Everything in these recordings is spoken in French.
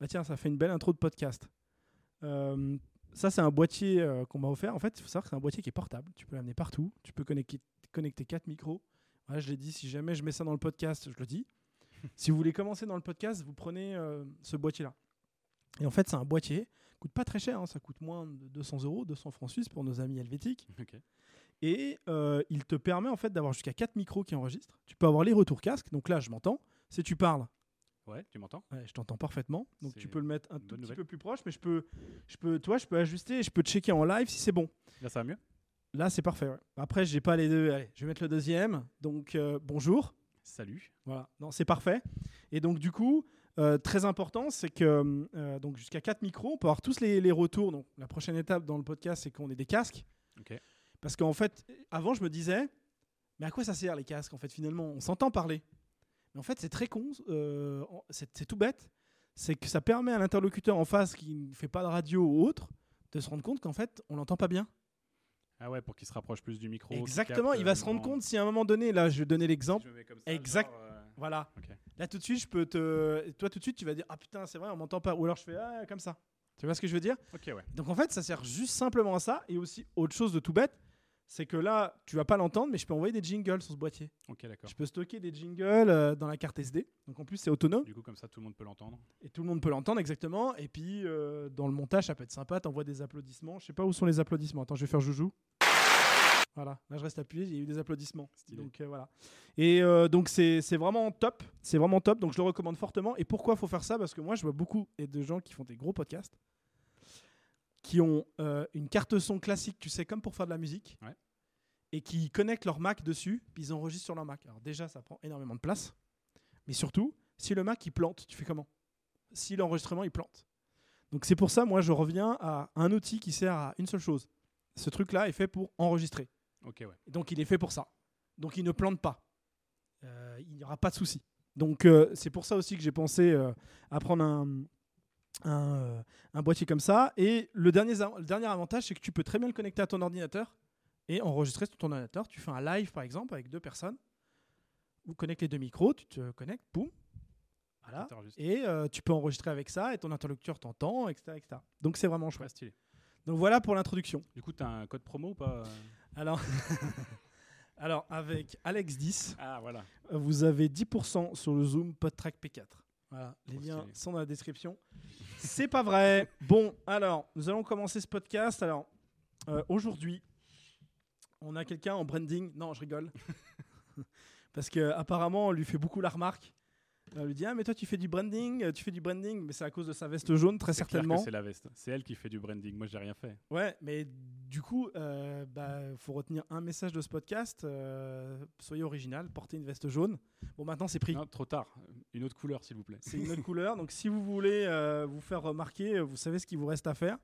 Bah tiens, ça fait une belle intro de podcast. Euh, ça, c'est un boîtier euh, qu'on m'a offert. En fait, il faut savoir que c'est un boîtier qui est portable. Tu peux l'amener partout. Tu peux connecter, connecter quatre micros. Voilà, je l'ai dit, si jamais je mets ça dans le podcast, je le dis. si vous voulez commencer dans le podcast, vous prenez euh, ce boîtier-là. Et en fait, c'est un boîtier. coûte pas très cher. hein, ça coûte moins de 200 euros, 200 francs suisses pour nos amis helvétiques. Et il te permet en fait d'avoir jusqu'à 4 micros qui enregistrent. Tu peux avoir les retours casque. Donc là, je m'entends. Si tu parles, Ouais, tu m'entends? Ouais, je t'entends parfaitement. Donc tu peux le mettre un tout petit peu plus proche, mais je peux, je peux, toi, je peux ajuster, et je peux checker en live si c'est bon. Là, ça va mieux? Là, c'est parfait. ouais. Après, j'ai pas les deux. Allez, je vais mettre le deuxième. Donc euh, bonjour. Salut. Voilà. Non, c'est parfait. Et donc du coup, euh, très important, c'est que euh, donc jusqu'à 4 micros, on peut avoir tous les, les retours. Donc la prochaine étape dans le podcast, c'est qu'on ait des casques. Parce qu'en fait, avant, je me disais, mais à quoi ça sert les casques? En fait, finalement, on s'entend parler. Mais en fait, c'est très con. euh, c'est tout bête. C'est que ça permet à l'interlocuteur en face qui ne fait pas de radio ou autre de se rendre compte qu'en fait, on l'entend pas bien. Ah ouais, pour qu'il se rapproche plus du micro. Exactement. capte, Il va euh, se rendre compte si à un moment donné, là, je vais donner l'exemple. Exact. genre, euh, Voilà. Là, tout de suite, je peux te. Toi, tout de suite, tu vas dire Ah putain, c'est vrai, on m'entend pas. Ou alors je fais Ah, comme ça. Tu vois ce que je veux dire? Ok, ouais. Donc en fait, ça sert juste simplement à ça. Et aussi, autre chose de tout bête, c'est que là, tu vas pas l'entendre, mais je peux envoyer des jingles sur ce boîtier. Ok, d'accord. Je peux stocker des jingles euh, dans la carte SD. Donc en plus, c'est autonome. Du coup, comme ça, tout le monde peut l'entendre. Et tout le monde peut l'entendre exactement. Et puis, euh, dans le montage, ça peut être sympa. T'envoies des applaudissements. Je sais pas où sont les applaudissements. Attends, je vais faire joujou. Voilà, là je reste appuyé, il y a eu des applaudissements. Stylé. Donc euh, voilà. Et euh, donc c'est vraiment top, c'est vraiment top, donc je le recommande fortement. Et pourquoi faut faire ça? Parce que moi je vois beaucoup et de gens qui font des gros podcasts, qui ont euh, une carte son classique, tu sais, comme pour faire de la musique, Ouais. et qui connectent leur Mac dessus, puis ils enregistrent sur leur Mac. Alors déjà ça prend énormément de place, mais surtout, si le Mac il plante, tu fais comment? Si l'enregistrement il plante. Donc c'est pour ça, moi je reviens à un outil qui sert à une seule chose. Ce truc-là est fait pour enregistrer. Ouais. Donc il est fait pour ça. Donc il ne plante pas. Euh, il n'y aura pas de souci. Donc euh, c'est pour ça aussi que j'ai pensé euh, à prendre un, un, euh, un boîtier comme ça. Et le dernier, le dernier avantage, c'est que tu peux très bien le connecter à ton ordinateur et enregistrer sur ton ordinateur. Tu fais un live par exemple avec deux personnes. Vous connectez les deux micros, tu te connectes, boum. Voilà. Et euh, tu peux enregistrer avec ça et ton interlocuteur t'entend, etc., etc. Donc c'est vraiment chouette. stylé. Donc voilà pour l'introduction. Du coup, t'as un code promo ou pas Alors, alors avec Alex 10, Ah, voilà. vous avez 10% sur le Zoom PodTrack P4. Voilà, les liens sont dans la description. C'est pas vrai. Bon, alors, nous allons commencer ce podcast. Alors, euh, aujourd'hui, on a quelqu'un en branding. Non, je rigole. Parce que apparemment, on lui fait beaucoup la remarque. On lui dit Ah, mais toi, tu fais du branding, euh, tu fais du branding, mais c'est à cause de sa veste jaune, très certainement. C'est la veste. C'est elle qui fait du branding. Moi, j'ai rien fait. Ouais, mais du coup, il bah, faut retenir un message de ce podcast. euh, soyez original, portez une veste jaune. Bon, maintenant, c'est pris. Non, trop tard. Une autre couleur, s'il vous plaît. C'est une autre couleur. Donc, si vous voulez euh, vous faire remarquer, euh, vous savez ce qu'il vous reste à faire.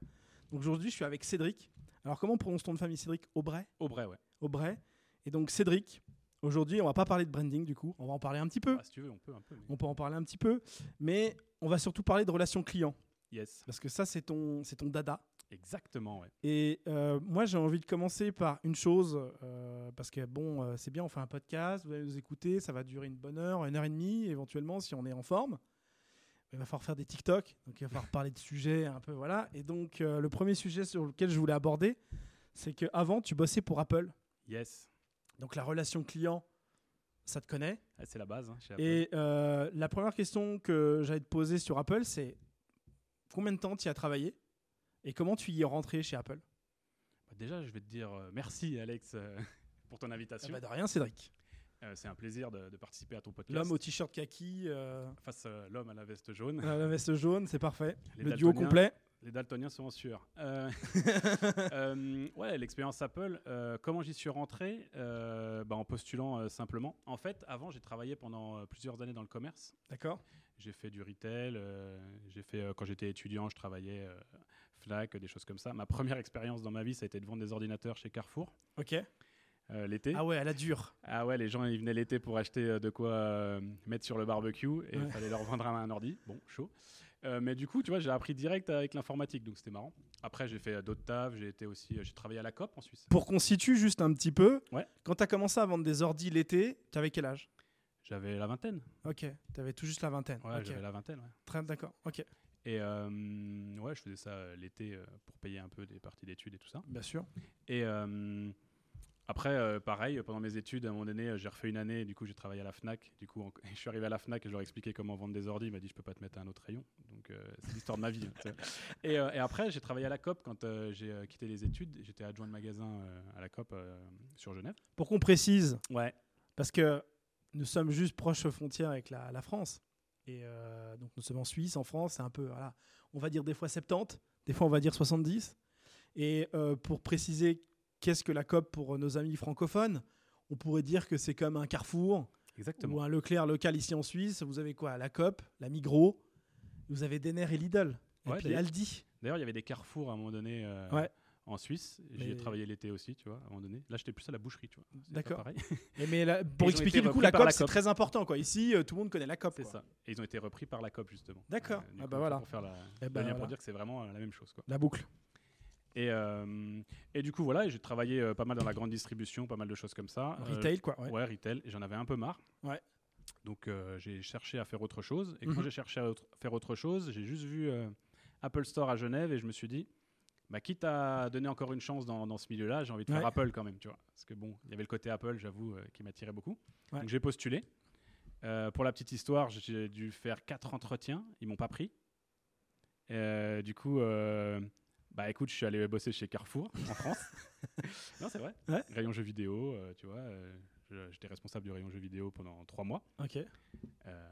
Donc, aujourd'hui, je suis avec Cédric. Alors, comment on prononce ton nom de famille Cédric? Aubray Aubray, ouais. Aubray. Et donc, Cédric, aujourd'hui, on va pas parler de branding, du coup. On va en parler un petit peu. Ah, si tu veux, on peut un peu. mais- On peut en parler un petit peu. Mais on va surtout parler de relations clients. Yes. Parce que ça, c'est ton, c'est ton dada. Exactement, ouais. Et euh, moi, j'ai envie de commencer par une chose, euh, parce que bon, euh, c'est bien, on fait un podcast, vous allez nous écouter, ça va durer une bonne heure, une heure et demie, éventuellement, si on est en forme. Il va falloir faire des TikTok, donc il va falloir parler de sujets un peu, voilà. Et donc, le premier sujet sur lequel je voulais aborder, c'est qu'avant, tu bossais pour Apple. Yes. Donc, la relation client, ça te connaît. Ah, c'est la base. hein, chez Apple. Et euh, la première question que j'allais te poser sur Apple, c'est combien de temps tu y as travaillé et comment tu y es rentré chez Apple? Bah, déjà, je vais te dire euh, merci, Alex, euh, pour ton Ah invitation. bah, De rien, Cédric. C'est un plaisir de, de participer à ton podcast. L'homme au t-shirt kaki, Face à l'homme à la veste jaune. la veste jaune, c'est parfait. Les le duo complet. Les daltoniens sont en sueur. Euh, euh, ouais, l'expérience Apple. euh, comment j'y suis rentré bah, En postulant simplement. En fait, avant, j'ai travaillé pendant plusieurs années dans le commerce. D'accord. J'ai fait du retail. j'ai fait quand j'étais étudiant, je travaillais Fnac, des choses comme ça. Ma première expérience dans ma vie, ça a été de vendre des ordinateurs chez Carrefour Ok. euh, l'été. Ah ouais, à la dure. Ah ouais, les gens ils venaient l'été pour acheter euh, de quoi euh, mettre sur le barbecue et il Ouais. fallait leur vendre un, un ordi. Bon, chaud. Euh, mais du coup, tu vois, j'ai appris direct avec l'informatique, donc c'était marrant. Après, j'ai fait euh, d'autres tafs, j'ai été aussi, euh, j'ai travaillé à la COP en Suisse. Pour qu'on situe juste un petit peu, Ouais. quand tu as commencé à vendre des ordis l'été, tu avais quel âge? J'avais la vingtaine. Ok, tu avais tout juste la vingtaine. Ouais, j'avais la vingtaine. ouais. Très d'accord. Ok. Et euh, ouais, je faisais ça l'été pour payer un peu des parties d'études et tout ça. Bien sûr. Et euh, après, euh, pareil, pendant mes études, à un moment donné, euh, j'ai refait une année. Du coup, j'ai travaillé à la Fnac. Du coup, en- je suis arrivé à la Fnac et je leur ai expliqué comment vendre des ordi. Il m'a dit, je peux pas te mettre à un autre rayon. Donc, euh, c'est l'histoire de ma vie. hein, et, euh, et après, j'ai travaillé à la COP quand j'ai quitté les études. J'étais adjoint de magasin à la COP sur Genève. Pour qu'on précise, Ouais. parce que nous sommes juste proches frontières avec la, la France. Et donc nous sommes en Suisse, en France, c'est un peu, voilà, on va dire des fois 70, des fois on va dire 70. Et pour préciser qu'est-ce que la COP pour nos amis francophones, on pourrait dire que c'est comme un Carrefour Exactement. ou un Leclerc local ici en Suisse. Vous avez quoi? La COP, la Migros, vous avez Denner et Lidl, et Ouais, puis d'ailleurs- Aldi. D'ailleurs, il y avait des carrefours à un moment donné euh, Ouais. en Suisse. J'y ai travaillé l'été aussi, tu vois, à un moment donné. Là, j'étais plus à la boucherie, tu vois. D'accord. mais la- pour expliquer du coup, la COP, c'est très important. Quoi. Ici, euh, tout le monde connaît la COP. C'est ça. Et ils ont été repris par la COP, justement. D'accord. Euh, Ah bah voilà. Pour faire la, Eh pour voilà. dire que c'est vraiment euh, la même chose, quoi. La boucle. Et, euh, et du coup, voilà, j'ai travaillé euh, pas mal dans la grande distribution, pas mal de choses comme ça. Euh, Retail, quoi. ouais. Ouais, retail. Et j'en avais un peu marre. Ouais. Donc, j'ai cherché à faire autre chose. Et Mhm. quand j'ai cherché à autre- faire autre chose, j'ai juste vu Apple Store à Genève et je me suis dit, bah, quitte à donner encore une chance dans, dans ce milieu-là, j'ai envie de faire Ouais. Apple quand même, tu vois. Parce que bon, il y avait le côté Apple, j'avoue, qui m'attirait beaucoup. Ouais. Donc, j'ai postulé. Pour la petite histoire, j'ai dû faire quatre entretiens. Ils m'ont pas pris. Euh, du coup, euh, bah écoute, je suis allé bosser chez Carrefour en France. non, c'est vrai. Ouais. Rayon jeux vidéo, euh, tu vois. euh, je- J'étais responsable du rayon jeux vidéo pendant trois mois. Ok. Euh,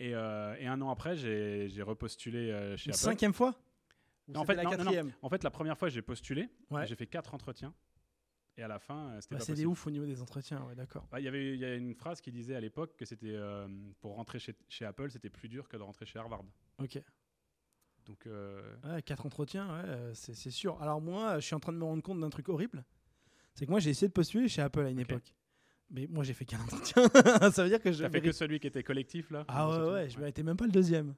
et, euh, et un an après, j'ai j'ai repostulé euh, chez Une Apple. cinquième fois? Ou En c'était fait, la non, non, non. quatrième? En fait, la première fois, j'ai postulé. Ouais. J'ai fait quatre entretiens. Et à la fin, euh, c'était Bah, pas C'est des possible. ouf au niveau des entretiens, ouais, d'accord. Bah, Il y avait il y a une phrase qui disait à l'époque que c'était euh, pour rentrer chez, chez Apple, c'était plus dur que de rentrer chez Harvard. Ok. Donc, euh, Ouais, quatre entretiens, ouais, euh, c'est sûr. Alors moi, je suis en train de me rendre compte d'un truc horrible. C'est que moi, j'ai essayé de postuler chez Apple à une époque. Mais moi, j'ai fait qu'un entretien. Ça veut dire que je t'as fait que celui qui était collectif là Ah ouais, ouais, je méritais même pas le deuxième.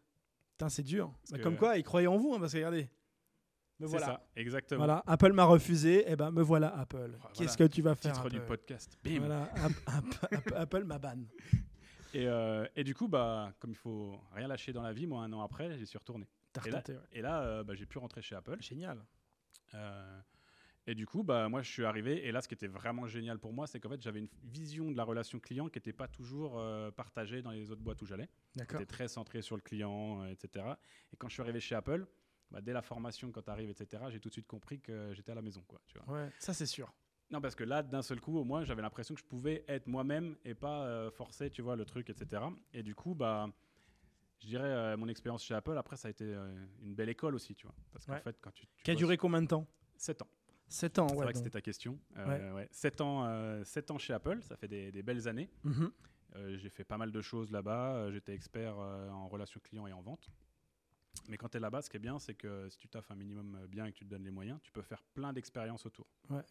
Putain, c'est dur. Bah, Comme quoi, ils croyaient en vous, hein, parce que regardez. Me C'est voilà. ça, exactement. Voilà, Apple m'a refusé, et ben me voilà Apple. Voilà. Qu'est-ce que tu vas faire Titre du Apple? podcast. Bim. Voilà, App- App- App- Apple m'a ban. Et, euh, et du coup, bah, comme il faut rien lâcher dans la vie, moi, un an après, j'y suis retourné. T'as Et ouais. et là euh, bah, j'ai pu rentrer chez Apple. Génial. Euh, et du coup, bah, moi, je suis arrivé. Et là, ce qui était vraiment génial pour moi, c'est qu'en fait, j'avais une vision de la relation client qui n'était pas toujours partagée dans les autres boîtes où j'allais. D'accord. C'était très centré sur le client, etc. Et quand je suis arrivé chez Apple, bah, dès la formation, quand tu arrives, etc., j'ai tout de suite compris que j'étais à la maison. Quoi, tu vois. Ouais, ça c'est sûr. Non, parce que là, d'un seul coup, au moins, j'avais l'impression que je pouvais être moi-même et pas euh, forcer, tu vois, le truc, etc. Et du coup, bah, je dirais, euh, mon expérience chez Apple, après, ça a été euh, une belle école aussi, tu vois. Parce qu'en Ouais. fait, quand tu. tu Qui a duré combien de temps? 7 ans. 7 ans, C'est ouais. vrai que c'était ta question. Ouais. 7, ans, euh, sept ans chez Apple, ça fait des, des belles années. Mhm. Euh, j'ai fait pas mal de choses là-bas. J'étais expert en relations clients et en vente. Mais quand tu es là-bas, ce qui est bien, c'est que si tu taffes un minimum bien et que tu te donnes les moyens, tu peux faire plein d'expériences autour. Ouais.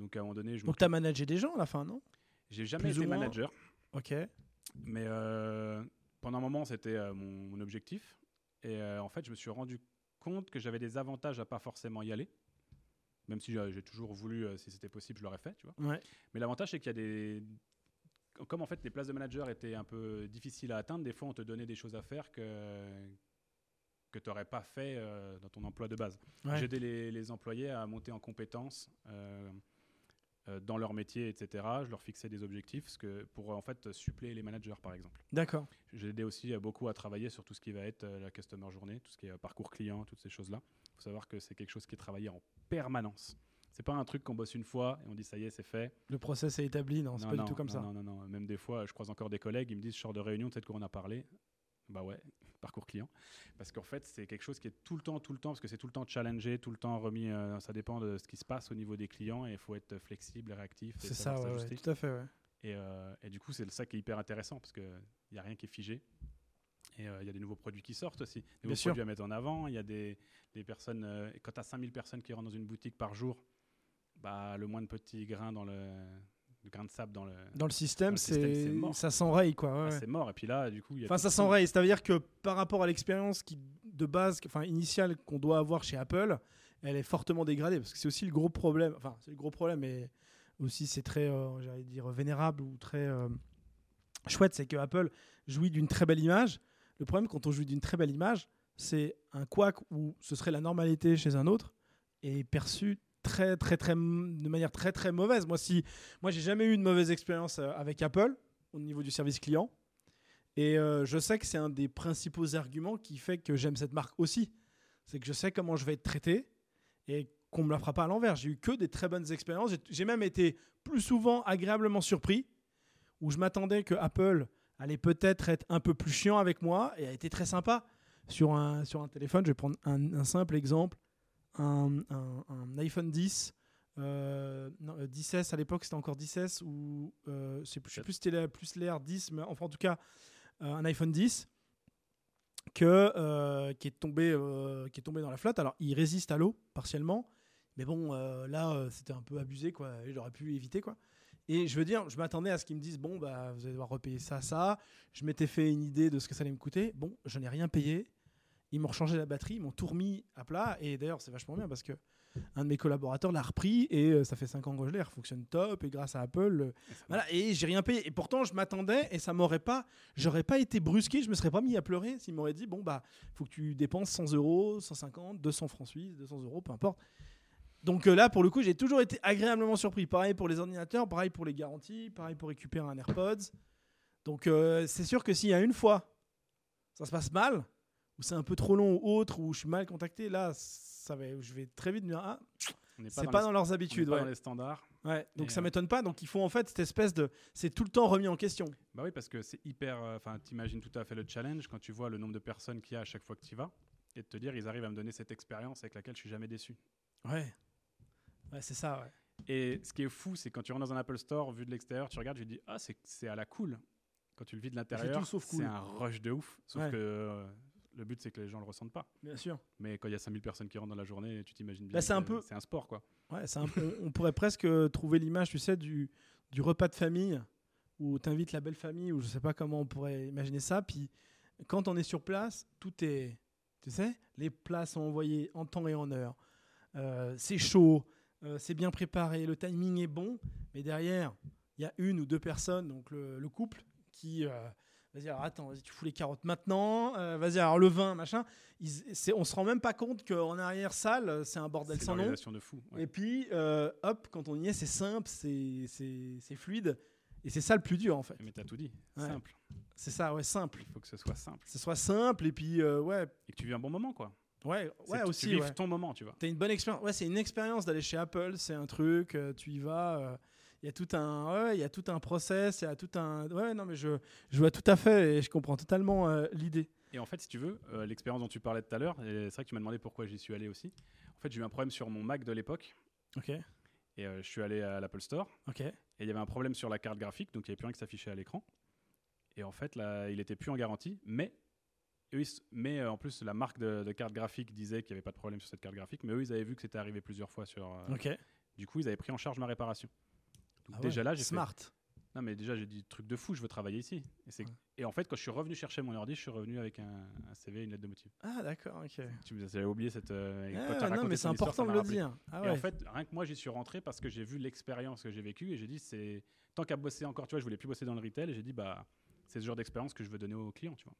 Donc à un moment donné, je Donc tu as managé des gens à la fin, non? J'ai jamais plus été manager. Ok. Mais euh, pendant un moment, c'était euh, mon, mon objectif. Et euh, en fait, je me suis rendu compte que j'avais des avantages à pas forcément y aller. Même si j'ai toujours voulu, si c'était possible, je l'aurais fait, tu vois. Ouais. Mais l'avantage, c'est qu'il y a des. Comme en fait, les places de manager étaient un peu difficiles à atteindre, des fois, on te donnait des choses à faire que que tu n'aurais pas fait dans ton emploi de base. Ouais. J'ai aidé les, les employés à monter en compétences dans leur métier, etc. Je leur fixais des objectifs ce que, pour en fait suppléer les managers, par exemple. D'accord. J'ai aidé aussi euh, beaucoup à travailler sur tout ce qui va être euh, la customer journée, tout ce qui est euh, parcours client, toutes ces choses-là. Il faut savoir que c'est quelque chose qui est travaillé en permanence. C'est pas un truc qu'on bosse une fois et on dit ça y est, c'est fait. Le process est établi, non, c'est pas du tout comme non, ça. Non, non, non. Même des fois, je croise encore des collègues, ils me disent, je sors de réunion, tu sais de quoi on a parlé Bah ouais, parcours client. Parce qu'en fait, c'est quelque chose qui est tout le temps, tout le temps, parce que c'est tout le temps challengé, tout le temps remis, euh, ça dépend de ce qui se passe au niveau des clients et il faut être flexible réactif. C'est ça, ouais, ouais, tout à fait. Ouais. Et, euh, et du coup, c'est ça qui est hyper intéressant parce qu'il n'y a rien qui est figé. Et euh, il y a des nouveaux produits qui sortent aussi, des Bien nouveaux sûr. produits à mettre en avant. Il y a des, des personnes, euh, quand tu as 5000 personnes qui rentrent dans une boutique par jour, bah, le moins de petits grains dans le, grain de sable dans le. Dans le système, c'est ça s'enraye quoi. Ah, ouais, c'est mort. Et puis là, du coup, il y a Enfin, ça s'enraye. C'est-à-dire que par rapport à l'expérience qui, de base, enfin initiale qu'on doit avoir chez Apple, elle est fortement dégradée parce que c'est aussi le gros problème. Enfin, c'est le gros problème, mais aussi c'est très, euh, j'allais dire, vénérable ou très euh, chouette, c'est que Apple jouit d'une très belle image. Le problème, quand on jouit d'une très belle image, c'est un couac où ce serait la normalité chez un autre est perçu très très très de manière très très mauvaise. Moi si moi j'ai jamais eu une mauvaise expérience euh, avec Apple au niveau du service client et euh, je sais que c'est un des principaux arguments qui fait que j'aime cette marque aussi. C'est que je sais comment je vais être traité et qu'on me la fera pas à l'envers. J'ai eu que des très bonnes expériences. J'ai même été plus souvent agréablement surpris où je m'attendais que Apple allait peut-être être un peu plus chiant avec moi et a été très sympa sur un, sur un téléphone. Je vais prendre un, simple exemple un, iPhone 10. Euh, 10S euh, à l'époque c'était encore 10S ou euh, je sais plus, c'était plus l'air 10 mais enfin en tout cas euh, un iPhone 10 que, qui, est tombé, qui est tombé dans la flotte alors il résiste à l'eau partiellement mais bon là c'était un peu abusé quoi j'aurais pu éviter quoi et je veux dire, je m'attendais à ce qu'ils me disent bon, bah, vous allez devoir repayer ça, ça. Je m'étais fait une idée de ce que ça allait me coûter. Bon, je n'ai rien payé. Ils m'ont changé la batterie, ils m'ont tout remis à plat. Et d'ailleurs, c'est vachement bien parce que un de mes collaborateurs l'a repris et euh, ça fait 5 ans que je l'ai, il fonctionne top et grâce à Apple, euh, voilà. Et j'ai rien payé. Et pourtant, je m'attendais et ça m'aurait pas, j'aurais pas été brusqué, je me serais pas mis à pleurer s'ils m'auraient dit bon bah, faut que tu dépenses 100 euros, 150, 200 francs suisses, 200 euros, peu importe. Donc euh, là, pour le coup, j'ai toujours été agréablement surpris. Pareil pour les ordinateurs, pareil pour les garanties, pareil pour récupérer un AirPods. Donc c'est sûr que s'il y a une fois, ça se passe mal, ou c'est un peu trop long ou autre, ou je suis mal contacté, là, ça va, je vais très vite me dire, ah, c'est pas, dans, leurs habitudes. On pas dans les standards. Ouais, donc ça euh, m'étonne pas. Donc il faut en fait cette espèce de. C'est tout le temps remis en question. Bah oui, parce que c'est hyper. Enfin, t'imagines tout à fait le challenge quand tu vois le nombre de personnes qu'il y a à chaque fois que tu vas et de te dire, ils arrivent à me donner cette expérience avec laquelle je suis jamais déçu. Ouais. Ouais, c'est ça, ouais. Et ce qui est fou, c'est quand tu rentres dans un Apple Store, vu de l'extérieur, tu regardes, tu dis, ah, c'est à la cool. Quand tu le vis de l'intérieur, c'est un rush de ouf. Sauf que euh, le but, c'est que les gens le ressentent pas. Bien sûr. Mais quand il y a 5000 personnes qui rentrent dans la journée, tu t'imagines bien. c'est un peu. C'est un sport, quoi. Ouais, un peu, on pourrait presque trouver l'image, tu sais, du, du repas de famille où tu invites la belle famille, ou je sais pas comment on pourrait imaginer ça. Puis quand on est sur place, tout est. Tu sais, les plats sont envoyés en temps et en heure. Euh, c'est chaud euh, c'est bien préparé, le timing est bon, mais derrière, il y a une ou deux personnes, donc le, couple, qui euh, vas-y, alors attends, vas-y, tu fous les carottes maintenant, euh, vas-y, alors le vin, machin. Ils, on se rend même pas compte qu'en arrière salle, c'est un bordel sans nom. de fou. Et puis, hop, quand on y est, c'est simple, c'est fluide. Et c'est ça le plus dur en fait. Mais t'as tout dit, simple. C'est ça, ouais, simple. Il faut que ce soit simple. Que ce soit simple et puis, ouais. Et que tu vis un bon moment quoi. Ouais, ouais aussi. Tu ton moment, tu vois. T'as une bonne expérience. Ouais, c'est une expérience d'aller chez Apple. C'est un truc. Euh, tu y vas. Il euh, y a tout un, ouais, il y a tout un process. Il y a tout un. Ouais, non, mais je, je vois tout à fait et je comprends totalement euh, l'idée. Et en fait, si tu veux, l'expérience dont tu parlais tout à l'heure, c'est vrai que tu m'as demandé pourquoi j'y suis allé aussi. En fait, j'ai eu un problème sur mon Mac de l'époque. Ok. Et je suis allé à l'Apple Store. Ok. Et il y avait un problème sur la carte graphique, donc il n'y avait plus rien qui s'affichait à l'écran. Et en fait, là, il était plus en garantie, mais mais euh, en plus, la marque de, carte graphique disait qu'il n'y avait pas de problème sur cette carte graphique, mais eux, ils avaient vu que c'était arrivé plusieurs fois sur. Euh, ok. Du coup, ils avaient pris en charge ma réparation. Donc ah déjà là, j'ai smart. Non, mais déjà, j'ai dit truc de fou, je veux travailler ici. Et, et, en fait, quand je suis revenu chercher mon ordi, je suis revenu avec un, CV et une lettre de motif. Ah, d'accord, ok. Tu j'avais oublié cette. Euh, ah, non, mais c'est important de le dire. Ah, et en fait, rien que moi, j'y suis rentré parce que j'ai vu l'expérience que j'ai vécue et j'ai dit, c'est. Tant qu'à bosser encore, tu vois, je voulais plus bosser dans le retail et j'ai dit, bah, c'est ce genre d'expérience que je veux donner aux clients, tu vois.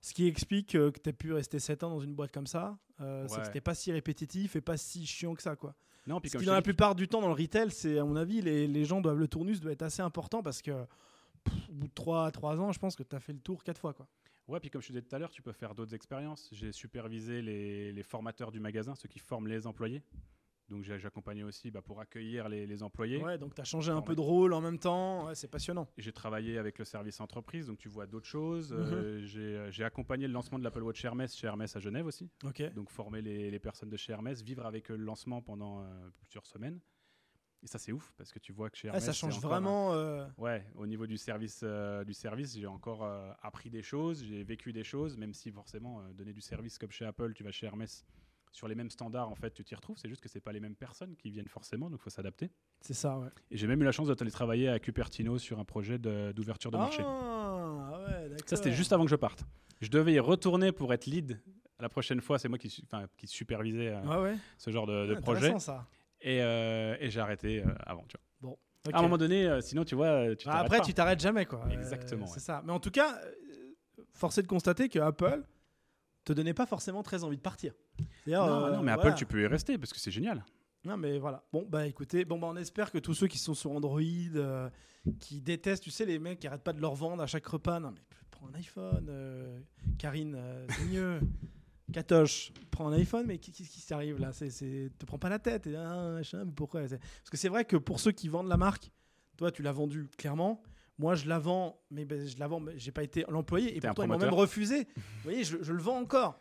Ce qui explique euh, que tu as pu rester 7 ans dans une boîte comme ça, euh, c'est que c'était pas si répétitif et pas si chiant que ça. Quoi. Non, puis dans la plupart du temps, dans le retail, c'est, à mon avis, les, les, gens doivent. Le tournus doit être assez important parce que, au bout de 3, 3 ans, je pense que tu as fait le tour 4 fois. Quoi. Ouais, puis comme je disais tout à l'heure, tu peux faire d'autres expériences. J'ai supervisé les, les, formateurs du magasin, ceux qui forment les employés. Donc j'accompagnais aussi bah, pour accueillir les, employés. Ouais, donc tu as changé un peu de rôle en même temps, c'est passionnant. J'ai travaillé avec le service entreprise, donc tu vois d'autres choses. Euh, mhm. euh, j'ai accompagné le lancement de l'Apple Watch Hermès chez Hermès à Genève aussi. Ok. Donc former les, personnes de chez Hermès, vivre avec eux le lancement pendant euh, plusieurs semaines. Et ça c'est ouf parce que tu vois que chez Hermès, ça change vraiment. Ouais, au niveau du service, du service, j'ai encore appris des choses, j'ai vécu des choses, même si forcément donner du service comme chez Apple, tu vas chez Hermès sur les mêmes standards, en fait, tu t'y retrouves. C'est juste que c'est pas les mêmes personnes qui viennent forcément, donc il faut s'adapter. C'est ça, ouais. Et j'ai même eu la chance d'aller travailler à Cupertino sur un projet d'ouverture de, marché. Ah, ouais, d'accord. Ça, c'était juste avant que je parte. Je devais y retourner pour être lead. La prochaine fois, c'est moi qui, qui supervisais euh, ah ce genre de, de projet. Ça. Et, euh, et j'ai arrêté euh, avant, tu vois. Bon. À un moment donné, sinon, tu vois, tu bah, Après, tu t'arrêtes jamais, quoi. Exactement. c'est ça. Mais en tout cas, force est de constater que Apple te donnait pas forcément très envie de partir. Non, euh, non, mais Apple, voilà. tu peux y rester parce que c'est génial. Non, mais voilà. Bon, bah écoutez, bon, bah, on espère que tous ceux qui sont sur Android, euh, qui détestent, tu sais, les mecs qui arrêtent pas de leur vendre à chaque repas. Non, mais prends un iPhone, euh, Karine, c'est mieux. Katoche, prends un iPhone, mais qu'est-ce qui t'arrive là? C'est, c'est, Te prends pas la tête. Et, ah, machin, mais pourquoi? Parce que c'est vrai que pour ceux qui vendent la marque, toi, tu l'as vendu clairement. Moi, je la vends, mais ben, je la vends, mais j'ai pas été l'employé. Et T'es pourtant, ils m'ont même refusé. Vous voyez, je, je le vends encore.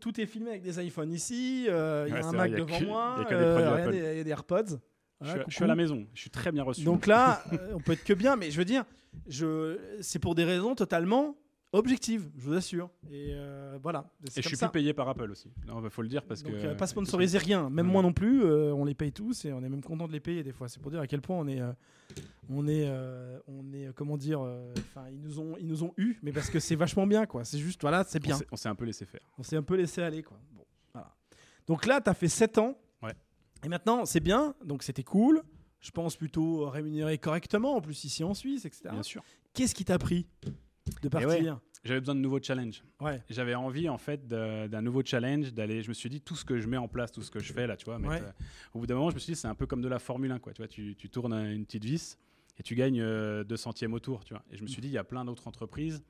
Tout est filmé avec des iPhones ici. euh, Il y Ouais, a un Mac vrai, il y a devant que- moi. il y a que des euh. Il y a des AirPods. Je, Voilà, suis- je suis à la maison, je suis très bien reçu. Donc là, euh, on peut être que bien, mais je veux dire, je, c'est pour des raisons totalement objectives, je vous assure. Et euh, voilà. Et je suis ça. plus payé par Apple aussi. Il faut le dire parce Donc, que. euh, pas sponsoriser rien, même moi non plus. euh, on les paye tous et on est même content de les payer des fois. C'est pour dire à quel point on est, euh, on est, euh, on est, euh, comment dire, euh, enfin ils nous ont, ils nous ont eu, mais parce que c'est vachement bien quoi. C'est juste, voilà, c'est bien. On s'est un peu laissé faire. On s'est un peu laissé aller quoi. Bon, voilà. Donc là, tu as fait 7 ans. Ouais. Et maintenant, c'est bien. Donc c'était cool. Je pense plutôt rémunéré correctement, en plus ici en Suisse, etc. Bien sûr. Qu'est-ce qui t'a pris de partir? J'avais besoin de nouveaux challenges. ouais. J'avais envie en fait d'un nouveau challenge, d'aller. Je me suis dit tout ce que je mets en place, tout ce que je fais là, tu vois. Ouais. euh, au bout d'un moment, je me suis dit c'est un peu comme de la Formule 1, quoi. Tu vois, tu, tu tournes un- une petite vis et tu gagnes euh, deux centièmes au tour, tu vois. Et je me suis dit il y a plein d'autres entreprises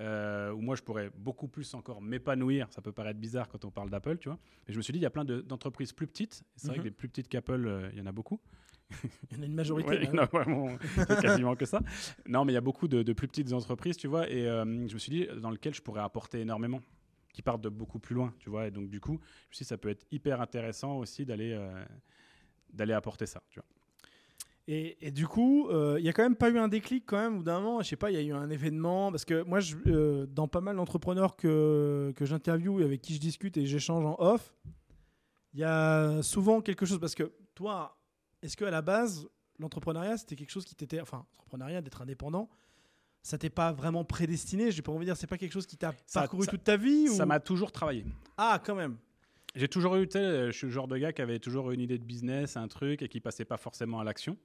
euh, où moi je pourrais beaucoup plus encore m'épanouir. Ça peut paraître bizarre quand on parle d'Apple, tu vois. Mais je me suis dit il y a plein de- d'entreprises plus petites. Et C'est vrai que les plus petites qu'Apple, euh, il y en a beaucoup. Il y en a une majorité. Ouais, il y en a vraiment quasiment que ça. Non, mais il y a beaucoup de, de plus petites entreprises, tu vois, et euh, je me suis dit, dans lequel je pourrais apporter énormément, qui partent de beaucoup plus loin, tu vois, et donc du coup, je me suis dit, ça peut être hyper intéressant aussi d'aller euh, d'aller apporter ça, tu vois. Et, et du coup, euh, il y a quand même pas eu un déclic quand même, ou d'un moment, je sais pas, il y a eu un événement, parce que moi, je, euh, dans pas mal d'entrepreneurs que, que j'interviewe et avec qui je discute et j'échange en off, il y a souvent quelque chose, parce que toi, est-ce que à la base, l'entrepreneuriat, c'était quelque chose qui t'était, enfin, l'entrepreneuriat, d'être indépendant, ça t'est pas vraiment prédestiné, j'ai pas envie de dire, c'est pas quelque chose qui t'a parcouru ça- toute ta vie Ça m'a toujours travaillé. Ah, quand même. J'ai toujours eu, tu je suis le genre de gars qui avait toujours une idée de business, un truc, et qui passait pas forcément à l'action.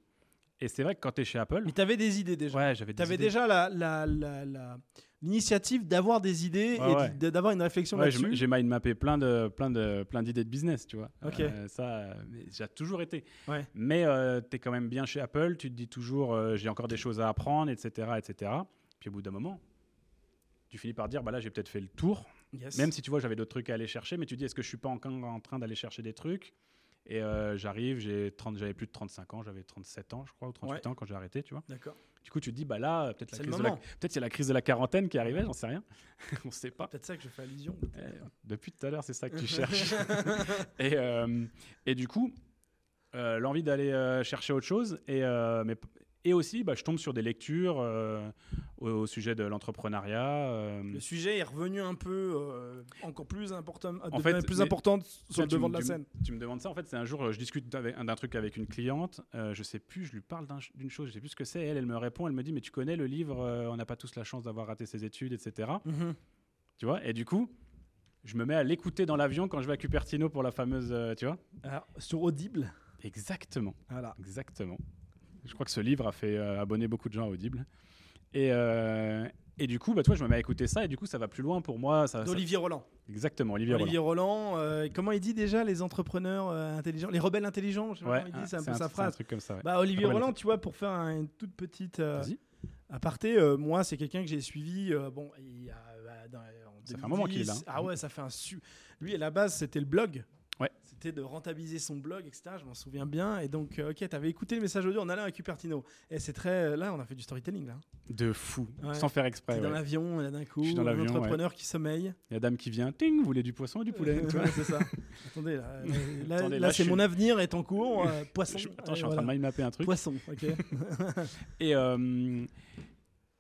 Et c'est vrai que quand tu es chez Apple, Mais t'avais des idées déjà. ouais, j'avais des T'avais idées. déjà la, la, la- la- l'initiative d'avoir des idées Ouais, et ouais. d'avoir une réflexion Ouais, là-dessus. j'ai mind mappé plein de plein de plein d'idées de business, tu vois. Ok. Euh, ça, euh, mais j'ai toujours été. Mais tu es quand même bien chez Apple. Tu te dis toujours, euh, j'ai encore des choses à apprendre, etc., etc. Puis au bout d'un moment, tu finis par dire, bah là, j'ai peut-être fait le tour. Yes. Même si tu vois, j'avais d'autres trucs à aller chercher, mais tu dis, est-ce que je suis pas encore en train d'aller chercher des trucs? Et euh, j'arrive, j'ai 30 j'avais plus de 35 ans, j'avais 37 ans, je crois, ou 38 ans quand j'ai arrêté, tu vois. D'accord. Du coup, tu te dis, bah là, peut-être la la- peut-être c'est la crise de la quarantaine qui arrivait, j'en sais rien. On sait pas. Peut-être ça que je fais allusion. Eh, depuis tout à l'heure, c'est ça que tu cherches. et, euh, et du coup, euh, l'envie d'aller euh, chercher autre chose. Et, mais, et aussi, bah, je tombe sur des lectures euh, au, au sujet de l'entrepreneuriat. euh, Le sujet est revenu un peu euh, encore plus important, En fait, plus importante sur le devant de la scène. Tu me demandes ça, en fait, c'est un jour, je discute d'un truc avec une cliente, je sais plus, je lui parle d'une chose, je sais plus ce que c'est, elle, elle me répond, elle me dit, mais tu connais le livre On n'a pas tous la chance d'avoir raté ses études, etc. Mhm. Tu vois Et du coup, je me mets à l'écouter dans l'avion quand je vais à Cupertino pour la fameuse, tu vois Alors, sur Audible. Exactement. Voilà. Exactement. Je crois que ce livre a fait euh, abonner beaucoup de gens à Audible. Et, euh, et du coup, bah, tu vois, je me mets à écouter ça et du coup, ça va plus loin pour moi. Ça, ça- D'Olivier Roland. Exactement, Olivier, Olivier Roland. euh, comment il dit déjà les entrepreneurs euh, intelligents Les rebelles intelligents je sais pas Roland. comment il dit, ah, c'est un peu sa un phrase. truc comme ça. ouais. Bah, Olivier Rebelle Roland, tu vois, pour faire un- une toute petite euh, aparté, moi, c'est quelqu'un que j'ai suivi. bon, il y a, bah, dans- en Ça fait un moment qu'il est là. 2010. Ah ouais, ça fait un su. Lui, à la base, c'était le blog. Ouais. C'était de rentabiliser son blog, etc. Je m'en souviens bien. Et donc, euh, ok, t'avais écouté le message audio en allant à Cupertino. Et c'est très. Là, on a fait du storytelling, là. De fou, Ouais. sans faire exprès. T'es dans ouais. l'avion, là, d'un coup, Je suis dans un entrepreneur qui sommeille. Il y a dame qui vient, ting, vous voulez du poisson ou du poulet Ouais, c'est ça. Attendez, là, là, Attendez, là, là, c'est mon avenir est en cours. euh, poisson. Je- Attends, je suis euh, en train de mind mapper un truc. Poisson, ok. Et, euh,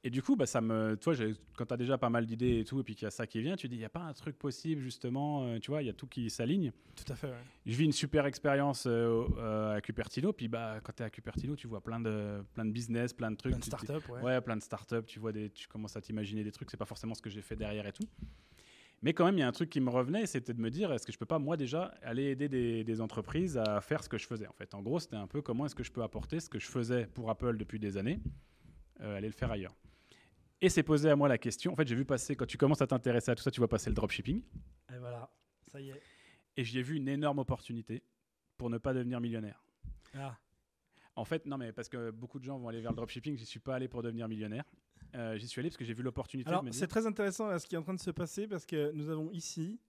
et du coup, bah, ça me, toi, quand tu as déjà pas mal d'idées et tout, et puis qu'il y a ça qui vient, tu te dis, il n'y a pas un truc possible, justement, euh, tu vois, il y a tout qui s'aligne. Tout à fait, ouais. Je vis une super expérience euh, euh, à Cupertino, puis bah, quand tu es à Cupertino, tu vois plein de, plein de business, plein de trucs. Plein de startups, ouais. Ouais, plein de startups, tu vois des, tu commences à t'imaginer des trucs, c'est pas forcément ce que j'ai fait derrière et tout. Mais quand même, il y a un truc qui me revenait, c'était de me dire, est-ce que je peux pas, moi, déjà, aller aider des, des entreprises à faire ce que je faisais, en fait? En gros, c'était un peu comment est-ce que je peux apporter ce que je faisais pour Apple depuis des années, aller le faire ailleurs. Et c'est posé à moi la question. En fait, j'ai vu passer, quand tu commences à t'intéresser à tout ça, tu vois passer le dropshipping. Et voilà, ça y est. Et j'y ai vu une énorme opportunité pour ne pas devenir millionnaire. Ah. En fait, non, mais parce que beaucoup de gens vont aller vers le dropshipping, j'y suis pas allé pour devenir millionnaire. Euh, j'y suis allé parce que j'ai vu l'opportunité Alors, c'est très intéressant là, ce qui est en train de se passer parce que nous avons ici,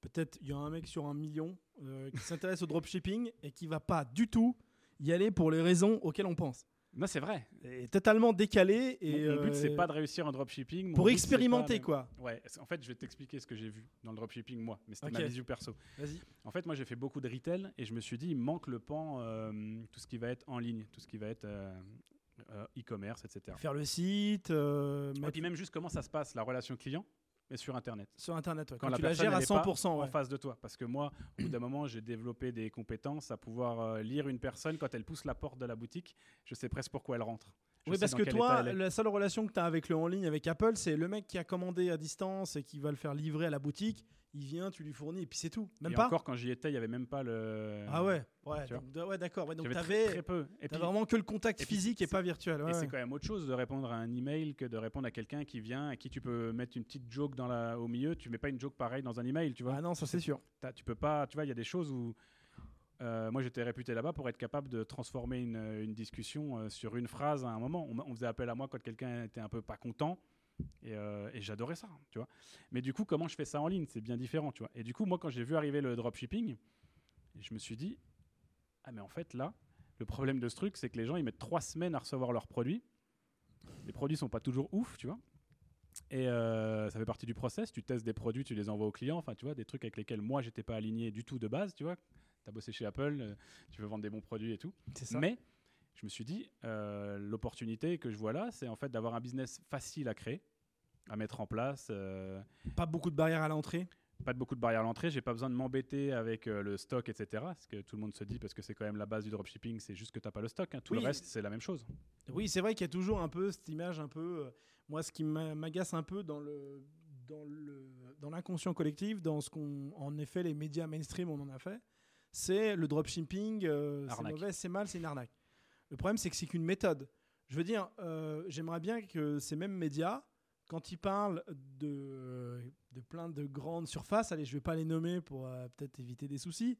peut-être, il y a un mec sur un million euh, qui s'intéresse au dropshipping et qui va pas du tout y aller pour les raisons auxquelles on pense. Non, c'est vrai. Et totalement décalé. Et, mon, mon but, c'est euh, pas de réussir en dropshipping. Mon Pour but, expérimenter, pas quoi. Ouais, en fait, je vais t'expliquer ce que j'ai vu dans le dropshipping, moi. Mais c'était Ok. ma vision perso. Vas-y. En fait, moi, j'ai fait beaucoup de retail et je me suis dit, il manque le pan, euh, tout ce qui va être en ligne, tout ce qui va être euh, euh, e-commerce, etc. Faire le site, Et puis même juste comment ça se passe, la relation client, mais sur Internet. sur Internet. ouais, Quand Quand, la tu la gères à elle est pas 100%. en face de toi. Parce que moi, au bout d'un moment, j'ai développé des compétences à pouvoir euh, lire une personne quand elle pousse la porte de la boutique. Je sais presque pourquoi elle rentre. Je Oui, parce que toi, la seule relation que tu as avec le en ligne, avec Apple, c'est le mec qui a commandé à distance et qui va le faire livrer à la boutique. Il vient, tu lui fournis et puis c'est tout. Même Et pas encore, quand j'y étais, il n'y avait même pas le. Ah ouais, ouais, donc, ouais d'accord. Ouais, donc tu très, très avais, peu. Et puis, vraiment que le contact et puis physique et pas virtuel. ouais, Et c'est quand même autre chose de répondre à un email que de répondre à quelqu'un qui vient, à qui tu peux mettre une petite joke dans la, au milieu. Tu mets pas une joke pareille dans un email, tu vois. Ah non, ça c'est sûr. Tu peux pas, tu vois, il y a des choses où. Euh, moi, j'étais réputé là-bas pour être capable de transformer une, une discussion euh, sur une phrase à un moment. On, faisait appel à moi quand quelqu'un était un peu pas content. Et, euh, j'adorais ça, tu vois. Mais du coup, comment je fais ça en ligne? C'est bien différent, tu vois. Et du coup, moi, quand j'ai vu arriver le dropshipping, je me suis dit, ah mais en fait, là, le problème de ce truc, c'est que les gens, ils mettent trois semaines à recevoir leurs produits. Les produits sont pas toujours ouf, tu vois. Et euh, ça fait partie du process. Tu testes des produits, tu les envoies aux clients. Enfin, tu vois, des trucs avec lesquels moi, j'étais pas aligné du tout de base, tu vois. Tu as bossé chez Apple, euh, tu veux vendre des bons produits et tout. Ça. Mais je me suis dit, euh, l'opportunité que je vois là, c'est en fait d'avoir un business facile à créer, à mettre en place. euh, Pas beaucoup de barrières à l'entrée. pas de beaucoup de barrières à l'entrée, j'ai pas besoin de m'embêter avec euh, le stock, etc. Ce que tout le monde se dit, parce que c'est quand même la base du dropshipping, c'est juste que t'as pas le stock. hein. Tout Oui. le reste, c'est la même chose. Oui, c'est vrai qu'il y a toujours un peu cette image, un peu. euh, moi, ce qui m'a- m'agace un peu dans le dans le dans l'inconscient collectif, dans ce qu'on, en effet, les médias mainstream, on en a fait, c'est le dropshipping. euh, c'est mauvais, c'est mal, c'est une arnaque. Le problème, c'est que c'est qu'une méthode. Je veux dire, euh, j'aimerais bien que ces mêmes médias, quand ils parlent de, de plein de grandes surfaces, allez, je vais pas les nommer pour euh, peut-être éviter des soucis,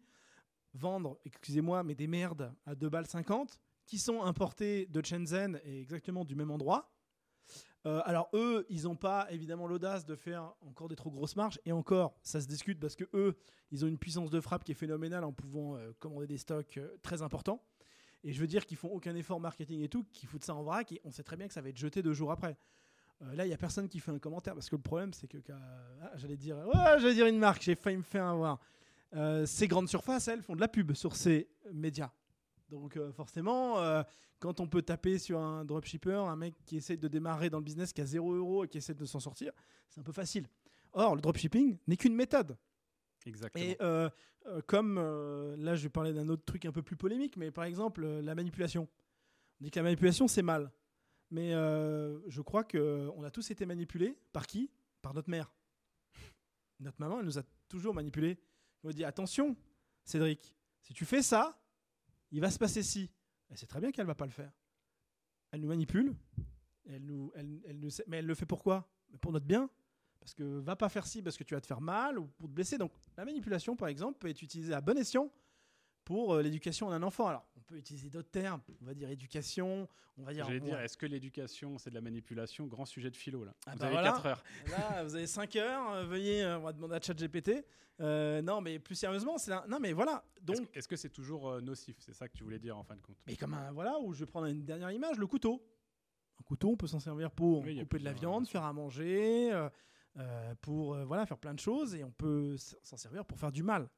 vendre, excusez-moi, mais des merdes à 2 balles 50 qui sont importés de Shenzhen et exactement du même endroit. Euh, alors eux, ils n'ont pas évidemment l'audace de faire encore des trop grosses marges et encore, ça se discute parce que eux, ils ont une puissance de frappe qui est phénoménale en pouvant euh, commander des stocks euh, très importants. Et je veux dire qu'ils font aucun effort marketing et tout, qu'ils foutent ça en vrac et on sait très bien que ça va être jeté deux jours après. Là, il y a personne qui fait un commentaire parce que le problème, c'est que ah, j'allais dire, j'allais dire une marque, j'ai failli me faire avoir. Ces grandes surfaces, elles font de la pub sur ces médias. Donc euh, forcément, euh, quand on peut taper sur un dropshipper, un mec qui essaie de démarrer dans le business, qui a 0 euros et qui essaie de s'en sortir, c'est un peu facile. Or, le dropshipping n'est qu'une méthode. Exactement. Et euh, comme là, je vais parler d'un autre truc un peu plus polémique, mais par exemple, la manipulation. On dit que la manipulation, c'est mal. Mais je crois qu'on a tous été manipulés. Par qui? Par notre mère. Notre maman, elle nous a toujours manipulés. Elle nous dit attention, Cédric, si tu fais ça, il va se passer ci. Elle sait très bien qu'elle va pas le faire. Elle nous manipule. Elle nous, elle, elle mais elle le fait pourquoi Pour notre bien. Parce que va pas faire ci parce que tu vas te faire mal ou pour te blesser. Donc la manipulation, par exemple, peut être utilisée à bon escient pour euh, l'éducation d'un enfant. Alors, on peut utiliser d'autres termes. On va dire éducation. On va dire. J'allais dire, est-ce que l'éducation, c'est de la manipulation? Grand sujet de philo, là. Ah Vous bah avez voilà. 4 heures. Là, vous avez 5 heures. euh, veuillez, euh, on va demander à ChatGPT. Euh, non, mais plus sérieusement, c'est un- non, mais voilà. Est-ce Donc, que- Est-ce que c'est toujours nocif? C'est ça que tu voulais dire, en fin de compte mais comme un voilà où je vais prendre une dernière image, le couteau. Un couteau, on peut s'en servir pour Oui, couper de la viande, faire à manger, pour voilà faire plein de choses, et on peut s'en servir pour faire du mal.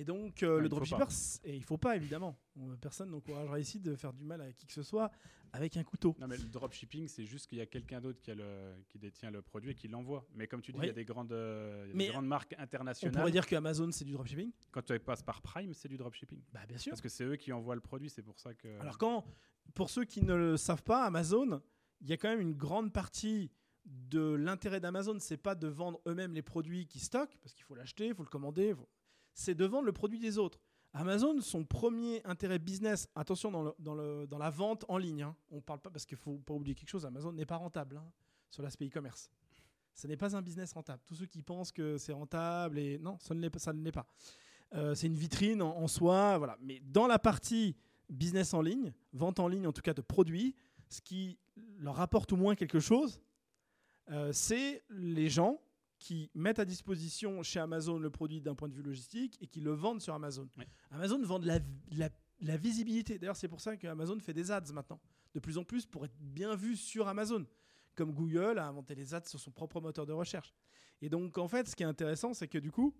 Et donc euh, le dropshipper, et il faut pas évidemment. On- Personne n'encouragera ici de faire du mal à qui que ce soit avec un couteau. Non, mais le dropshipping, c'est juste qu'il y a quelqu'un d'autre qui, a le- qui détient le produit et qui l'envoie. Mais comme tu dis, il Oui. y a des grandes, euh, y a des grandes marques On internationales. pourrait dire que Amazon c'est du dropshipping. Quand tu passes par Prime, c'est du dropshipping. Bah bien sûr. Parce que c'est eux qui envoient le produit, c'est pour ça que. Alors quand, pour ceux qui ne le savent pas, Amazon, il y a quand même une grande partie de l'intérêt d'Amazon, c'est pas de vendre eux-mêmes les produits qu'ils stockent, parce qu'il faut l'acheter, il faut le commander, faut- c'est de vendre le produit des autres. Amazon, son premier intérêt business, attention dans, la vente en ligne, hein. on parle pas parce qu'il faut pas oublier quelque chose, Amazon n'est pas rentable. hein. sur l'aspect e-commerce. Ce n'est pas un business rentable. Tous ceux qui pensent que c'est rentable, et non, ça ne l'est pas. Euh, c'est une vitrine en, en soi, voilà. Mais dans la partie business en ligne, vente en ligne en tout cas de produits, ce qui leur rapporte au moins quelque chose, euh, c'est les gens qui mettent à disposition chez Amazon le produit d'un point de vue logistique et qui le vendent sur Amazon. Amazon vend de la, la- la visibilité. D'ailleurs, c'est pour ça qu'Amazon fait des ads maintenant, de plus en plus pour être bien vu sur Amazon. Comme Google a inventé les ads sur son propre moteur de recherche. Et donc, en fait, ce qui est intéressant, c'est que du coup,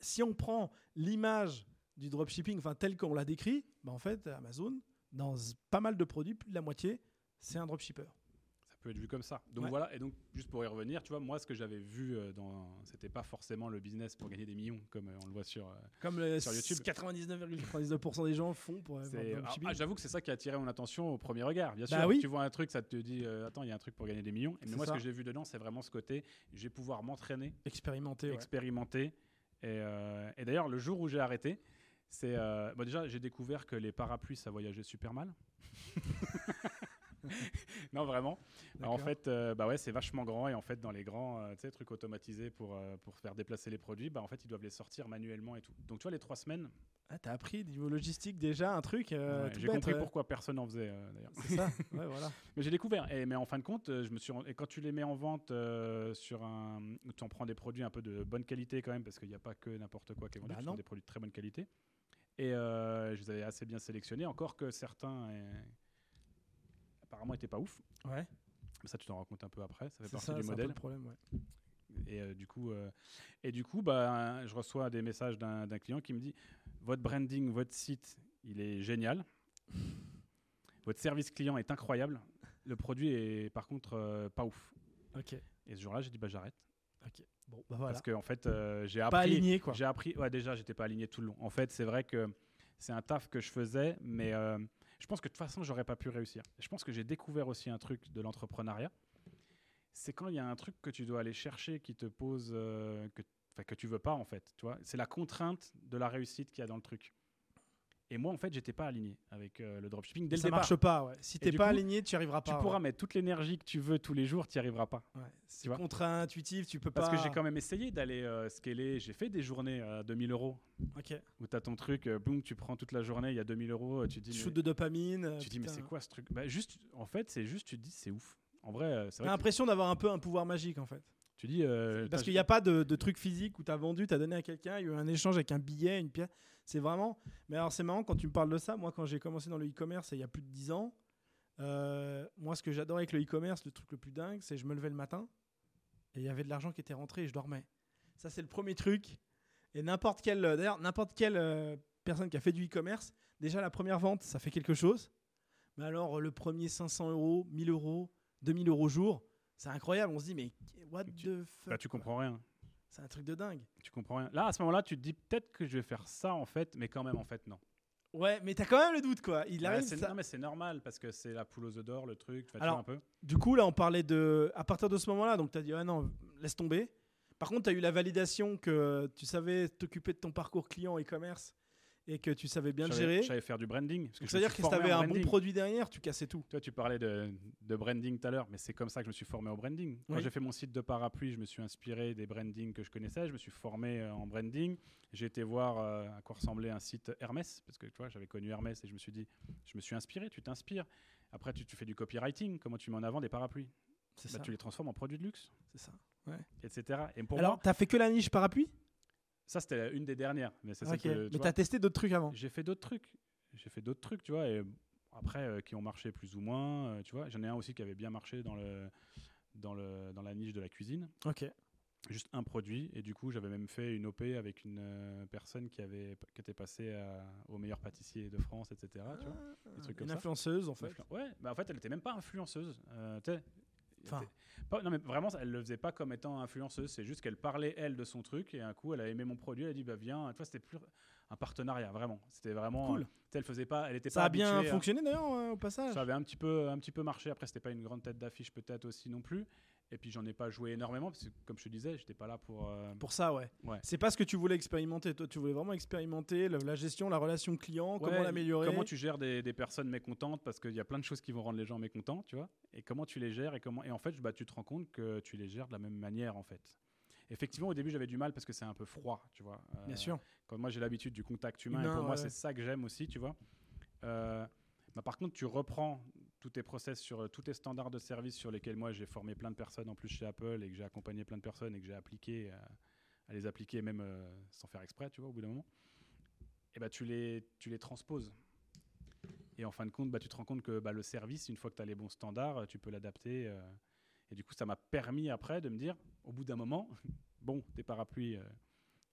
si on prend l'image du dropshipping, enfin tel qu'on l'a décrit, bah, en fait, Amazon, dans pas mal de produits, plus de la moitié, c'est un dropshipper. Peut être vu comme ça. Donc Ouais. voilà, et donc juste pour y revenir, tu vois, moi ce que j'avais vu euh, dans. C'était pas forcément le business pour gagner des millions, comme euh, on le voit sur. euh, Comme le Sur YouTube. 99,99% des gens font pour dropshipping. ah, J'avoue que c'est ça qui a attiré mon attention au premier regard. Bien Bah sûr, oui. tu vois un truc, ça te dit Attends, il y a un truc pour gagner des millions. Et mais moi, ça. ce que j'ai vu dedans, c'est vraiment ce côté je vais pouvoir m'entraîner, Expérimenté, ouais. expérimenter. Et, et d'ailleurs, le jour où j'ai arrêté, c'est. bon, déjà, j'ai découvert que les parapluies, ça voyageait super mal. non, vraiment. Alors, en fait, euh, bah ouais, c'est vachement grand et en fait, dans les grands euh, tu trucs automatisés pour, euh, pour faire déplacer les produits, bah, en fait, ils doivent les sortir manuellement et tout. Donc, tu vois, les trois semaines, Ah, t'as appris niveau logistique déjà un truc. ouais, j'ai compris pourquoi personne n'en faisait d'ailleurs. C'est ça, ouais, voilà. Mais j'ai découvert. Et, mais en fin de compte, je me suis et quand tu les mets en vente sur un, tu en prends des produits un peu de bonne qualité quand même, parce qu'il n'y a pas que n'importe quoi qui est vendu, Bah sont non. des produits de très bonne qualité. Et je les avais assez bien sélectionnés, encore que certains apparemment étaient pas ouf. Ouais, Mais ça, tu t'en rends compte un peu après. Ça fait partie ça, du c'est modèle. le problème, ouais. Et euh, du coup, euh, et du coup, bah, je reçois des messages d'un client qui me dit votre branding, votre site, il est génial. Votre service client est incroyable. Le produit est par contre euh, pas ouf. Ok, Et ce jour-là, j'ai dit bah j'arrête ok. Bon, bah voilà. parce que en fait, euh, j'ai Pas appris. aligné, quoi. J'ai appris. Ouais, déjà, j'étais pas aligné tout le long. En fait, c'est vrai que c'est un taf que je faisais, mais je pense que de toute façon, j'aurais pas pu réussir. Je pense que j'ai découvert aussi un truc de l'entrepreneuriat. C'est quand il y a un truc que tu dois aller chercher qui te pose euh, que, que tu veux pas en fait. C'est la contrainte de la réussite qu'il y a dans le truc. Et moi, en fait, j'étais pas aligné avec euh, le dropshipping dès le ça départ. marche pas, ouais. Si t'es pas coup, aligné, tu y arriveras Tu pas. pourras ouais. mettre toute l'énergie que tu veux tous les jours, tu n'y arriveras pas. Ouais, C'est contre-intuitif, tu peux Parce pas. que j'ai quand même essayé d'aller euh, scaler. J'ai fait des journées à 2000 euros Ok. où tu as ton truc, euh, boum, tu prends toute la journée, il y a 2000 euros, tu dis, Shoot mais, de dopamine. tu dis mais c'est quoi ce truc? Bah, juste, En fait, c'est juste, tu te dis, c'est ouf. En vrai, c'est T'as vrai. que l'impression d'avoir un peu un pouvoir magique en fait. Tu dis. euh, Parce qu'il n'y a pas de, de truc physique où tu as vendu, tu as donné à quelqu'un, il y a eu un échange avec un billet, une pièce. C'est vraiment. Mais alors c'est marrant quand tu me parles de ça. Moi, quand j'ai commencé dans le e-commerce il y a plus de 10 ans, euh, moi ce que j'adorais avec le e-commerce, le truc le plus dingue, c'est que je me levais le matin et il y avait de l'argent qui était rentré et je dormais. Ça, c'est le premier truc. Et n'importe quelle, d'ailleurs, n'importe quelle euh, personne qui a fait du e-commerce, déjà la première vente, ça fait quelque chose. Mais alors, le premier 500 euros, 1000 euros, 2000 euros jour, c'est incroyable. On se dit, mais what Tu- the fuck bah, tu comprends rien. C'est un truc de dingue. Tu comprends rien. Là, à ce moment-là, tu te dis peut-être que je vais faire ça en fait, mais quand même, en fait, non. Ouais, mais t'as quand même le doute, quoi. Il arrive. ça- Non, mais c'est normal parce que c'est la poule aux œufs d'or, le truc. Alors, un peu. Du coup, là, on parlait de. À partir de ce moment-là, donc t'as dit, ah non, laisse tomber. Par contre, t'as eu la validation que tu savais t'occuper de ton parcours client e-commerce et que tu savais bien le gérer. Je savais faire du branding. c'est-à-dire que si t'avais en un bon produit derrière, tu cassais tout. Toi, tu parlais de, de branding tout à l'heure, mais c'est comme ça que je me suis formé au branding. Quand Oui. j'ai fait mon site de parapluie, je me suis inspiré des brandings que je connaissais, je me suis formé euh, en branding. J'ai été voir euh, à quoi ressemblait un site Hermès, parce que tu vois, j'avais connu Hermès et je me suis dit, je me suis inspiré, tu t'inspires. Après, tu, tu fais du copywriting, comment tu mets en avant des parapluies? C'est Bah, ça. Tu les transformes en produits de luxe, C'est ça. etc. Et pour Alors, moi, t'as fait que la niche parapluie? Ça, c'était une des dernières. Mais c'est que, tu Mais t'as testé d'autres trucs avant. j'ai fait d'autres trucs. J'ai fait d'autres trucs, tu vois, et après, euh, qui ont marché plus ou moins, euh, tu vois. J'en ai un aussi qui avait bien marché dans, le, dans, le, dans la niche de la cuisine. Ok. Juste un produit, et du coup, j'avais même fait une OP avec une euh, personne qui, avait, qui était passée à- au meilleur pâtissier de France, etc. tu vois. des trucs comme Une ça. influenceuse, en fait. Influ- Ouais, bah en fait, elle était même pas influenceuse. Enfin. Pas- non, mais vraiment, elle le faisait pas comme étant influenceuse. C'est juste qu'elle parlait, elle, de son truc. Et un coup, elle a aimé mon produit. Elle a dit, bah viens. Tu vois, c'était plus un partenariat, vraiment. C'était vraiment. Cool. euh, elle faisait pas. Elle était Ça pas a bien à- fonctionné d'ailleurs euh, au passage. ça avait un petit peu, un petit peu marché. Après, c'était pas une grande tête d'affiche peut-être aussi non plus. Et puis j'en ai pas joué énormément parce que comme je te disais, j'étais pas là pour. euh, Pour ça, ouais. Ouais. C'est pas ce que tu voulais expérimenter. Toi, tu voulais vraiment expérimenter la gestion, la relation client, comment l'améliorer. Comment tu gères des, des personnes mécontentes parce qu'il y a plein de choses qui vont rendre les gens mécontents, tu vois. Et comment tu les gères et comment et en fait, bah, tu te rends compte que tu les gères de la même manière en fait. Effectivement, au début, j'avais du mal parce que c'est un peu froid, tu vois. Euh, Bien sûr. Quand moi j'ai l'habitude du contact humain, et pour moi c'est ça que j'aime aussi, tu vois. Euh, bah, par contre, tu reprends tous tes process sur euh, tous tes standards de service sur lesquels moi j'ai formé plein de personnes en plus chez Apple et que j'ai accompagné plein de personnes et que j'ai appliqué euh, à les appliquer même euh, sans faire exprès, tu vois, au bout d'un moment. Et bah tu les tu les transposes. Et en fin de compte, bah, tu te rends compte que bah, le service, une fois que tu as les bons standards, tu peux l'adapter. euh, et du coup, ça m'a permis après de me dire, au bout d'un moment, bon, tes parapluies, euh,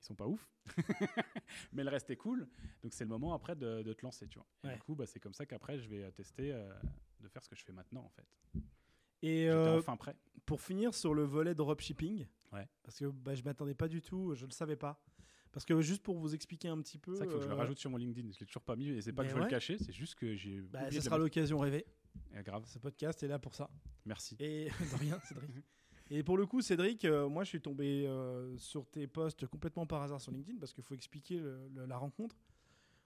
ils sont pas ouf, mais le reste est cool. Donc c'est le moment après de, de te lancer, tu vois. Et Ouais. du coup, bah, c'est comme ça qu'après, je vais tester euh, de faire ce que je fais maintenant, en fait. Et euh, enfin prêt. pour finir sur le volet dropshipping, Ouais. parce que bah, je m'attendais pas du tout, je le savais pas. Parce que juste pour vous expliquer un petit peu. C'est ça qu'il faut que je le euh, rajoute sur mon LinkedIn. Je l'ai toujours pas mis et c'est pas mais que je veux ouais. le cacher, c'est juste que j'ai. bah, de sera l'occasion rêvée. Eh, grave. Ce podcast est là pour ça. Merci. Et de rien, Cédric. Et pour le coup, Cédric, euh, moi je suis tombé sur tes posts complètement par hasard sur LinkedIn parce qu'il faut expliquer le- le- la rencontre.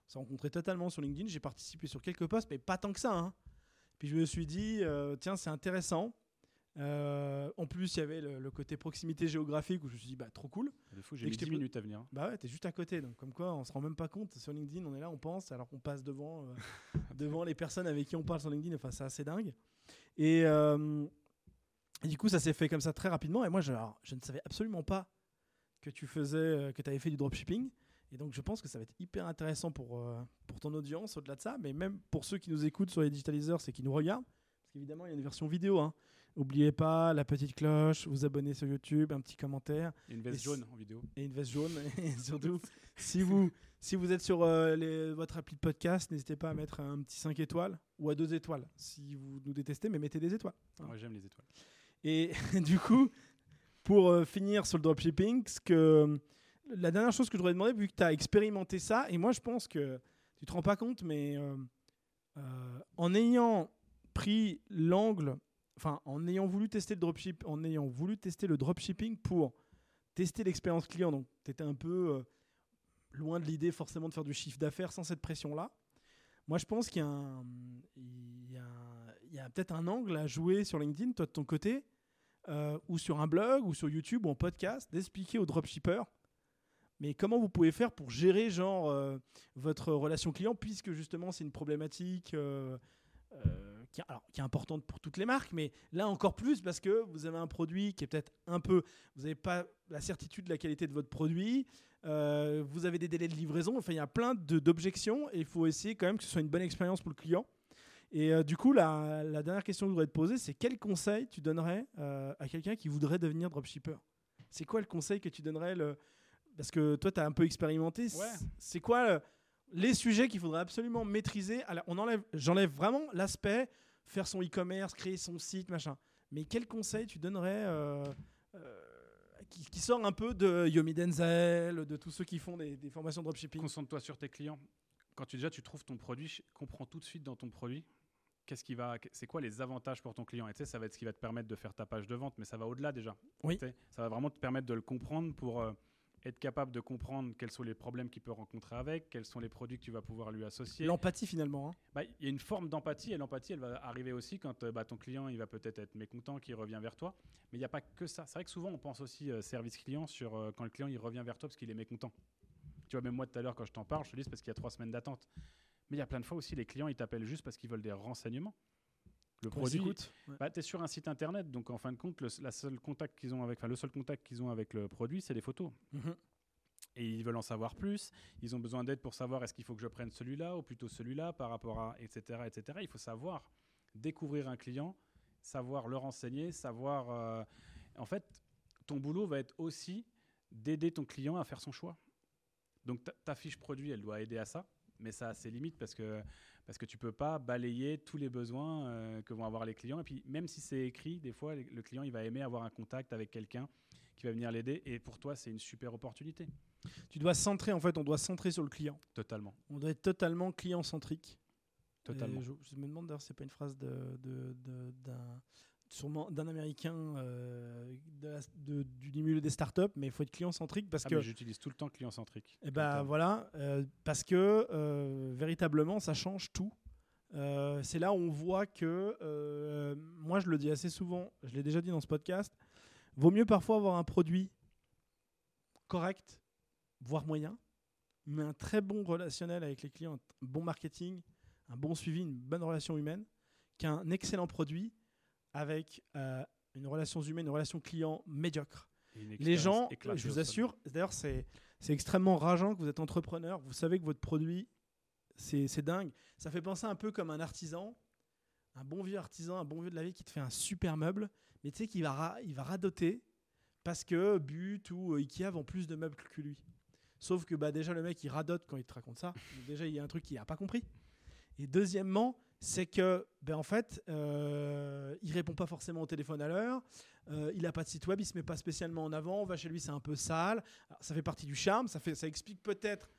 On s'est rencontrés totalement sur LinkedIn. J'ai participé sur quelques posts, mais pas tant que ça. hein. Puis je me suis dit, euh, tiens, c'est intéressant. Euh, en plus, il y avait le, le côté proximité géographique où je me suis dit, bah trop cool. Fois, Dès j'ai que mis je t'ai 10 po- minutes à venir. Bah ouais, t'es juste à côté. Donc, comme quoi, on se rend même pas compte. Sur LinkedIn, on est là, on pense, alors qu'on passe devant, euh, devant les personnes avec qui on parle sur LinkedIn. Enfin, c'est assez dingue. Et, et du coup, ça s'est fait comme ça très rapidement. Et moi, je, alors, je ne savais absolument pas que tu faisais, que tu avais fait du dropshipping. Et donc, je pense que ça va être hyper intéressant pour, euh, pour ton audience au-delà de ça, mais même pour ceux qui nous écoutent sur les digitaliseurs, c'est qui nous regardent. Parce qu'évidemment, il y a une version vidéo. Hein. N'oubliez pas la petite cloche, vous abonner sur YouTube, un petit commentaire a une veste Et jaune en vidéo. et une veste jaune. Et surtout, si vous, si vous êtes sur euh, les- votre appli de podcast, n'hésitez pas à mettre un petit 5 étoiles ou à 2 étoiles. Si vous nous détestez, mais mettez des étoiles. Ah. Moi, j'aime les étoiles. Et du coup, pour euh, finir sur le dropshipping, ce que, la dernière chose que je voudrais demander, vu que tu as expérimenté ça, et moi je pense que tu te rends pas compte, mais euh, euh, en ayant pris l'angle, enfin en ayant voulu tester le en ayant voulu tester le dropshipping pour tester l'expérience client, donc tu étais un peu euh, loin de l'idée forcément de faire du chiffre d'affaires sans cette pression-là. Moi, je pense qu'il y a, a peut-être un angle à jouer sur LinkedIn, toi de ton côté, ou sur un blog, ou sur YouTube, ou en podcast, d'expliquer aux dropshippers mais comment vous pouvez faire pour gérer genre euh, votre relation client, puisque justement c'est une problématique euh, euh, qui, est importante pour toutes les marques, mais là encore plus parce que vous avez un produit qui est peut-être un peu, vous n'avez pas la certitude de la qualité de votre produit, vous avez des délais de livraison, enfin il y a plein d'objections et il faut essayer quand même que ce soit une bonne expérience pour le client. Et du coup, la, dernière question que je voudrais te poser, c'est quel conseil tu donnerais à quelqu'un qui voudrait devenir dropshipper? C'est quoi le conseil que tu donnerais. Parce que toi, tu as un peu expérimenté. Ouais. C'est quoi euh, les sujets qu'il faudrait absolument maîtriser? Alors, on enlève, J'enlève vraiment l'aspect faire son e-commerce, créer son site, machin. Mais quel conseil tu donnerais euh, euh, qui, qui sort un peu de Yomi Denzel, de tous ceux qui font des, des formations de dropshipping? Concentre-toi sur tes clients. Quand tu déjà tu trouves ton produit, comprends tout de suite dans ton produit qu'est-ce qui va, c'est quoi les avantages pour ton client? Et tu sais, ça va être ce qui va te permettre de faire ta page de vente, mais ça va au-delà déjà. Oui. Ça va vraiment te permettre de le comprendre pour euh, être capable de comprendre quels sont les problèmes qu'il peut rencontrer avec, quels sont les produits que tu vas pouvoir lui associer. L'empathie finalement. hein. Bah, Il y a une forme d'empathie et l'empathie, elle va arriver aussi quand euh, bah, ton client, il va peut-être être mécontent, qu'il revient vers toi. Mais il n'y a pas que ça. C'est vrai que souvent, on pense aussi euh, service client sur euh, quand le client, il revient vers toi parce qu'il est mécontent. Tu vois, même moi, tout à l'heure, quand je t'en parle, je te dis parce qu'il y a trois semaines d'attente. Mais il y a plein de fois aussi, les clients, ils t'appellent juste parce qu'ils veulent des renseignements. Le produit. Ouais. bah, tu es sur un site internet, donc en fin de compte, le, la seule contact qu'ils ont avec, enfin, le seul contact qu'ils ont avec le produit, c'est les photos Mhm. et ils veulent en savoir plus. Ils ont besoin d'aide pour savoir est-ce qu'il faut que je prenne celui-là ou plutôt celui-là par rapport à etc etc. Il faut savoir découvrir un client, savoir le renseigner, savoir. euh, En fait, ton boulot va être aussi d'aider ton client à faire son choix. Donc ta, ta fiche produit, elle doit aider à ça, mais ça a ses limites parce que parce que tu peux pas balayer tous les besoins euh, que vont avoir les clients. Et puis même si c'est écrit, des fois le client il va aimer avoir un contact avec quelqu'un qui va venir l'aider. Et pour toi, c'est une super opportunité. Tu dois centrer, en fait, on doit centrer sur le client. Totalement. On doit être totalement client-centrique. Totalement. Et Je, je me demande d'ailleurs c'est pas une phrase de, de- de- d'un. Sûrement d'un américain euh, de la- de- du milieu des startups, mais il faut être client-centrique parce Ah, que j'utilise tout le temps client centrique. Eh ben voilà, euh, parce que euh, véritablement, ça change tout. C'est là où on voit que, moi je le dis assez souvent, je l'ai déjà dit dans ce podcast, vaut mieux parfois avoir un produit correct, voire moyen, mais un très bon relationnel avec les clients, un bon marketing, un bon suivi, une bonne relation humaine, qu'un excellent produit avec euh, une relation humaine, une relation client médiocre les gens, je vous assure, d'ailleurs, c'est extrêmement rageant que vous êtes entrepreneur. Vous savez que votre produit, c'est dingue. Ça fait penser un peu comme un artisan, un bon vieux artisan, un bon vieux de la vie qui te fait un super meuble, mais tu sais qu'il va, il va radoter parce que But ou Ikea vend plus de meubles que lui. Sauf que bah, déjà, le mec, il radote quand il te raconte ça. Déjà, il y a un truc qu'il n'a pas compris. Et deuxièmement, c'est que, ben, en fait, euh, il répond pas forcément au téléphone à l'heure. Euh, il n'a pas de site web, il se met pas spécialement en avant. On va chez lui, c'est un peu sale. Ça fait partie du charme. Ça, fait, ça explique peut-être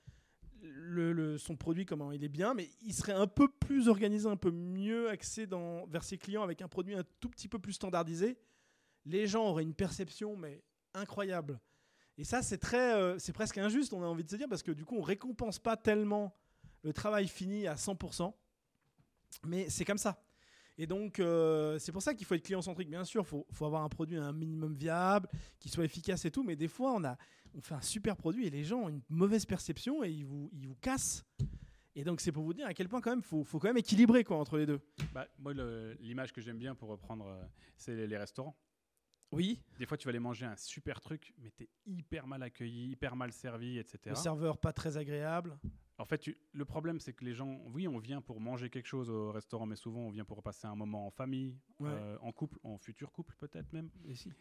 son produit, comment il est bien, mais il serait un peu plus organisé, un peu mieux axé dans, vers ses clients avec un produit un tout petit peu plus standardisé. Les gens auraient une perception, mais incroyable. Et ça, c'est très, euh, c'est presque injuste, on a envie de se dire, parce que du coup, on récompense pas tellement le travail fini à 100%, mais c'est comme ça. Et donc, euh, c'est pour ça qu'il faut être client-centrique. Bien sûr, il faut, faut avoir un produit un minimum viable, qui soit efficace et tout, mais des fois, on, a, on fait un super produit et les gens ont une mauvaise perception et ils vous, ils vous cassent. Et donc, c'est pour vous dire à quel point, quand même, il faut, faut quand même équilibrer quoi, entre les deux. Bah, moi, l'image que j'aime bien pour reprendre, euh, c'est les, les restaurants. Oui, Des fois, tu vas aller manger un super truc, mais t'es hyper mal accueilli, hyper mal servi, etc. le serveur pas très agréable. En fait, tu- le problème, c'est que les gens, oui, on vient pour manger quelque chose au restaurant, mais souvent, on vient pour passer un moment en famille, Ouais. euh, en couple, en futur couple peut-être même. Et si.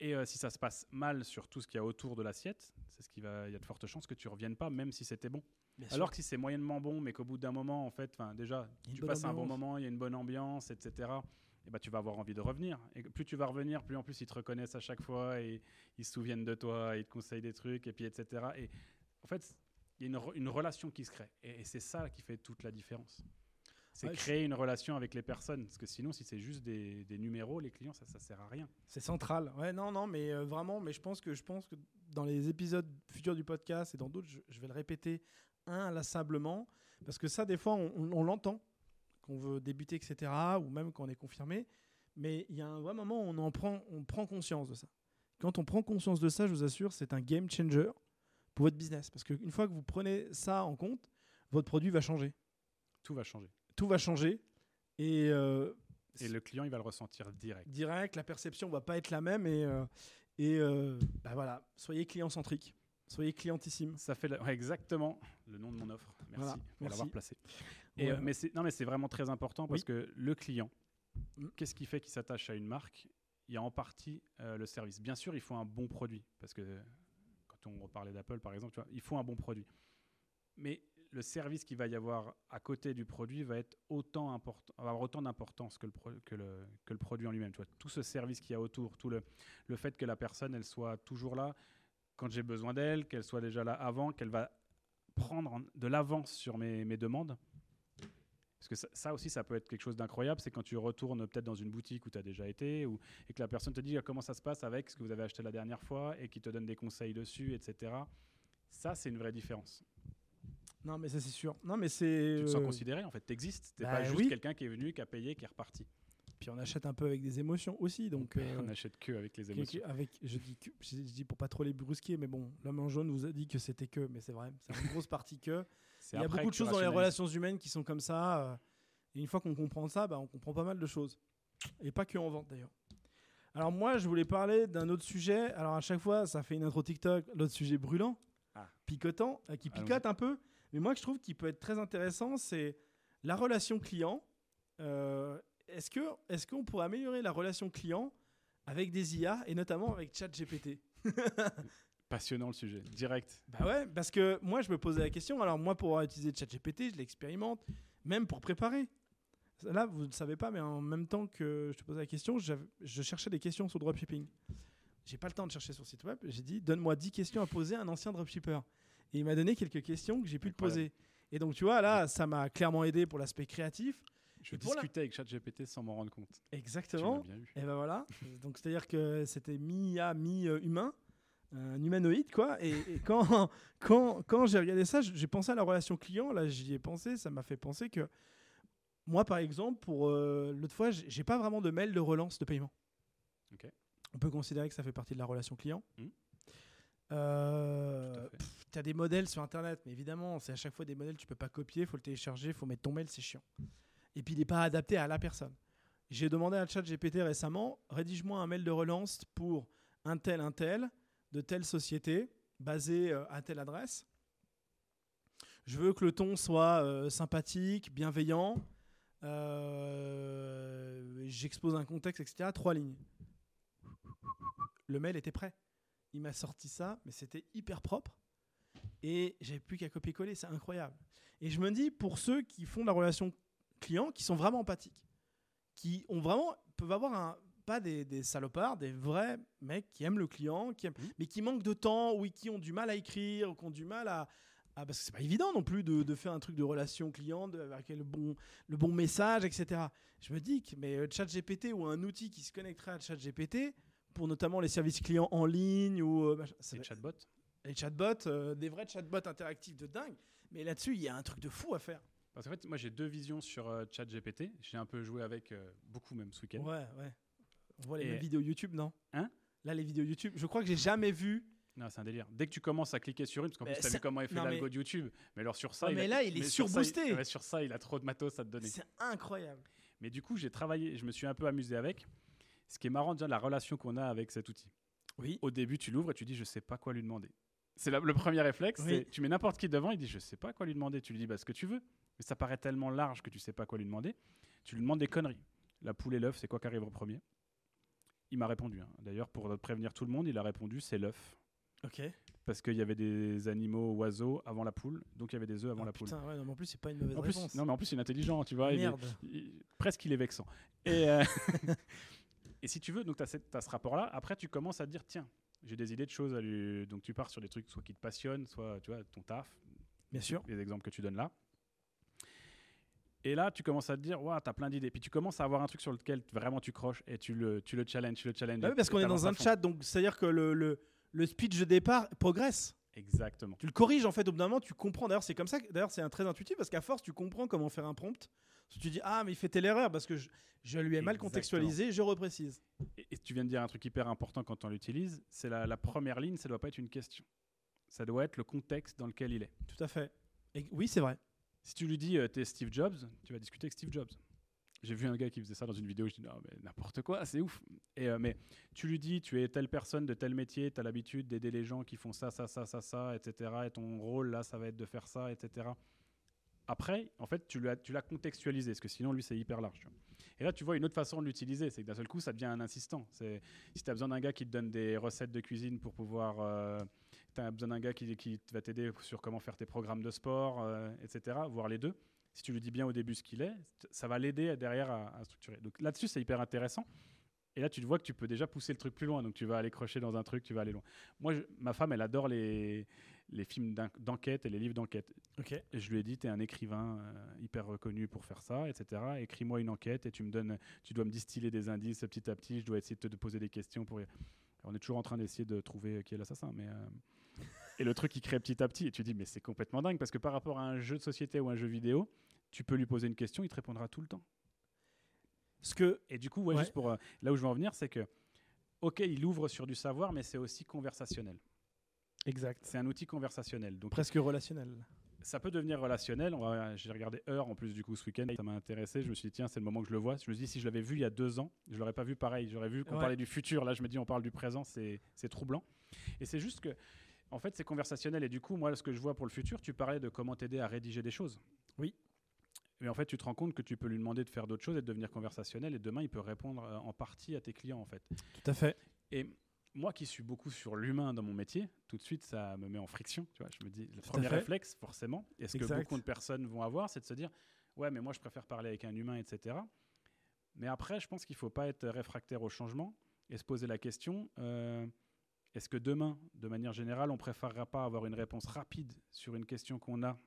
Et euh, si ça se passe mal sur tout ce qu'il y a autour de l'assiette, c'est ce qui va, il y a de fortes chances que tu reviennes pas, même si c'était bon. Bien Alors sûr. que si c'est moyennement bon, mais qu'au bout d'un moment, en fait, déjà, tu passes un bon moment, il y a une bonne ambiance, etc. Et bah, tu vas avoir envie de revenir. Et plus tu vas revenir, plus en plus ils te reconnaissent à chaque fois et ils se souviennent de toi, ils te conseillent des trucs, et puis etc. Et en fait, il y a une, re- une relation qui se crée. Et, et c'est ça qui fait toute la différence. C'est Ouais, créer une relation avec les personnes. Parce que sinon, si c'est juste des, des numéros, les clients, ça ne sert à rien. C'est central. Ouais, non, non, mais euh, vraiment, mais je pense que je pense que dans les épisodes futurs du podcast et dans d'autres, je, je vais le répéter inlassablement parce que ça, des fois, on, on- on l'entend qu'on veut débuter, etc., ou même quand on est confirmé. Mais il y a un vrai moment où on en prend, on prend conscience de ça. Quand on prend conscience de ça, je vous assure, c'est un game changer pour votre business parce qu'une fois que vous prenez ça en compte, votre produit va changer. Tout va changer. Tout va changer et euh, Et le client, il va le ressentir direct. direct, la perception va pas être la même et, euh, et euh, bah voilà, soyez client centrique, soyez clientissime. Ça fait la- ouais, exactement le nom de mon offre. Merci Voilà, pour l'avoir placé. Et, Ouais. mais c'est non, mais c'est vraiment très important parce que le client, Mm. qu'est-ce qui fait qu'il s'attache à une marque? Il y a en partie le service. Bien sûr, il faut un bon produit parce que on reparlait d'Apple, par exemple, tu vois, il faut un bon produit. Mais le service qu'il va y avoir à côté du produit va être autant important, avoir autant d'importance que le, que, le, que le produit en lui-même. Tu vois, tout ce service qu'il y a autour, tout le, le fait que la personne elle soit toujours là quand j'ai besoin d'elle, qu'elle soit déjà là avant, qu'elle va prendre en- de l'avance sur mes, mes demandes. Parce que ça, ça aussi, ça peut être quelque chose d'incroyable, c'est quand tu retournes peut-être dans une boutique où tu as déjà été, ou, et que la personne te dit ah, comment ça se passe avec ce que vous avez acheté la dernière fois, et qui te donne des conseils dessus, etc. Ça, c'est une vraie différence. Non mais ça c'est sûr. Non mais c'est. Tu te sens euh, considéré, en fait, tu existes. Tu bah pas juste oui. quelqu'un qui est venu, qui a payé, qui est reparti. Puis on achète un peu avec des émotions aussi, donc. euh, On n'achète que avec les émotions. avec, je dis que, je dis pour pas trop les brusquer, mais bon, l'homme en jaune vous a dit que c'était que, mais c'est vrai, c'est une grosse partie que. Il y a beaucoup de choses dans les relations humaines qui sont comme ça. euh, et une fois qu'on comprend ça, bah, on comprend pas mal de choses. Et pas que en vente d'ailleurs. Alors moi, je voulais parler d'un autre sujet. Alors à chaque fois, ça fait une intro TikTok, l'autre sujet brûlant, Ah. picotant, euh, qui picote un peu. Mais moi, je trouve qu'il peut être très intéressant, c'est la relation client. Euh, est-ce que est-ce qu'on pourrait améliorer la relation client avec des IA et notamment avec ChatGPT Passionnant le sujet, direct. Bah ouais, parce que moi je me posais la question. Alors moi pour avoir utilisé ChatGPT, je l'expérimente, même pour préparer. Là, vous ne savez pas, mais en même temps que je te posais la question, je cherchais des questions sur dropshipping. J'ai pas le temps de chercher sur le site web. J'ai dit donne-moi 10 questions à poser à un ancien dropshipper. Et il m'a donné quelques questions que j'ai pu te poser. Et donc tu vois là, ça m'a clairement aidé pour l'aspect créatif. Je Et pour la- discutais avec ChatGPT sans m'en rendre compte. Exactement. bien eu. Et ben voilà. Donc c'est-à-dire que c'était mi-IA, mi-humain, un humanoïde quoi. Et, et quand, quand, quand j'ai regardé ça, j'ai pensé à la relation client. Là, j'y ai pensé. Ça m'a fait penser que moi, par exemple, pour euh, l'autre fois, j'ai pas vraiment de mail de relance de paiement. On peut considérer que ça fait partie de la relation client. Euh, fait. tu as des modèles sur internet, mais évidemment, c'est à chaque fois des modèles que tu peux pas copier, faut le télécharger, faut mettre ton mail, c'est chiant. Et puis il n'est pas adapté à la personne. J'ai demandé à ChatGPT récemment, rédige-moi un mail de relance pour un tel, un tel, de telle société, basé euh, à telle adresse. Je veux que le ton soit euh, sympathique, bienveillant. euh, J'expose un contexte, etc. Trois lignes. Le mail était prêt. Il m'a sorti ça, mais c'était hyper propre. Et j'avais plus qu'à copier-coller, c'est incroyable. Et je me dis, pour ceux qui font de la relation client, qui sont vraiment empathiques, qui ont vraiment, peuvent avoir un, pas des, des salopards, des vrais mecs qui aiment le client, qui aiment, Mhm. mais qui manquent de temps, ou qui ont du mal à écrire, ou qui ont du mal à. parce que c'est pas évident non plus de, de faire un truc de relation client, de, avec le bon, le bon message, etc. Je me dis que mais euh, ChatGPT ou un outil qui se connecterait à ChatGPT, pour notamment les services clients en ligne ou euh, machin, ça C'est va- chatbot. les chatbots, euh, des vrais chatbots interactifs de dingue. Mais là-dessus, il y a un truc de fou à faire. Parce qu'en fait, moi j'ai deux visions sur euh, ChatGPT. J'ai un peu joué avec euh, beaucoup même ce week-end. Ouais, ouais. On voit les Et- mêmes vidéos YouTube, non? Hein? Là, les vidéos YouTube, je crois que j'ai jamais vu. Non, c'est un délire. Dès que tu commences à cliquer sur une, parce qu'en plus, t'as ça- vu comment il fait l'algo mais- de YouTube. Mais alors sur ça, il mais a- là, il est sur ça, surboosté. ouais, sur ça, il a trop de matos à te donner. C'est incroyable. Mais du coup, j'ai travaillé, je me suis un peu amusé avec. Ce qui est marrant, déjà, la relation qu'on a avec cet outil. Oui. Au début, tu l'ouvres et tu dis, je sais pas quoi lui demander. C'est le premier réflexe. Oui. Tu mets n'importe qui devant, il dit, je sais pas quoi lui demander. Tu lui dis, bah, ce que tu veux. Mais ça paraît tellement large que tu sais pas quoi lui demander. Tu lui demandes des conneries. La poule et l'œuf, c'est quoi qui arrive en premier? Il m'a répondu. hein. D'ailleurs, pour prévenir tout le monde, il a répondu, c'est l'œuf. Ok. Parce qu'il y avait des animaux, oiseaux avant la poule, donc il y avait des œufs avant Ah, la poule. putain, ouais, non, mais en plus, c'est pas une mauvaise En plus, réponse. non, mais en plus, il est intelligent, tu vois. il est- Merde. il- presque il est vexant. Et, euh, et si tu veux, donc tu as, ce rapport-là, après tu commences à te dire, tiens, j'ai des idées de choses à lui... Donc tu pars sur des trucs soit qui te passionnent, soit tu vois, ton taf, Bien sûr. les exemples que tu donnes là. Et là, tu commences à te dire, waouh, t'as plein d'idées. Puis tu commences à avoir un truc sur lequel vraiment tu croches et tu le, tu le challenges, tu le challenges. Bah oui, parce qu'on est dans un fond. chat, donc c'est-à-dire que le, le, le speech de départ progresse. Exactement. Tu le corriges en fait au bout d'un moment, tu comprends. D'ailleurs, c'est comme ça. D'ailleurs, c'est un très intuitif parce qu'à force, tu comprends comment faire un prompt. Tu dis ah mais il fait telle erreur parce que je, je lui ai mal Exactement. contextualisé, je reprécise. Et, et tu viens de dire un truc hyper important quand on l'utilise, c'est la, la première ligne, ça doit pas être une question. Ça doit être le contexte dans lequel il est. Tout à fait. Et, oui, c'est vrai. Si tu lui dis euh, t'es Steve Jobs, tu vas discuter avec Steve Jobs. J'ai vu un gars qui faisait ça dans une vidéo, je dis non mais n'importe quoi, c'est ouf. Euh, mais tu lui dis tu es telle personne de tel métier, tu as l'habitude d'aider les gens qui font ça, ça, ça, ça, ça, etc. Et ton rôle là, ça va être de faire ça, etc. Après, en fait, tu l'as, tu l'as contextualisé, parce que sinon, lui, c'est hyper large. Et là, tu vois une autre façon de l'utiliser, c'est que d'un seul coup, ça devient un insistant. Si tu as besoin d'un gars qui te donne des recettes de cuisine pour pouvoir... tu as besoin d'un gars qui, qui va t'aider sur comment faire tes programmes de sport, euh, etc., voir les deux. Si tu lui dis bien au début ce qu'il est, ça va l'aider derrière à, à structurer. Donc là-dessus, c'est hyper intéressant. Et là, tu te vois que tu peux déjà pousser le truc plus loin. Donc tu vas aller crocher dans un truc, tu vas aller loin. Moi, je- ma femme, elle adore les, les films d'en- d'enquête et les livres d'enquête. Ok. Et je lui ai dit, tu es un écrivain euh, hyper reconnu pour faire ça, etc. Écris-moi une enquête et tu me donnes, tu dois me distiller des indices petit à petit. Je dois essayer de te de poser des questions pour. Alors, on est toujours en train d'essayer de trouver qui est l'assassin, mais. euh, Et le truc, il crée petit à petit. Et tu dis, mais c'est complètement dingue parce que par rapport à un jeu de société ou un jeu vidéo, tu peux lui poser une question, il te répondra tout le temps. Ce que Et du coup, ouais, Ouais. juste pour euh, là où je veux en venir, c'est que, ok, il ouvre sur du savoir, mais c'est aussi conversationnel. exact. C'est un outil conversationnel. Donc Presque relationnel. ça peut devenir relationnel. J'ai regardé Heure en plus du coup ce week-end, ça m'a intéressé. Je me suis dit tiens c'est le moment que je le vois. Je me suis dit si je l'avais vu il y a deux ans, je l'aurais pas vu pareil. J'aurais vu qu'on Ouais. parlait du futur. Là je me dis on parle du présent, c'est troublant. Et c'est juste que en fait c'est conversationnel et du coup moi ce que je vois pour le futur, tu parlais de comment t'aider à rédiger des choses. Oui. Mais en fait tu te rends compte que tu peux lui demander de faire d'autres choses et de devenir conversationnel et demain il peut répondre euh, en partie à tes clients en fait. Tout à fait. Et moi qui suis beaucoup sur l'humain dans mon métier, tout de suite ça me met en friction. Tu vois, je me dis, le Tout premier réflexe, forcément, et ce que beaucoup de personnes vont avoir, c'est de se dire, ouais, mais moi je préfère parler avec un humain, etc. Mais après, je pense qu'il ne faut pas être réfractaire au changement et se poser la question, euh, est-ce que demain, de manière générale, on préférera pas avoir une réponse rapide sur une question qu'on a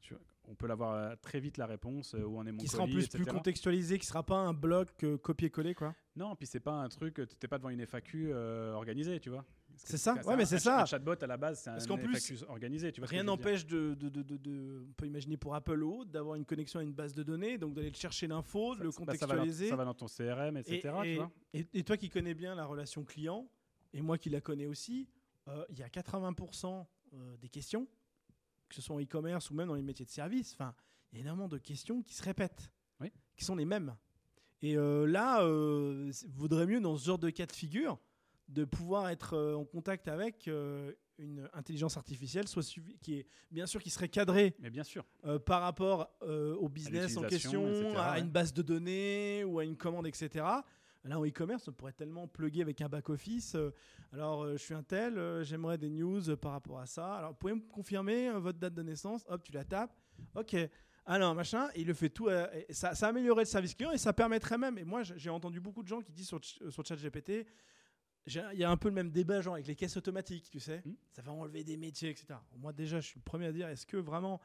tu on peut l'avoir euh, très vite la réponse euh, où en est mon Qui sera en plus plus contextualisé, qui sera pas un bloc euh, copier-coller, quoi. Non, puis c'est pas un truc, euh, t'es pas devant une FAQ euh, organisée, tu vois. C'est ça, ouais, mais c'est ça. Un chatbot à la base, c'est un qu'en plus, FAQ organisé, tu vois. Rien n'empêche de, de, de, de- de- on peut imaginer pour Apple ou autre, d'avoir une connexion à une base de données, donc d'aller chercher l'info, de le Bah, ça va dans- contextualiser. ça va dans ton CRM, etc. Et, tu et- vois. et- et toi qui connais bien la relation client, et moi qui la connais aussi, euh, il y a 80% euh, des questions, que ce soit en e-commerce ou même dans les métiers de service, enfin, il y a énormément de questions qui se répètent, Oui. qui sont les mêmes. Et euh, là, euh, vaudrait mieux dans ce genre de cas de figure de pouvoir être euh, en contact avec une intelligence artificielle, soit suivi- qui est bien sûr qui serait cadrée Mais bien sûr. par rapport au business en question, etc., à ouais. une base de données ou à une commande, etc. Là, en e-commerce, on pourrait tellement plugger avec un back-office. euh, alors, euh, je suis un tel, euh, j'aimerais des news par rapport à ça. Alors, vous pouvez me confirmer votre date de naissance Hop, tu la tapes. Ok. Alors, machin, il le fait tout. euh, et ça, ça améliorerait le service client et ça permettrait même. Et moi, j'ai entendu beaucoup de gens qui disent sur, ch- sur ChatGPT, il y a un peu le même débat, genre avec les caisses automatiques, tu sais. Hmm. Ça va enlever des métiers, etc. Moi, déjà, je suis le premier à dire est-ce que vraiment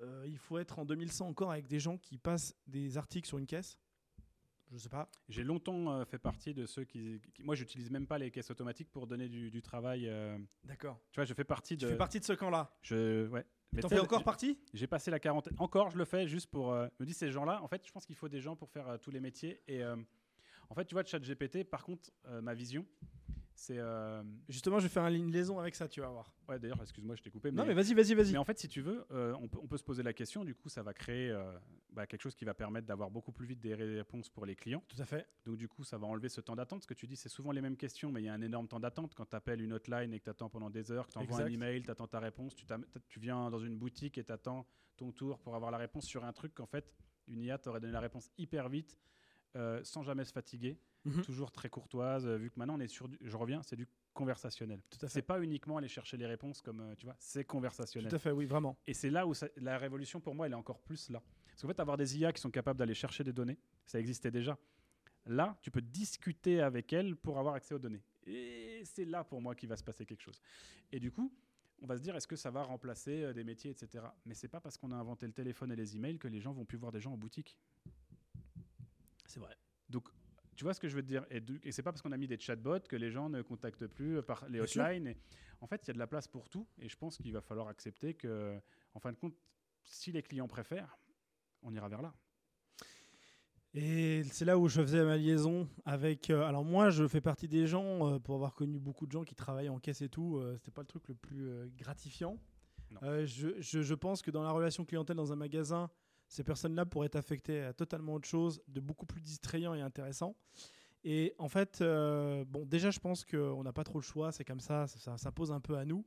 euh, il faut être en 2100 encore avec des gens qui passent des articles sur une caisse? Je sais pas. J'ai longtemps euh, fait partie de ceux qui. qui- moi, j'utilise même pas les caisses automatiques pour donner du, du travail. euh, D'accord. Tu vois, je fais partie Tu de. fais partie de ce camp-là. Je, ouais. Mais T'en tu sais, fais encore partie? J'ai passé la quarantaine. Encore, je le fais juste pour. euh, je me dis, ces gens-là, en fait, je pense qu'il faut des gens pour faire euh, tous les métiers. Et euh, en fait, tu vois, ChatGPT, par contre, euh, ma vision, c'est. euh, Justement, je vais faire une liaison avec ça, tu vas voir. Ouais, d'ailleurs, excuse-moi, je t'ai coupé. Non, mais vas-y, vas-y, vas-y. Mais en fait, si tu veux, euh, on, peut, on peut se poser la question. Du coup, ça va créer euh, bah, quelque chose qui va permettre d'avoir beaucoup plus vite des réponses pour les clients. Tout à fait. Donc, du coup, ça va enlever ce temps d'attente. Ce que tu dis, c'est souvent les mêmes questions, mais il y a un énorme temps d'attente. Quand tu appelles une hotline et que tu attends pendant des heures, que tu envoies un email, tu attends ta réponse, tu, tu viens dans une boutique et tu attends ton tour pour avoir la réponse sur un truc qu'en fait, une IA t'aurait donné la réponse hyper vite, euh, sans jamais se fatiguer, Mhm. toujours très courtoise, euh, vu que maintenant on est sur du, je reviens, c'est du conversationnel. Tout à C'est fait. pas uniquement aller chercher les réponses comme, euh, tu vois, c'est conversationnel. Tout à fait, oui, vraiment. Et c'est là où ça- la révolution, pour moi, elle est encore plus là. Parce qu'en fait, avoir des IA qui sont capables d'aller chercher des données, ça existait déjà. Là, tu peux discuter avec elles pour avoir accès aux données. Et c'est là, pour moi, qu'il va se passer quelque chose. Et du coup, on va se dire, est-ce que ça va remplacer des métiers, etc. Mais c'est pas parce qu'on a inventé le téléphone et les emails que les gens vont plus voir des gens en boutique. C'est vrai. Donc, tu vois ce que je veux te dire Et, et c'est pas parce qu'on a mis des chatbots que les gens ne contactent plus par les hotlines. Et- en fait, il y a de la place pour tout. Et je pense qu'il va falloir accepter que, en fin de compte, si les clients préfèrent, on ira vers là. Et c'est là où je faisais ma liaison avec. euh, alors moi, je fais partie des gens euh, pour avoir connu beaucoup de gens qui travaillent en caisse et tout. euh, C'était pas le truc le plus euh, gratifiant. Non. Je, je- je pense que dans la relation clientèle dans un magasin, ces personnes-là pourraient être affectées à totalement autre chose, de beaucoup plus distrayant et intéressant. Et en fait, euh, bon, déjà, je pense qu'on n'a pas trop le choix. C'est comme ça, ça, s'impose un peu à nous.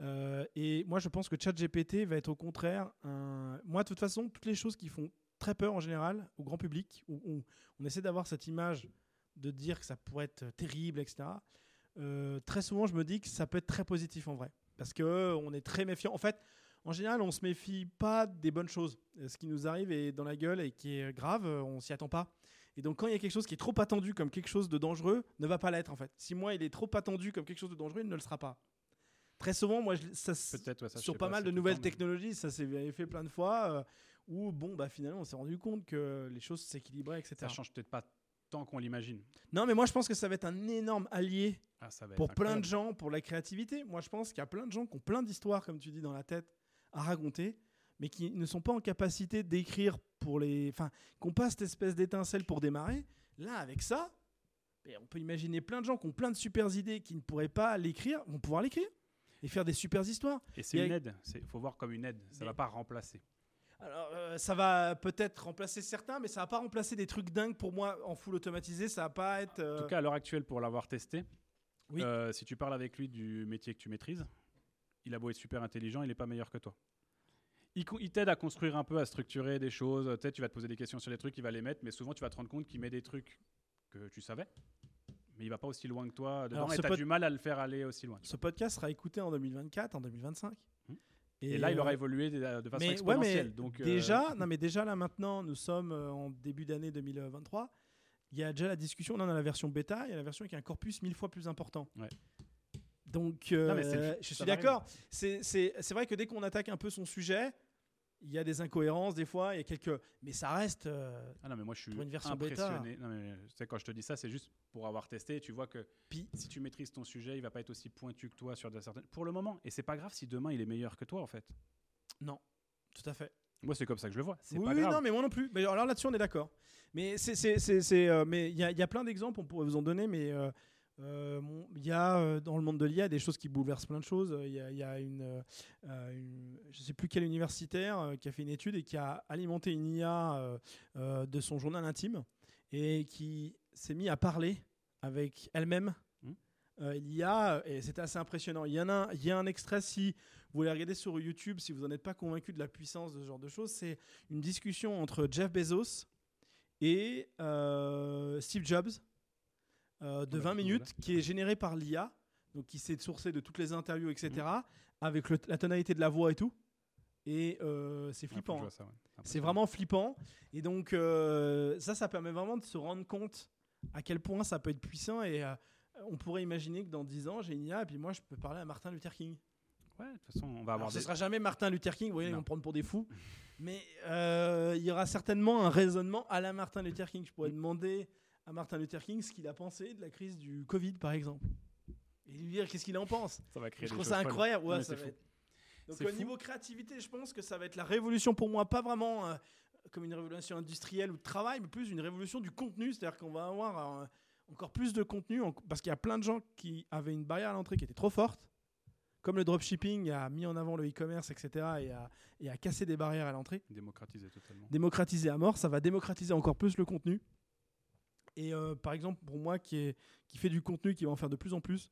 Euh, et moi, je pense que ChatGPT va être au contraire. Moi, de toute façon, toutes les choses qui font très peur en général au grand public, où, on essaie d'avoir cette image de dire que ça pourrait être terrible, etc. euh, très souvent, je me dis que ça peut être très positif en vrai. Parce que on est très méfiant. En fait, en général, on se méfie pas des bonnes choses. Euh, Ce qui nous arrive est dans la gueule et qui est grave, euh, on s'y attend pas. Et donc, quand il y a quelque chose qui est trop attendu comme quelque chose de dangereux, ne va pas l'être en fait. Si moi, il est trop attendu comme quelque chose de dangereux, il ne le sera pas. Très souvent, moi, je, ça, ouais, ça, sur pas, mal de nouvelles temps, mais- technologies, ça s'est fait plein de fois, euh, où bon, bah finalement, on s'est rendu compte que les choses s'équilibraient, etc. Ça change peut-être pas tant qu'on l'imagine. Non, mais moi, je pense que ça va être un énorme allié Ah, pour plein de gens, pour la créativité. Moi, je pense qu'il y a plein de gens qui ont plein d'histoires, comme tu dis, dans la tête à raconter, mais qui ne sont pas en capacité d'écrire pour les. Enfin, qu'on passe cette espèce d'étincelle pour démarrer. Là, avec ça, ben, on peut imaginer plein de gens qui ont plein de super idées qui ne pourraient pas l'écrire, vont pouvoir l'écrire et faire des super histoires. Et c'est une aide. Il faut voir comme une aide. Ça Mais- va pas remplacer. Alors, euh, ça va peut-être remplacer certains, mais ça va pas remplacer des trucs dingues pour moi en full automatisé. Ça va pas être. En euh, tout cas, à l'heure actuelle, pour l'avoir testé, Oui. euh, si tu parles avec lui du métier que tu maîtrises, il a beau être super intelligent, il n'est pas meilleur que toi. Il, t'aide à construire un peu, à structurer des choses. Peut-être tu vas te poser des questions sur les trucs, il va les mettre, mais souvent tu vas te rendre compte qu'il met des trucs que tu savais, mais il va pas aussi loin que toi dedans Alors, et tu as du mal à le faire aller aussi loin. ce podcast sera écouté en 2024, en 2025. Hmm. Et, là, il euh, aura évolué de, de façon mais, ouais, exponentielle. mais donc, euh, déjà, non, mais déjà là maintenant, nous sommes euh, en début d'année 2023. Il y a déjà la discussion, on en a la version bêta, il y a la version avec un corpus mille fois plus important. Ouais. Donc, euh, Non, mais je suis d'accord. C'est vrai que dès qu'on attaque un peu son sujet, il y a des incohérences des fois, il y a quelques, mais ça reste. euh, Ah non, mais moi je suis une version bêta. impressionné. Non, mais, tu sais, quand je te dis ça, c'est juste pour avoir testé. Tu vois que Puis- si tu maîtrises ton sujet, il va pas être aussi pointu que toi sur de certaines. Pour le moment, et c'est pas grave si demain il est meilleur que toi en fait. non, tout à fait. Moi, c'est comme ça que je le vois. Oui, pas oui, grave. non, mais moi non plus. Mais alors là-dessus, on est d'accord. Mais c'est, euh, mais il y a, il y a plein d'exemples, on pourrait vous en donner, mais euh, euh, il y a euh, dans le monde de l'IA des choses qui bouleversent plein de choses. Il y a, il y a une, euh, euh, une- je sais plus quel universitaire euh, qui a fait une étude et qui a alimenté une IA de son journal intime et qui s'est mis à parler avec elle-même. Hmm. Euh, L'IA, et c'était assez impressionnant. Il y en a, un- il y a un extrait si vous voulez regarder sur YouTube, si vous n'en êtes pas convaincu de la puissance de ce genre de choses, c'est une discussion entre Jeff Bezos et Steve Jobs euh, de bah, 20 du coup, minutes qui est générée par l'IA, donc qui s'est sourcée de toutes les interviews, etc., avec le- la tonalité de la voix et tout. Et euh, c'est flippant. hein. ouais. C'est vraiment flippant. Et donc, euh, ça, ça permet vraiment de se rendre compte à quel point ça peut être puissant. Et on pourrait imaginer que dans 10 ans, j'ai une IA, et puis moi, je peux parler à Martin Luther King. Ouais, de toute façon, on va Alors, avoir ce des. sera jamais Martin Luther King, vous voyez, ils vont me prendre pour des fous. Mais il y aura certainement un raisonnement à la Martin Luther King. Je pourrais demander à Martin Luther King ce qu'il a pensé de la crise du Covid, par exemple. Et lui dire qu'est-ce qu'il en pense. Ça va créer Je trouve ça incroyable. Ouais, ça va être- Donc au fou. niveau créativité, je pense que ça va être la révolution pour moi, pas vraiment euh, comme une révolution industrielle ou de travail, mais plus une révolution du contenu. C'est-à-dire qu'on va avoir euh, encore plus de contenu en- parce qu'il y a plein de gens qui avaient une barrière à l'entrée qui était trop forte. Comme le dropshipping a mis en avant le e-commerce, etc., et a, et a cassé des barrières à l'entrée Démocratisé totalement. démocratiser à mort, ça va démocratiser encore plus le contenu. Et euh, par exemple, pour moi qui, est, qui fait du contenu, qui va en faire de plus en plus,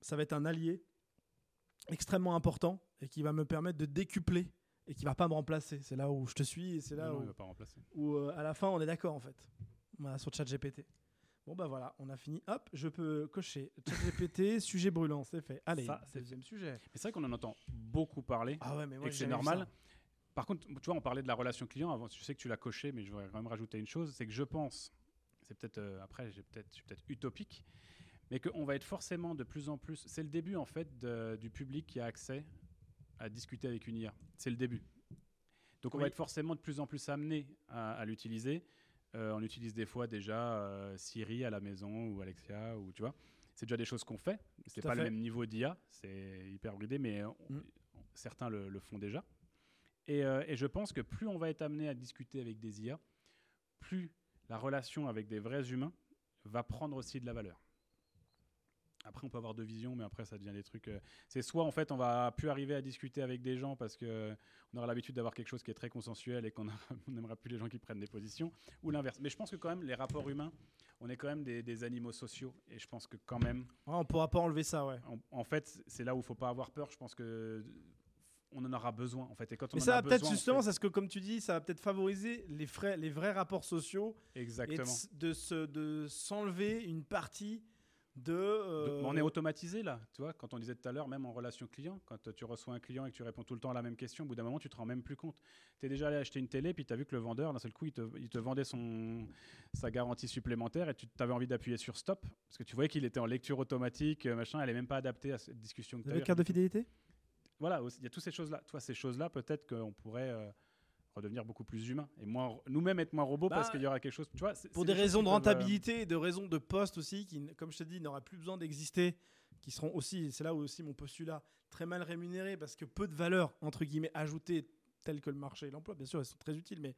ça va être un allié extrêmement important et qui va me permettre de décupler et qui va pas me remplacer. C'est là où je te suis et c'est là Non, où, pas euh, à la fin on est d'accord en fait. Voilà, sur ChatGPT. Bon bah voilà, on a fini. Hop, je peux cocher ChatGPT, sujet brûlant, c'est fait. Allez, Ça, c'est deuxième sujet. Mais c'est vrai qu'on en entend beaucoup parler. Ah ouais, mais moi et c'est normal. Par contre, tu vois, on parlait de la relation client avant. Je sais que tu l'as coché, mais je voudrais quand même rajouter une chose, c'est que je pense, c'est peut-être euh, après, j'ai peut-être, je suis peut-être utopique, mais qu'on va être forcément de plus en plus. C'est le début en fait de- du public qui a accès à discuter avec une IA. C'est le début. Donc on Oui. va être forcément de plus en plus amené à, à l'utiliser. Euh, on utilise des fois déjà euh, Siri à la maison ou Alexia ou tu vois. C'est déjà des choses qu'on fait. C'est pas le même niveau d'IA, c'est hyper bridé, mais on- Mm. certains le, le font déjà. Et, euh, et je pense que plus on va être amené à discuter avec des IA, plus la relation avec des vrais humains va prendre aussi de la valeur. Après, on peut avoir deux visions, mais après, ça devient des trucs. euh, c'est soit en fait, on va plus arriver à discuter avec des gens parce que on aura l'habitude d'avoir quelque chose qui est très consensuel et qu'on n'aimera plus les gens qui prennent des positions, ou l'inverse. Mais je pense que quand même, les rapports humains, on est quand même des, des animaux sociaux, et je pense que quand même, Ouais, on pourra pas enlever ça, ouais. en, en fait, c'est là où il faut pas avoir peur. Je pense que on en aura besoin en fait. Et quand on Mais en ça a va peut-être justement, c'est ce que comme tu dis, ça va peut-être favoriser les, vrais, les vrais rapports sociaux et exactement. s- de se- de s'enlever une partie de. De- euh, on est automatisé là, tu vois, quand on disait tout à l'heure, même en relation client, quand tu reçois un client et que tu réponds tout le temps à la même question, au bout d'un moment, tu te rends même plus compte. Tu es déjà allé acheter une télé, puis tu as vu que le vendeur, d'un seul coup, il te, il te vendait son, sa garantie supplémentaire et tu avais envie d'appuyer sur stop, parce que tu voyais qu'il était en lecture automatique, euh, machin, elle n'est même pas adaptée à cette discussion que tu avez carte de fidélité? Voilà, il y a toutes ces choses-là. Toi, ces choses-là, peut-être qu'on pourrait euh, redevenir beaucoup plus humain et moins, nous-mêmes être moins robots Bah, parce qu'il y aura quelque chose, tu vois. c'est- Pour des raisons de peuvent, euh, rentabilité et de raisons de poste aussi, qui, comme je te dis, n'aura plus besoin d'exister, qui seront aussi, c'est là où aussi mon postulat, très mal rémunérés parce que peu de valeur, entre guillemets, ajoutée, telle que le marché et l'emploi, bien sûr, elles sont très utiles, mais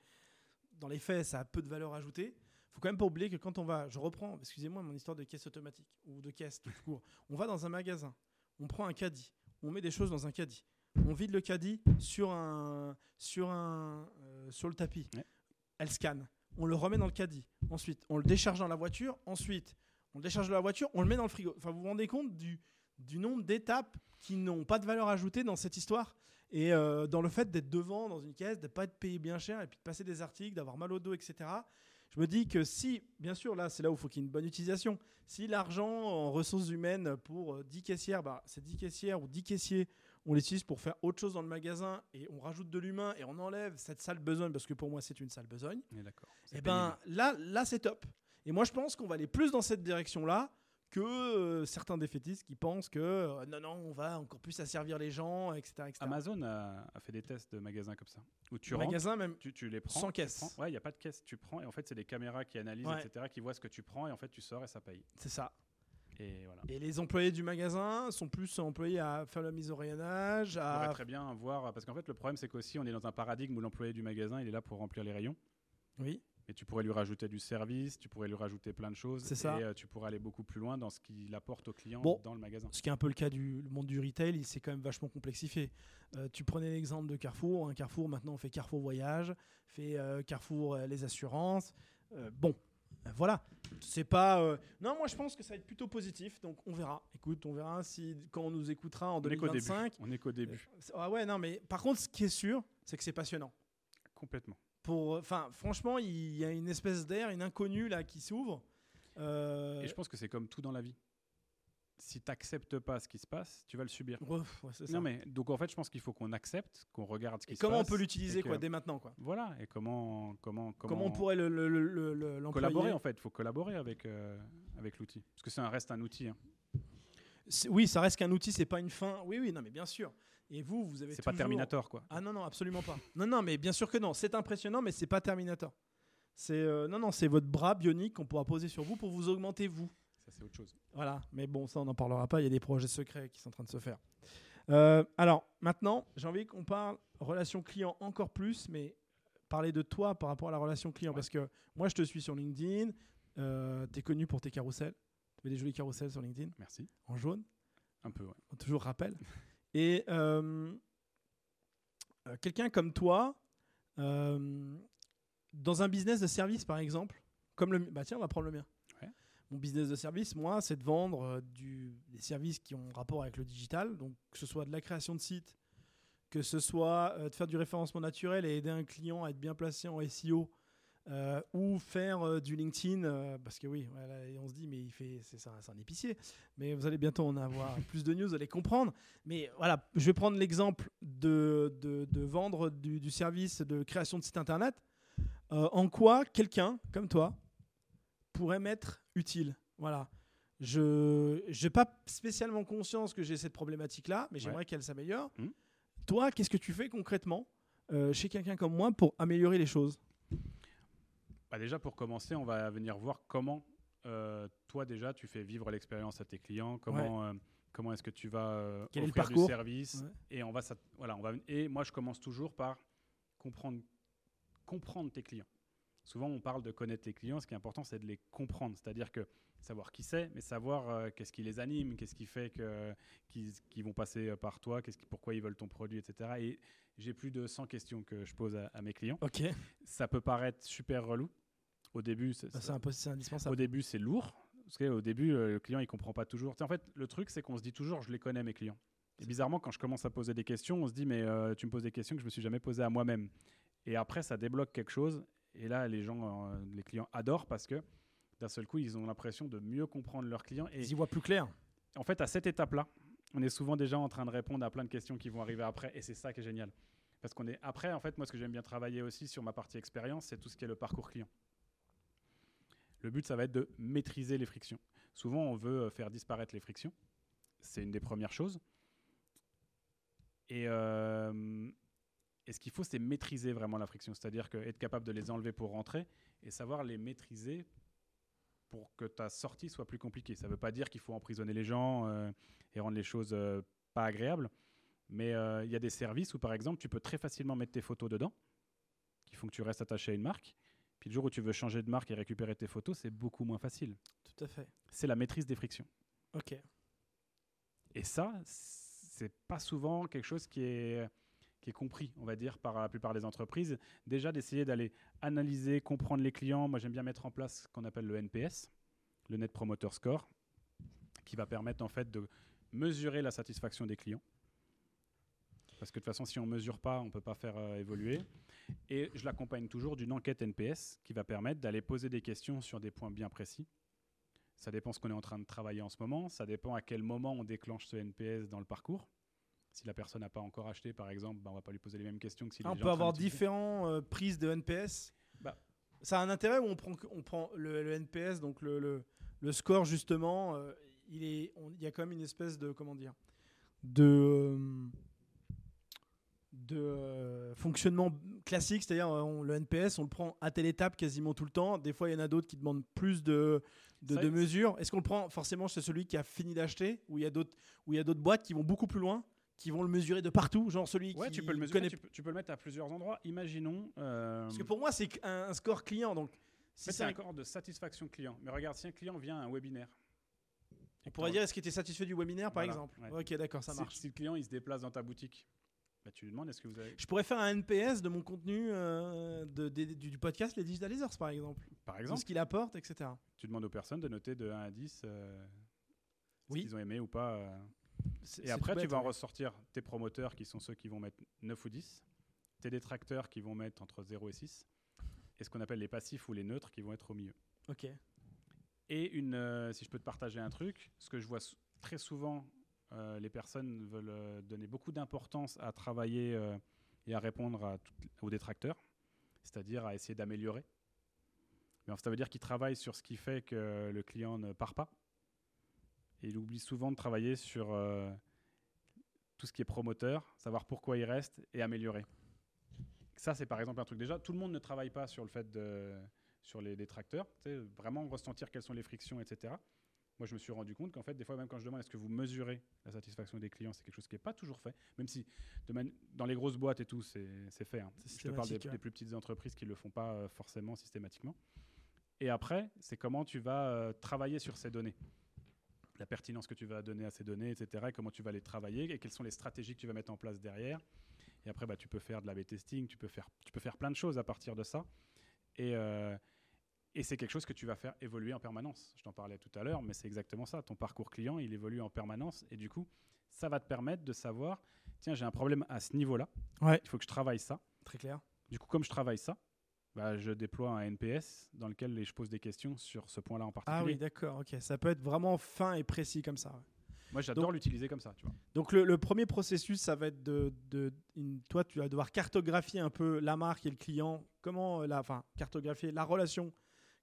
dans les faits, ça a peu de valeur ajoutée. faut quand même pas oublier que quand on va, je reprends, excusez-moi, mon histoire de caisse automatique ou de caisse tout court, on va dans un magasin, on prend un caddie, on met des choses dans un caddie, on vide le caddie sur, un, sur, un, euh, sur le tapis, Ouais. elle scanne, on le remet dans le caddie, ensuite on le décharge dans la voiture, ensuite on le décharge de la voiture, on le met dans le frigo. Enfin, vous vous rendez compte du, du nombre d'étapes qui n'ont pas de valeur ajoutée dans cette histoire et euh, dans le fait d'être devant dans une caisse, de ne pas être payé bien cher et puis de passer des articles, d'avoir mal au dos, etc. Je me dis que si, bien sûr, là, c'est là où il faut qu'il y ait une bonne utilisation. Si l'argent en ressources humaines pour euh, 10 caissières, bah, ces 10 caissières ou 10 caissiers, on l'utilise pour faire autre chose dans le magasin et on rajoute de l'humain et on enlève cette sale besogne, parce que pour moi, c'est une sale besogne. C'est et ben là, là c'est top. Et moi, je pense qu'on va aller plus dans cette direction-là que euh, certains défaitistes qui pensent que euh, non, non, on va encore plus asservir les gens, etc. etc. Amazon a, a fait des tests de magasins comme ça. Où tu rentres, magasin même. tu, tu les prends. sans caisse. prends- Ouais, il n'y a pas de caisse. Tu prends et en fait, c'est des caméras qui analysent, Ouais. etc., qui voient ce que tu prends et en fait, tu sors et ça paye. C'est ça. Et voilà. Et les employés du magasin sont plus employés à faire la mise au rayonnage, à. très bien voir, parce qu'en fait, le problème, c'est qu'aussi, on est dans un paradigme où l'employé du magasin, il est là pour remplir les rayons. Oui, Et tu pourrais lui rajouter du service, tu pourrais lui rajouter plein de choses. C'est ça. Et euh, tu pourrais aller beaucoup plus loin dans ce qu'il apporte au client Bon. dans le magasin. ce qui est un peu le cas du le monde du retail, il s'est quand même vachement complexifié. Euh, tu prenais l'exemple de Carrefour. Un Carrefour, maintenant, on fait Carrefour Voyage, fait euh, Carrefour les assurances. Bon, euh, voilà. C'est pas. euh, Non, moi, je pense que ça va être plutôt positif. Donc, on verra. Écoute, on verra si quand on nous écoutera en On est qu'au début. 2025. On est qu'au début. euh, Ah ouais, non, mais par contre, ce qui est sûr, c'est que c'est passionnant. Complètement. Pour, enfin, franchement, il y a une espèce d'air, une inconnue là qui s'ouvre. Euh, Et je pense que c'est comme tout dans la vie. Si tu n'acceptes pas ce qui se passe, tu vas le subir. ouais, ouais, c'est ça. Non mais donc en fait, je pense qu'il faut qu'on accepte, qu'on regarde ce qui Et se comment on passe. peut l'utiliser quoi dès maintenant quoi Voilà. Et comment comment comment, Comment on pourrait le, le- le- le- le- l'employer collaborer en fait. Il faut collaborer avec euh, avec l'outil parce que ça reste un outil. hein. Oui, ça reste qu'un outil, c'est pas une fin. Oui, oui, non, mais bien sûr. Et vous, vous avez C'est pas toujours- Terminator quoi. Ah non, non, absolument pas. non, non, mais bien sûr que non. C'est impressionnant, mais c'est pas Terminator. C'est euh, non, non, c'est votre bras bionique qu'on pourra poser sur vous pour vous augmenter vous. Ça c'est autre chose. Voilà, mais bon, ça on n'en parlera pas, il y a des projets secrets qui sont en train de se faire. Euh, alors, maintenant, j'ai envie qu'on parle relation client encore plus, mais parler de toi par rapport à la relation client, Ouais. parce que moi je te suis sur LinkedIn, euh, tu es connu pour tes carousels, tu fais des jolis carousels sur LinkedIn, Merci. en jaune, Un peu. Ouais. on toujours rappelle. Et euh, euh, quelqu'un comme toi, euh, dans un business de service par exemple, comme le bah tiens, on va prendre le mien. Ouais. Mon business de service, moi, c'est de vendre du, des services qui ont rapport avec le digital, donc que ce soit de la création de sites, que ce soit de faire du référencement naturel et aider un client à être bien placé en SEO, euh, ou faire euh, du LinkedIn, euh, parce que oui, voilà, et on se dit, mais il fait, c'est ça, c'est un épicier. Mais vous allez bientôt en avoir plus de news, vous allez comprendre. Mais voilà, je vais prendre l'exemple de, de, de vendre du, du service de création de site internet. Euh, en quoi quelqu'un comme toi pourrait m'être utile? Voilà. Je n'ai pas spécialement conscience que j'ai cette problématique-là, mais j'aimerais qu'elle s'améliore. Mhm. Toi, qu'est-ce que tu fais concrètement chez quelqu'un comme moi pour améliorer les choses? Bah déjà pour commencer, on va venir voir comment euh, toi déjà tu fais vivre l'expérience à tes clients. Comment euh, comment est-ce que tu vas euh, Quel est le du service Ouais. et on va ça- voilà on va et moi je commence toujours par comprendre comprendre tes clients. Souvent, on parle de connaître tes clients. Ce qui est important, c'est de les comprendre. C'est-à-dire que savoir qui c'est, mais savoir euh, qu'est-ce qui les anime, qu'est-ce qui fait que, qu'ils, vont passer par toi, qu'est-ce qui, pourquoi ils veulent ton produit, etc. Et j'ai plus de 100 questions que je pose à, à mes clients. Ok, Ça peut paraître super relou. Au début, c'est, c'est c'est au indispensable. début, c'est lourd. Parce qu'au début, euh, le client, il comprend pas toujours. Tu sais, en fait, le truc, c'est qu'on se dit toujours, je les connais, mes clients. Et bizarrement, quand je commence à poser des questions, on se dit, mais euh, tu me poses des questions que je me suis jamais posées à moi-même. Et après, ça débloque quelque chose. Et là, les gens, euh, les clients adorent parce que d'un seul coup, ils ont l'impression de mieux comprendre leurs clients. Et Ils y voient plus clair. en fait, à cette étape-là, on est souvent déjà en train de répondre à plein de questions qui vont arriver après. Et c'est ça qui est génial. Parce qu'on est après, en fait, moi, ce que j'aime bien travailler aussi sur ma partie expérience, c'est tout ce qui est le parcours client. Le but, ça va être de maîtriser les frictions. Souvent, on veut euh, faire disparaître les frictions. C'est une des premières choses. Et, euh, ce qu'il faut, c'est maîtriser vraiment la friction. C'est-à-dire être capable de les enlever pour rentrer et savoir les maîtriser pour que ta sortie soit plus compliquée. Ça ne veut pas dire qu'il faut emprisonner les gens euh, et rendre les choses pas agréables. Mais il y a des services où, par exemple, tu peux très facilement mettre tes photos dedans, qui font que tu restes attaché à une marque. Puis le jour où tu veux changer de marque et récupérer tes photos, c'est beaucoup moins facile. Tout à fait. C'est la maîtrise des frictions. Ok. Et ça, c'est pas souvent quelque chose qui est, qui est compris, on va dire, par la plupart des entreprises. Déjà, d'essayer d'aller analyser, comprendre les clients. Moi, j'aime bien mettre en place ce qu'on appelle le NPS, le Net Promoter Score, qui va permettre en fait de mesurer la satisfaction des clients. Parce que de toute façon, si on ne mesure pas, on ne peut pas faire euh, évoluer. Et je l'accompagne toujours d'une enquête NPS qui va permettre d'aller poser des questions sur des points bien précis. Ça dépend ce qu'on est en train de travailler en ce moment. Ça dépend à quel moment on déclenche ce NPS dans le parcours. Si la personne n'a pas encore acheté, par exemple, bah, on ne va pas lui poser les mêmes questions que s'il Ah, on peut avoir différentes euh, prises de NPS. Bah. ça a un intérêt ou on prend, on prend le, le NPS, donc le, le, le score justement, euh, il est, on- il y a quand même une espèce de comment dire, de de euh, fonctionnement classique, c'est-à-dire euh, on- le NPS, on le prend à telle étape quasiment tout le temps. Des fois, il y en a d'autres qui demandent plus de, de, mesures. Est-ce qu'on le prend forcément chez celui qui a fini d'acheter, ou il y a d'autres, où il y a d'autres boîtes qui vont beaucoup plus loin, qui vont le mesurer de partout, genre celui Ouais, qui tu peux le mesurer, connaît tu peux, tu peux le mettre à plusieurs endroits. Imaginons. euh, Parce que pour moi, c'est un, un score client. Donc, si c'est un score de satisfaction client. Mais regarde, si un client vient à un webinaire. on pourrait dire est-ce qu'il était satisfait du webinaire, par Voilà, exemple ouais. Ok, d'accord, ça si, marche. si le client il se déplace dans ta boutique, bah, tu lui demandes est-ce que vous avez. Je pourrais faire un NPS de mon contenu euh, de, du, du podcast Les Digital Leaders, par exemple. Par exemple, ce qu'il apporte, etc. tu demandes aux personnes de noter de 1 à 10 euh, Oui. ce qu'ils ont aimé ou pas. euh. Et après, tu vas en ouais. ressortir tes promoteurs qui sont ceux qui vont mettre 9 ou 10, tes détracteurs qui vont mettre entre 0 et 6, et ce qu'on appelle les passifs ou les neutres qui vont être au milieu. Ok. Et une, euh, si je peux te partager un truc, ce que je vois très souvent, les personnes veulent euh, donner beaucoup d'importance à travailler euh, et à répondre aux détracteurs, c'est-à-dire à essayer d'améliorer. Mais ça veut dire qu'ils travaillent sur ce qui fait que le client ne part pas. Et il oublie souvent de travailler sur euh, tout ce qui est promoteur, savoir pourquoi il reste et améliorer. Ça, c'est par exemple un truc. Déjà, tout le monde ne travaille pas sur le fait de, sur les détracteurs, vraiment ressentir quelles sont les frictions, etc. Moi, je me suis rendu compte qu'en fait, des fois, même quand je demande est-ce que vous mesurez la satisfaction des clients, c'est quelque chose qui n'est pas toujours fait, même si de mani- dans les grosses boîtes et tout, c'est fait. hein. Je te parle des, ouais. des plus petites entreprises qui ne le font pas euh, forcément systématiquement. Et après, c'est comment tu vas euh, travailler sur ces données. La pertinence que tu vas donner à ces données, etc. Et comment tu vas les travailler et quelles sont les stratégies que tu vas mettre en place derrière. Et après, bah, tu peux faire de l'A/B testing, tu peux, faire, tu peux faire plein de choses à partir de ça. Et, euh, et c'est quelque chose que tu vas faire évoluer en permanence. Je t'en parlais tout à l'heure, mais c'est exactement ça. Ton parcours client, il évolue en permanence. Et du coup, ça va te permettre de savoir, tiens, j'ai un problème à ce niveau-là. Ouais. Il faut que je travaille ça. Très clair. Du coup, comme je travaille ça, bah, je déploie un NPS dans lequel je pose des questions sur ce point-là en particulier. Ah oui, d'accord. Ok. Ça peut être vraiment fin et précis comme ça. ouais. Moi, j'adore l'utiliser comme ça, tu vois. Donc le, le premier processus, ça va être de, de- une- toi, tu vas devoir cartographier un peu la marque et le client. Comment, euh, enfin, cartographier la relation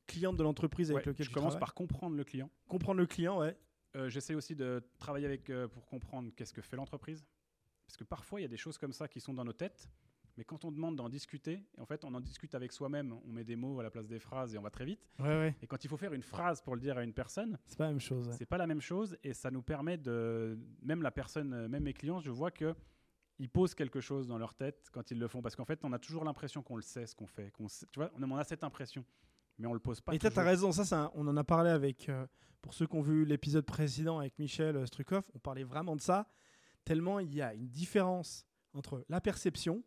cliente de l'entreprise avec Ouais, lequel je commence par comprendre le client. comprendre le client, ouais. Euh, J'essaie aussi de travailler avec euh, pour comprendre qu'est-ce que fait l'entreprise. Parce que parfois, il y a des choses comme ça qui sont dans nos têtes. Mais quand on demande d'en discuter, en fait, on en discute avec soi-même, on met des mots à la place des phrases et on va très vite. Ouais, ouais. Et quand il faut faire une phrase pour le dire à une personne, C'est pas la même chose. c'est pas la même chose et ça nous permet de même la personne euh, même mes clients je vois que ils posent quelque chose dans leur tête quand ils le font parce qu'en fait on a toujours l'impression qu'on le sait ce qu'on fait qu'on tu vois on a cette impression mais on le pose pas Et toujours. t'as raison, ça, un- on en a parlé avec, euh, pour ceux qui ont vu l'épisode précédent avec Michel euh, Strukov, on parlait vraiment de ça, tellement il y a une différence entre la perception,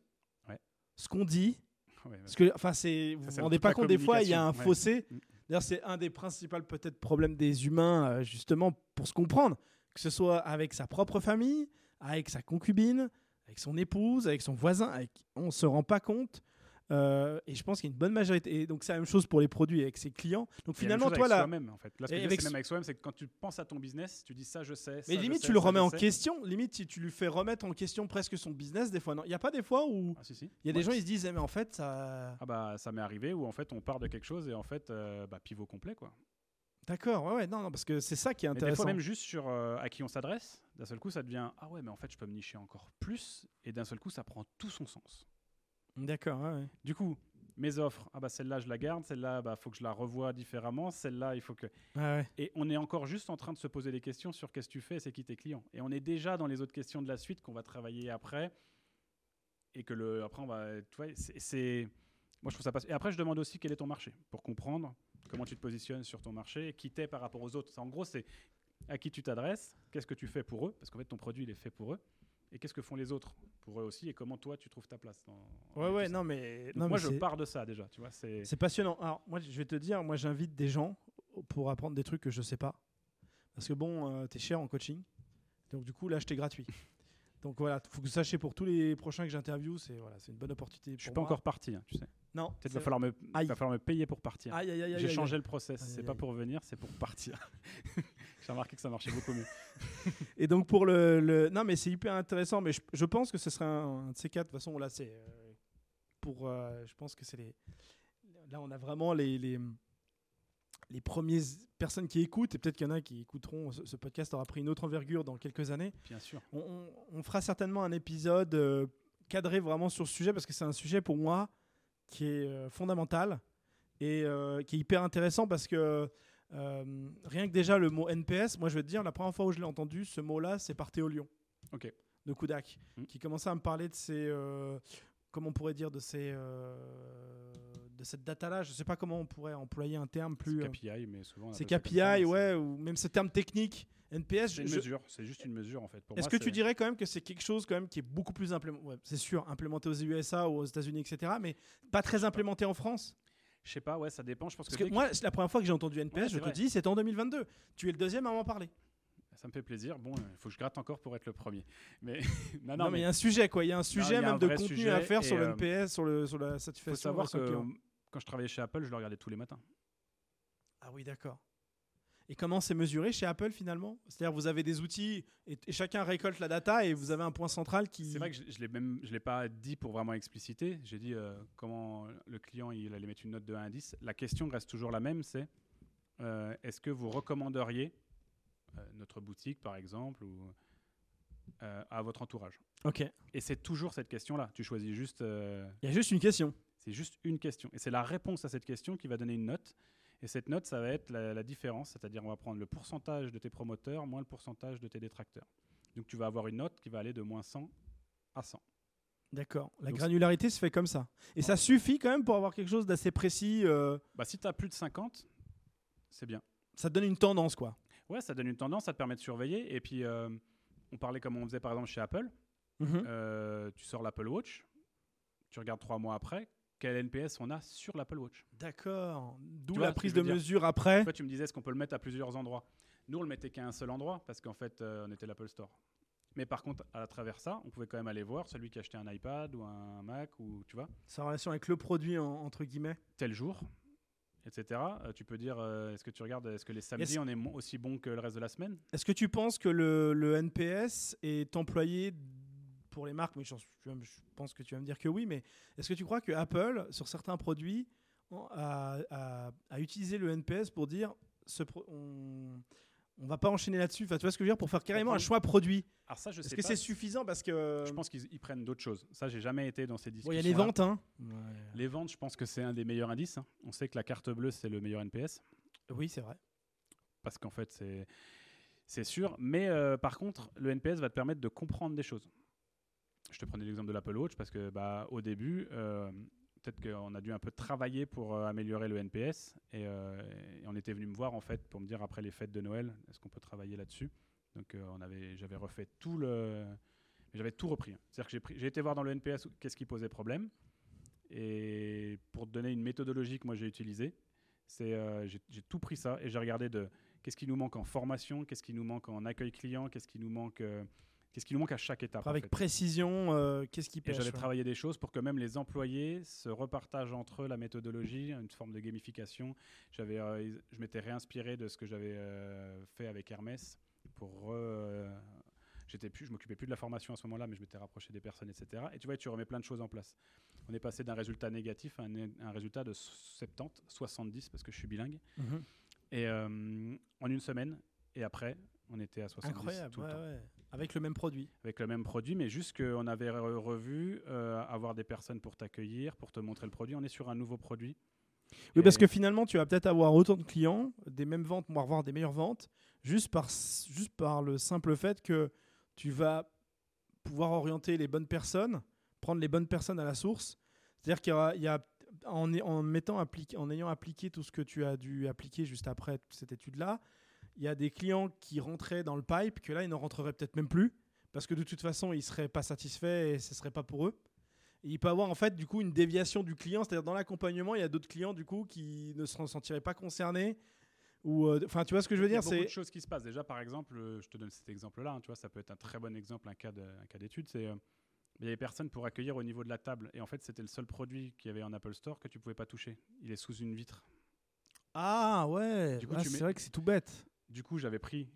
Ouais. ce qu'on dit, Ouais, parce que, enfin, c'est, vous Ça, vous rendez pas compte, des fois, il y a un fossé. Mm. D'ailleurs, c'est un des principaux peut-être problèmes des humains, euh, justement, pour se comprendre, que ce soit avec sa propre famille, avec sa concubine, avec son épouse, avec son voisin, avec... on se rend pas compte. Euh, et je pense qu'il y a une bonne majorité. Et donc, c'est la même chose pour les produits avec ses clients. Donc, même finalement, toi, là. soi-même en fait là ce que avec même avec soi-même c'est que quand tu penses à ton business tu dis ça je sais ça, Mais limite, sais, tu le remets en sais. question. Limite, si tu lui fais remettre en question presque son business, des fois, non? Il n'y a pas des fois où ah si si il y a des gens, ils se disent, eh, mais en fait, ça. ah bah ça m'est arrivé où en fait on part de quelque chose et en fait euh, bah, pivot complet quoi D'accord, ouais, ouais, non, non, parce que c'est ça qui est Mais des intéressant. fois même juste sur euh, à qui on s'adresse, d'un seul coup ça devient ah ouais mais en fait je peux me nicher encore plus et d'un seul coup ça prend tout son sens. D'accord, ouais, ouais. Du coup mes offres ah bah celle-là je la garde, celle-là bah faut que je la revoie différemment, celle-là il faut que ouais. et on est encore juste en train de se poser des questions sur qu'est-ce que tu fais, c'est qui tes clients et on est déjà dans les autres questions de la suite qu'on va travailler après et que le après on va tu vois c'est- moi je trouve ça passe et après je demande aussi quel est ton marché pour comprendre comment tu te positionnes sur ton marché, qui t'es par rapport aux autres. Ça, en gros, c'est à qui tu t'adresses, qu'est-ce que tu fais pour eux, parce qu'en fait, ton produit, il est fait pour eux, et qu'est-ce que font les autres pour eux aussi, et comment toi, tu trouves ta place. Dans, Ouais, ouais, non, mais. Donc non, moi, mais je pars de ça déjà, tu vois. C'est C'est passionnant. Alors, moi, je vais te dire, moi, j'invite des gens pour apprendre des trucs que je sais pas. Parce que bon, tu es cher en coaching. Donc, du coup, là, je t'ai gratuit. Donc, voilà, faut que vous sachiez pour tous les prochains que j'interviewe, c'est voilà, c'est une bonne opportunité. je suis pas moi. encore parti, hein, tu sais. Non. Peut-être va falloir me, Aïe. va falloir me payer pour partir. J'ai changé le process. C'est pas pour venir, c'est pour partir. J'ai remarqué que ça marchait beaucoup mieux. Et donc, pour le. le- Non, mais c'est hyper intéressant. Mais je, je pense que ce serait un, un de ces quatre. De toute façon, là, c'est. euh, pour. euh, je pense que c'est les. Là, on a vraiment les. les les premières personnes qui écoutent, et peut-être qu'il y en a qui écouteront, ce, ce podcast aura pris une autre envergure dans quelques années. Bien sûr. On, on- on fera certainement un épisode euh, cadré vraiment sur ce sujet parce que c'est un sujet pour moi qui est euh, fondamental et euh, qui est hyper intéressant parce que euh, rien que déjà le mot NPS, moi je vais te dire, la première fois où je l'ai entendu, ce mot-là, c'est par Théo Lyon de Kudak, Mm. qui commençait à me parler de ces, euh, comment on pourrait dire, de ces, euh, de cette data-là. Je sais pas comment on pourrait employer un terme plus. C'est euh, KPI, mais souvent. C'est KPI, ça, ouais, ou même ce terme technique. NPS, C'est une je- mesure. C'est juste une mesure en fait. Est-ce que tu dirais quand même que c'est quelque chose quand même qui est beaucoup plus implémenté, ouais, c'est sûr, implémenté aux USA ou aux États-Unis, etc., mais pas très implémenté en France? Je sais pas. Ouais, ça dépend. Je pense Parce que, que moi, c'est la première fois que j'ai entendu NPS, Ouais, je te vrai. dis, c'était en 2022. Tu es le deuxième à m'en parler. Ça me fait plaisir. Bon, il faut que je gratte encore pour être le premier. Mais non, Non, non, mais il y a un sujet, quoi. Il y a un sujet un même de contenu à faire sur le euh, NPS, sur, le, sur la faut satisfaction. savoir relation que quand je travaillais chez Apple, je le regardais tous les matins. Ah oui, d'accord. Et comment c'est mesuré chez Apple finalement? C'est-à-dire vous avez des outils et, et chacun récolte la data et vous avez un point central qui. C'est vrai que je, je l'ai même, je l'ai pas dit pour vraiment expliciter. J'ai dit euh, comment le client il allait mettre une note de 1 à 10. La question reste toujours la même, c'est euh, est-ce que vous recommanderiez euh, notre boutique par exemple ou à votre entourage? Ok. Et c'est toujours cette question-là. Tu choisis juste, Il y a juste une question. c'est juste une question. Et c'est la réponse à cette question qui va donner une note. Et cette note, ça va être la, la différence, c'est-à-dire on va prendre le pourcentage de tes promoteurs moins le pourcentage de tes détracteurs. Donc tu vas avoir une note qui va aller de moins 100 à 100. D'accord. La Donc, granularité se fait comme ça. Et ça suffit quand même pour avoir quelque chose d'assez précis. euh, Bah, si tu as plus de 50, c'est bien. ça te donne une tendance, quoi. Ouais, ça donne une tendance, ça te permet de surveiller. Et puis, euh, on parlait comme on faisait par exemple chez Apple. Mhm. Euh, tu sors l'Apple Watch, tu regardes trois mois après, quel NPS on a sur l'Apple Watch. D'accord. D'où la prise de mesure après. Toi, tu me disais, est-ce qu'on peut le mettre à plusieurs endroits? Nous, on le mettait qu'à un seul endroit parce qu'en fait, euh, on était l'Apple Store. Mais par contre, à travers ça, on pouvait quand même aller voir celui qui achetait un iPad ou un Mac ou tu vois, Sa relation avec le produit, en- entre guillemets. tel jour, etc. Euh, tu peux dire, euh, est-ce que tu regardes, est-ce que les samedis, on est aussi bon que le reste de la semaine? Est-ce que tu penses que le, le NPS est employé pour les marques Mais je, pense que tu vas me dire que oui. Mais est-ce que tu crois que Apple, sur certains produits, a, a- a utilisé le NPS pour dire ce on, on va pas enchaîner là-dessus? Enfin, tu vois ce que je veux dire? Pour faire carrément un choix produit. Alors ça, je Est-ce que c'est suffisant? Parce que. Je pense qu'ils ils prennent d'autres choses. Ça, j'ai jamais été dans ces discussions. il y a les ventes, hein Les ventes, je pense que c'est un des meilleurs indices. hein. On sait que la carte bleue, c'est le meilleur NPS. Oui, c'est vrai. parce qu'en fait, c'est, c'est sûr. Mais euh, par contre, le NPS va te permettre de comprendre des choses. Je te prenais l'exemple de l'Apple Watch parce que bah, au début, euh, peut-être qu'on a dû un peu travailler pour euh, améliorer le NPS. Et, euh, et on était venu me voir en fait pour me dire après les fêtes de Noël, est-ce qu'on peut travailler là-dessus? Donc j'avais refait tout le. J'avais tout repris. C'est-à-dire que j'ai, été voir dans le NPS qu'est-ce qui posait problème. Et pour te donner une méthodologie que moi j'ai utilisée, c'est, j'ai, tout pris ça et j'ai regardé de qu'est-ce qui nous manque en formation, qu'est-ce qui nous manque en accueil client, qu'est-ce qui nous manque, qu'est-ce qui nous manque à chaque étape. en Avec fait. précision, euh, qu'est-ce qui pêche j'avais ouais. travaillé des choses pour que même les employés se repartagent entre eux la méthodologie, une forme de gamification. J'avais, euh, je m'étais réinspiré de ce que j'avais euh, fait avec Hermès pour J'étais plus, je m'occupais plus de la formation à ce moment-là, mais je m'étais rapproché des personnes, etc. Et tu vois, tu remets plein de choses en place. On est passé d'un résultat négatif à un, un résultat de 70, 70 parce que je suis bilingue. Mhm. Et euh, en une semaine, et après, on était à 70 Incroyable, tout le ouais, temps ouais. Avec le même produit. avec le même produit, mais juste qu'on avait re- revu euh, avoir des personnes pour t'accueillir, pour te montrer le produit. On est sur un nouveau produit. Oui, parce que finalement, tu vas peut-être avoir autant de clients, des mêmes ventes, voire avoir des meilleures ventes, juste par, juste par le simple fait que tu vas pouvoir orienter les bonnes personnes, prendre les bonnes personnes à la source. C'est-à-dire qu'il y aura- il y a, en, en, mettant appliqué, en ayant appliqué tout ce que tu as dû appliquer juste après cette étude-là, il y a des clients qui rentraient dans le pipe que là, ils ne rentreraient peut-être même plus, parce que de toute façon, ils ne seraient pas satisfaits et ce ne serait pas pour eux. Et il peut avoir en fait du coup une déviation du client, c'est-à-dire dans l'accompagnement, il y a d'autres clients du coup qui ne se sentiraient pas concernés. Ou, euh, enfin, tu vois ce que je veux Il y a dire beaucoup C'est de choses qui se passent. Déjà, par exemple, euh, je te donne cet exemple-là. hein, tu vois, ça peut être un très bon exemple, un cas d'étude. C'est euh, il y avait personne pour accueillir au niveau de la table, et en fait, c'était le seul produit qu'il y avait en Apple Store que tu pouvais pas toucher. Il est sous une vitre. ah ouais, Du coup, Ah, c'est vrai que c'est tout bête. Du coup, j'avais pris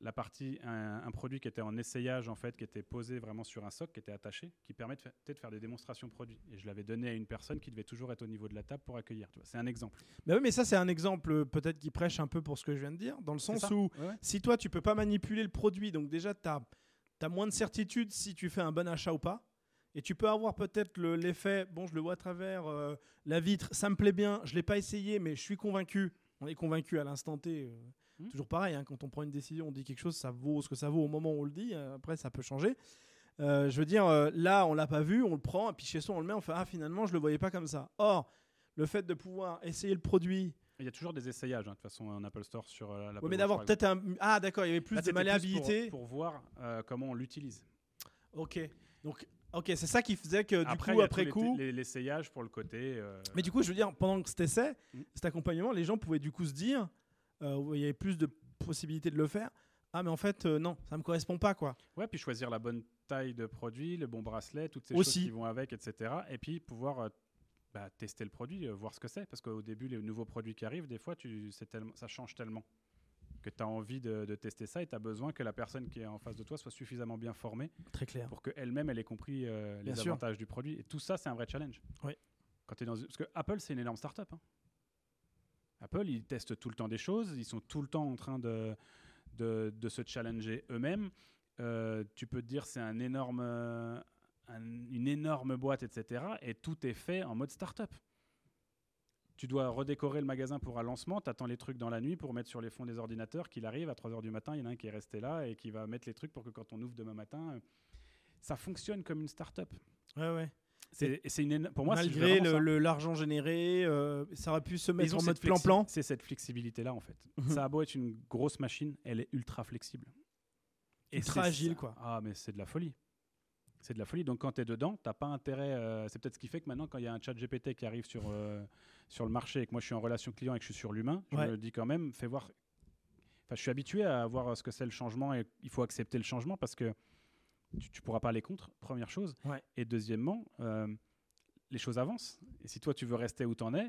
la partie, un, un produit qui était en essayage, en fait, qui était posé vraiment sur un socle, qui était attaché, qui permet de peut-être faire des démonstrations produits. Et je l'avais donné à une personne qui devait toujours être au niveau de la table pour accueillir. C'est un exemple. Mais oui, mais ça, c'est un exemple euh, peut-être qui prêche un peu pour ce que je viens de dire, dans le sens où Ouais, ouais. si toi, tu peux pas manipuler le produit, donc déjà, tu as, moins de certitude si tu fais un bon achat ou pas. Et tu peux avoir peut-être le- l'effet, bon, je le vois à travers euh, la vitre, ça me plaît bien, je l'ai pas essayé, mais je suis convaincu. On est convaincu à l'instant T. euh, Mhm. Toujours pareil, hein, quand on prend une décision, on dit quelque chose, ça vaut ce que ça vaut au moment où on le dit. euh, après, ça peut changer. Euh, je veux dire, euh, là, on l'a pas vu, on le prend, et puis chez soi, on le met, on fait ah finalement, je le voyais pas comme ça. Or, le fait de pouvoir essayer le produit, Il y a toujours des essayages, hein, de toute façon, en Apple Store sur euh, la ouais, mais d'avoir peut-être un ah d'accord, il y avait plus de malléabilité. Pour, pour voir euh, comment on l'utilise. Ok. Donc, ok, c'est ça qui faisait que du Après, coup, il y a après les- coup. les- l'essayage pour le côté. Mais du coup, je veux dire, pendant cet essai, Mm. cet accompagnement, les gens pouvaient du coup se dire, où il y avait plus de possibilités de le faire. Ah, mais en fait, euh, non, ça me correspond pas, quoi. Ouais, puis choisir la bonne taille de produit, le bon bracelet, toutes ces Aussi. choses qui vont avec, etc. Et puis pouvoir euh, bah, tester le produit, euh, voir ce que c'est. Parce qu'au début, les nouveaux produits qui arrivent, des fois, tu, tellement, ça change tellement que tu as envie de, de tester ça et tu as besoin que la personne qui est en face de toi soit suffisamment bien formée Très clair. pour qu'elle-même, elle ait compris euh, les Bien sûr. avantages du produit. Et tout ça, c'est un vrai challenge. Oui. Quand es dans... Parce que Apple, c'est une énorme startup. hein. Apple, ils testent tout le temps des choses, ils sont tout le temps en train de, de, se challenger eux-mêmes. Euh, tu peux te dire c'est un énorme, un- une énorme boîte, etc. Et tout est fait en mode startup. Tu dois redécorer le magasin pour un lancement, tu attends les trucs dans la nuit pour mettre sur les fonds des ordinateurs, qu'il arrive à 3h du matin, il y en a un qui est resté là et qui va mettre les trucs pour que quand on ouvre demain matin, euh, ça fonctionne comme une startup. Ouais, ouais. C'est, et une pour moi, Malgré l'argent généré, euh, ça aurait pu se mettre en mode plan-plan. C'est cette flexibilité-là, en fait. Mhm. Ça a beau être une grosse machine, elle est ultra flexible. Ultra c'est agile, ça. quoi. Ah, mais c'est de la folie. C'est de la folie. Donc, quand tu es dedans, tu pas intérêt. euh, c'est peut-être ce qui fait que maintenant, quand il y a un chat GPT qui arrive sur, euh, sur le marché et que moi, je suis en relation client et que je suis sur l'humain, je Ouais. me dis quand même, fais voir. Enfin, je suis habitué à voir ce que c'est le changement et il faut accepter le changement parce que tu, tu pourras pas aller contre, première chose. Ouais. Et deuxièmement, euh, les choses avancent. Et si toi, tu veux rester où tu en es,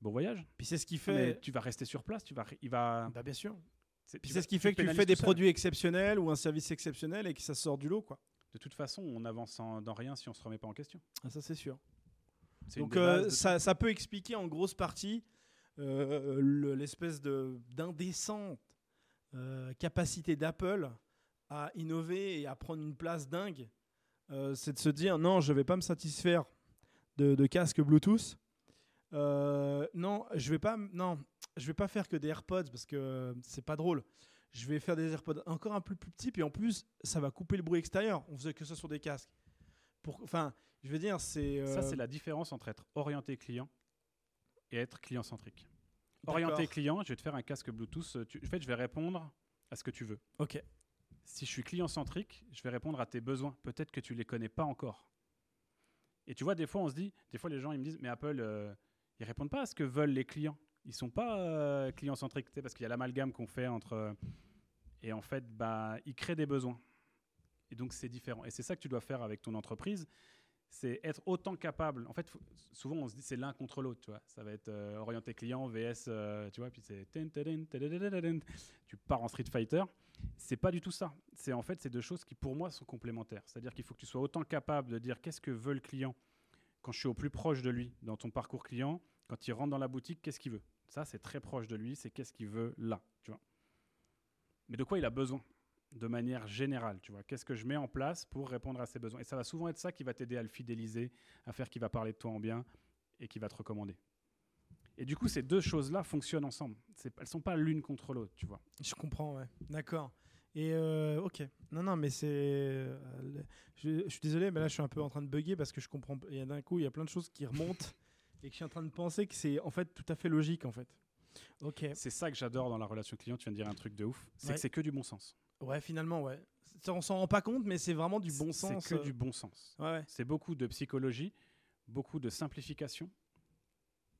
bon voyage. Puis c'est ce qui Mais fait. tu vas rester sur place, tu vas, il va. Bah, bien sûr. c'est- Puis c'est ce qui fait que tu fais des produits exceptionnels ou un service exceptionnel et que ça sort du lot, quoi. De toute façon, on avance en- dans rien si on se remet pas en question. Ah, ça, c'est sûr. Donc euh, ça, ça peut expliquer en grosse partie euh, le- l'espèce de d'indécente euh, capacité d'Apple à innover et à prendre une place dingue. Euh, c'est de se dire non, je vais pas me satisfaire de, de casques Bluetooth. Euh, non, je vais pas, non, je vais pas faire que des AirPods parce que euh, c'est pas drôle. Je vais faire des AirPods encore un peu plus petits, puis en plus, ça va couper le bruit extérieur. On faisait que ça sur des casques. Pour, enfin, je veux dire, c'est. Ça, euh, c'est la différence entre être orienté client et être client-centrique. D'accord. Orienté client, je vais te faire un casque Bluetooth. euh, tu- en fait, je vais répondre à ce que tu veux. Ok. Si je suis client-centrique, je vais répondre à tes besoins. Peut-être que tu les connais pas encore. Et tu vois, des fois, on se dit, des fois, les gens, ils me disent, mais Apple, euh, ils répondent pas à ce que veulent les clients. Ils sont pas euh, client-centriques, parce qu'il y a l'amalgame qu'on fait entre. euh, et en fait, bah, ils créent des besoins. Et donc, c'est différent. Et c'est ça que tu dois faire avec ton entreprise. C'est être autant capable. En fait, souvent, on se dit c'est l'un contre l'autre, tu vois. Ça va être euh, orienté client, VS, euh, tu vois, puis c'est. Tu pars en Street Fighter. C'est pas du tout ça. C'est en fait, c'est deux choses qui, pour moi, sont complémentaires. C'est-à-dire qu'il faut que tu sois autant capable de dire qu'est-ce que veut le client quand je suis au plus proche de lui dans ton parcours client. Quand il rentre dans la boutique, qu'est-ce qu'il veut? Ça, c'est très proche de lui. C'est qu'est-ce qu'il veut là, tu vois. Mais de quoi il a besoin? De manière générale, tu vois. Qu'est-ce que je mets en place pour répondre à ses besoins? Et ça va souvent être ça qui va t'aider à le fidéliser, à faire qu'il va parler de toi en bien et qui va te recommander. Et du coup, ces deux choses-là fonctionnent ensemble. Elles sont pas l'une contre l'autre, tu vois. Je comprends, ouais. D'accord. Et euh, ok. Non, non, mais c'est. euh, je, je suis désolé, mais là, je suis un peu en train de bugger parce que je comprends. Il y a d'un coup, il y a plein de choses qui remontent et que je suis en train de penser que c'est en fait tout à fait logique, en fait. Ok. C'est ça que j'adore dans la relation client. Tu viens de dire un truc de ouf. C'est Ouais. que c'est que du bon sens. Ouais, finalement, ouais. Ça, on s'en rend pas compte, mais c'est vraiment du bon C'est sens. que euh, du bon sens. Ouais, ouais. C'est beaucoup de psychologie, beaucoup de simplification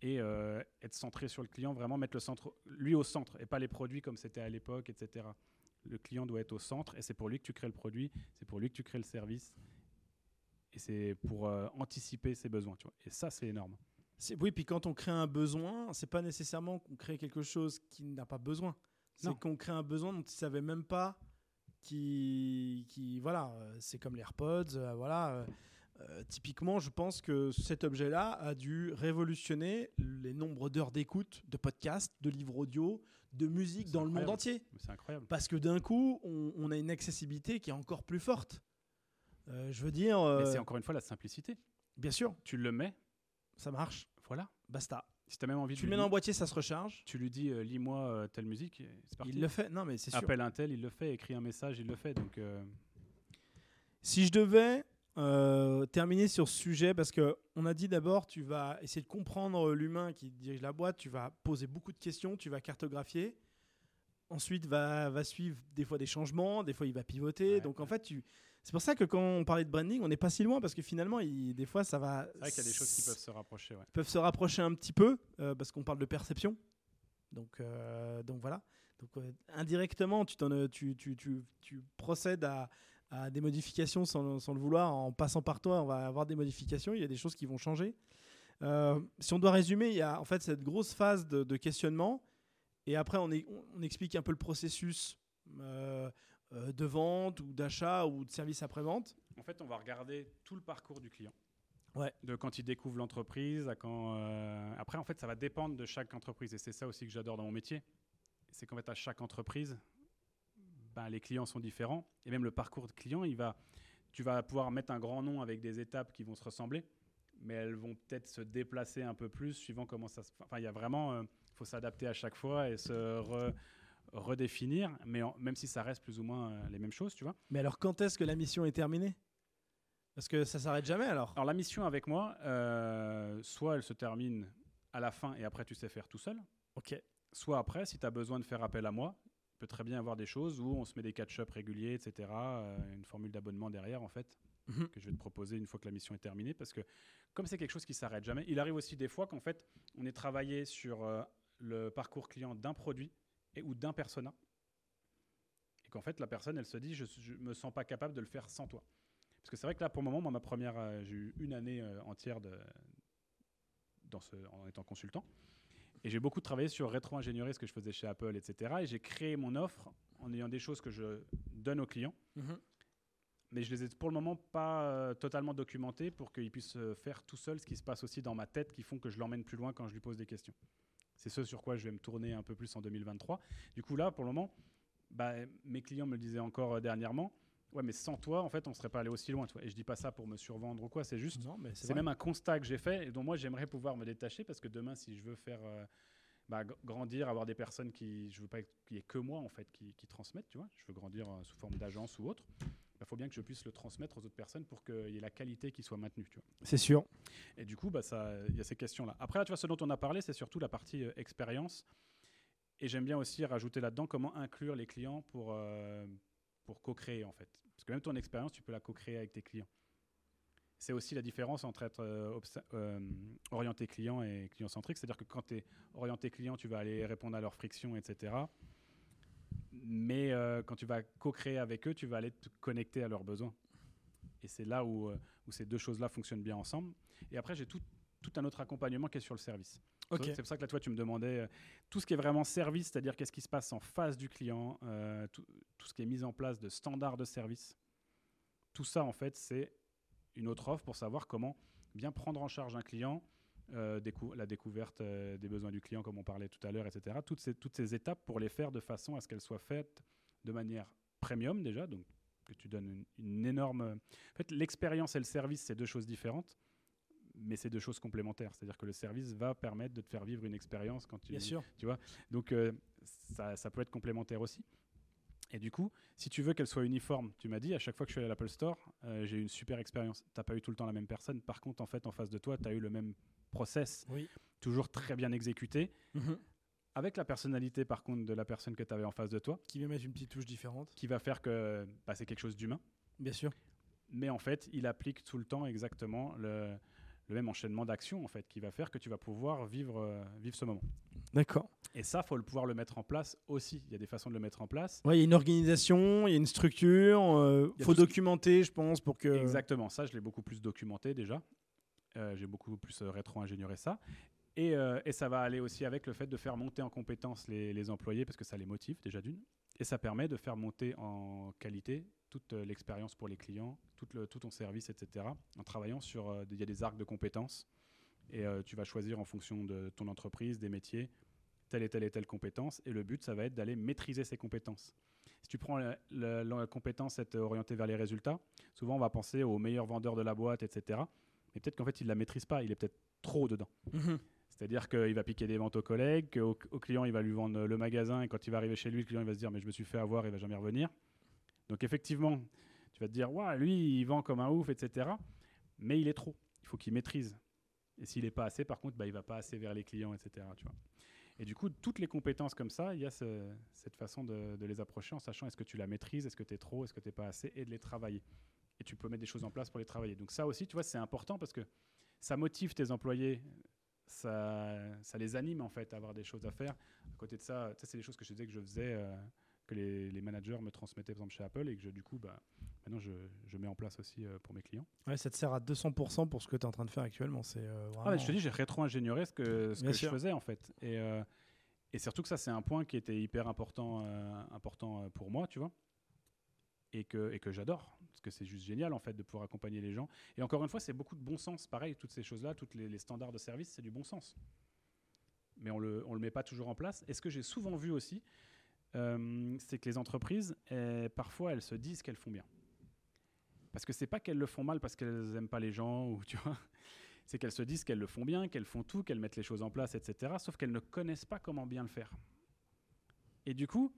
et euh, être centré sur le client, vraiment mettre le centre, lui au centre et pas les produits comme c'était à l'époque, etc. Le client doit être au centre et c'est pour lui que tu crées le produit, c'est pour lui que tu crées le service et c'est pour euh, anticiper ses besoins. Tu vois. Et ça, c'est énorme. C'est- Oui, puis quand on crée un besoin, c'est pas nécessairement qu'on crée quelque chose qui n'a pas besoin. C'est qu'on crée un besoin dont ils savaient même pas qui, qui voilà, euh, c'est comme les AirPods, euh, voilà. euh, euh, typiquement, je pense que cet objet-là a dû révolutionner les nombres d'heures d'écoute de podcasts, de livres audio, de musique dans le monde entier. C'est incroyable. Parce que d'un coup, on, on a une accessibilité qui est encore plus forte. Euh, je veux dire, Mais c'est encore une fois la simplicité. bien sûr, Tu le mets, ça marche, voilà. basta. Si tu as même envie Tu de le mets dans un dire- boîtier, ça se recharge. tu lui dis euh, lis-moi euh, telle musique, et c'est parti. Il le fait. Non, mais c'est sûr. Appelle un tel, il le fait. Écrit un message, il le fait. Donc euh, Si je devais terminer sur ce sujet, parce que on a dit d'abord, tu vas essayer de comprendre l'humain qui dirige la boîte, tu vas poser beaucoup de questions, tu vas cartographier. Ensuite, va, va suivre des fois des changements, des fois il va pivoter. Ouais, Donc en fait, tu... c'est pour ça que quand on parlait de branding, on n'est pas si loin parce que finalement, il- des fois, ça va. c'est vrai qu'il y a des choses qui peuvent se rapprocher. Ouais. peuvent se rapprocher un petit peu euh, parce qu'on parle de perception. Donc, euh, donc voilà. Donc, euh, indirectement, tu, tu, tu, procèdes à, à des modifications sans, sans le vouloir. En passant par toi, on va avoir des modifications. Il y a des choses qui vont changer. Si on doit résumer, il y a en fait cette grosse phase de, de questionnement. Et après, on, est- on- on explique un peu le processus euh, euh, de vente ou d'achat ou de service après-vente. En fait, on va regarder tout le parcours du client. Ouais. De quand il découvre l'entreprise à quand. euh, Après, en fait, ça va dépendre de chaque entreprise. Et c'est ça aussi que j'adore dans mon métier. C'est qu'en fait, à chaque entreprise, ben, les clients sont différents. Et même le parcours de client, il va, tu vas pouvoir mettre un grand nom avec des étapes qui vont se ressembler. Mais elles vont peut-être se déplacer un peu plus suivant comment ça se. Enfin, il y a vraiment. Il faut s'adapter à chaque fois et se re- redéfinir. Mais en- même si ça reste plus ou moins euh, les mêmes choses, tu vois. Mais alors, quand est-ce que la mission est terminée? Parce que ça s'arrête jamais alors. Alors la mission avec moi, euh, soit elle se termine à la fin et après tu sais faire tout seul, Ok. soit après, si tu as besoin de faire appel à moi, il peut très bien avoir des choses où on se met des catch-up réguliers, etc. euh, une formule d'abonnement derrière en fait, Mhm. que je vais te proposer une fois que la mission est terminée, parce que comme c'est quelque chose qui s'arrête jamais, il arrive aussi des fois qu'en fait on est travaillé sur euh, le parcours client d'un produit et ou d'un persona, et qu'en fait la personne elle se dit je, je me sens pas capable de le faire sans toi. Parce que c'est vrai que là, pour le moment, moi, ma première, euh, j'ai eu une année euh, entière de, dans ce, en étant consultant. Et j'ai beaucoup travaillé sur rétro-ingénierie, ce que je faisais chez Apple, etc. Et j'ai créé mon offre en ayant des choses que je donne aux clients. Mhm. Mais je les ai pour le moment pas euh, totalement documentées pour qu'il puisse euh, faire tout seul ce qui se passe aussi dans ma tête qui font que je l'emmène plus loin quand je lui pose des questions. C'est ce sur quoi je vais me tourner un peu plus en 2023. Du coup, là, pour le moment, bah, mes clients me le disaient encore euh, dernièrement. Ouais, mais sans toi, en fait, on serait pas allé aussi loin. tu vois. Et je dis pas ça pour me survendre ou quoi. C'est juste Non, mais c'est même un constat que j'ai fait et dont moi j'aimerais pouvoir me détacher parce que demain, si je veux faire euh, bah, gr- grandir, avoir des personnes qui, je veux pas qu'il y ait que moi en fait qui, qui transmettent, tu vois, je veux grandir euh, sous forme d'agence ou autre, il faut bien que je puisse le transmettre aux autres personnes pour qu'il y ait la qualité qui soit maintenue. C'est sûr. Et du coup, bah, il y a ces questions-là. Après, là, tu vois, ce dont on a parlé, c'est surtout la partie euh, expérience. Et j'aime bien aussi rajouter là-dedans comment inclure les clients pour, euh, pour co-créer, en fait. Parce que même ton expérience, tu peux la co-créer avec tes clients. C'est aussi la différence entre être euh, orienté client et client-centrique. C'est-à-dire que quand tu es orienté client, tu vas aller répondre à leurs frictions, etc. Mais euh, quand tu vas co-créer avec eux, tu vas aller te connecter à leurs besoins. Et c'est là où, euh, où ces deux choses-là fonctionnent bien ensemble. Et après, j'ai tout, tout un autre accompagnement qui est sur le service. C'est pour ça que là, toi, tu me demandais euh, tout ce qui est vraiment service, c'est-à-dire qu'est-ce qui se passe en face du client, tout, tout ce qui est mis en place de standards de service. Tout ça, en fait, c'est une autre offre pour savoir comment bien prendre en charge un client, euh, décou- la découverte euh, des besoins du client, comme on parlait tout à l'heure, etc. Toutes ces, toutes ces étapes pour les faire de façon à ce qu'elles soient faites de manière premium déjà, donc que tu donnes une, une énorme... En fait, l'expérience et le service, c'est deux choses différentes, mais c'est deux choses complémentaires. C'est-à-dire que le service va permettre de te faire vivre une expérience quand tu... Bien sûr. Donc euh, ça, ça peut être complémentaire aussi. Et du coup, si tu veux qu'elle soit uniforme, tu m'as dit, à chaque fois que je suis allé à l'Apple Store, euh, j'ai eu une super expérience. Tu n'as pas eu tout le temps la même personne. Par contre, en fait, en face de toi, tu as eu le même process, Oui. toujours très bien exécuté, Mhm. avec la personnalité, par contre, de la personne que tu avais en face de toi, Qui vient mettre une petite touche différente. qui va faire que bah, c'est quelque chose d'humain. Bien sûr. Mais en fait, il applique tout le temps exactement le, le même enchaînement d'actions, en fait, qui va faire que tu vas pouvoir vivre, euh, vivre ce moment. D'accord. Et ça, faut le pouvoir le mettre en place aussi. Il y a des façons de le mettre en place. Ouais, il y a une organisation, il y a une structure. Il Il faut qui- documenter, je pense, pour que. Exactement, ça je l'ai beaucoup plus documenté déjà. Euh, J'ai beaucoup plus euh, rétro-ingénieur ça. Et, euh, et ça va aller aussi avec le fait de faire monter en compétence les, employés parce que ça les motive déjà d'une. Et ça permet de faire monter en qualité toute l'expérience pour les clients, tout, ton service, etc. En travaillant sur, il y a des arcs de compétences et tu vas choisir en fonction de ton entreprise, des métiers, telle et telle et telle compétence. Et le but, ça va être d'aller maîtriser ces compétences. Si tu prends la, la- compétence être orientée vers les résultats, souvent on va penser au meilleur vendeur de la boîte, etc. Mais peut-être qu'en fait, il ne la maîtrise pas, il est peut-être trop dedans. Mhm. C'est-à-dire qu'il va piquer des ventes aux collègues, qu'au au client, il va lui vendre le magasin, et quand il va arriver chez lui, le client il va se dire Mais je me suis fait avoir, il va jamais revenir. Donc, effectivement, tu vas te dire Waouh, lui, il vend comme un ouf, etc. Mais il est trop. Il faut qu'il maîtrise. Et s'il n'est pas assez, par contre, bah, il va pas assez vers les clients, etc. Tu vois. Et du coup, toutes les compétences comme ça, il y a ce- cette façon de, de les approcher en sachant est-ce que tu la maîtrises, est-ce que tu es trop, est-ce que tu n'es pas assez, et de les travailler. Et tu peux mettre des choses en place pour les travailler. Donc, ça aussi, tu vois, c'est important parce que ça motive tes employés ça, ça les anime en fait à avoir des choses à faire. À côté de ça, ça c'est des choses que je disais que je faisais, euh, que les, les managers me transmettaient par exemple chez Apple et que je, du coup, bah, maintenant je, je mets en place aussi euh, pour mes clients. Ouais, ça te sert à 200% pour ce que tu es en train de faire actuellement. C'est euh, Ah, mais vraiment- je te dis, j'ai rétro-ingénieur ce que, ce que je faisais en fait. Et, et surtout que ça, c'est un point qui était hyper important, important pour moi, tu vois. Et que, et que j'adore, parce que c'est juste génial en fait de pouvoir accompagner les gens. Et encore une fois, c'est beaucoup de bon sens. Pareil, toutes ces choses-là, tous les, standards de service, c'est du bon sens. Mais on le, le met pas toujours en place. Et ce que j'ai souvent vu aussi, euh, c'est que les entreprises, parfois, elles se disent qu'elles font bien. Parce que c'est pas qu'elles le font mal parce qu'elles aiment pas les gens ou tu vois c'est qu'elles se disent qu'elles le font bien, qu'elles font tout, qu'elles mettent les choses en place, etc. Sauf qu'elles ne connaissent pas comment bien le faire. Et du coup,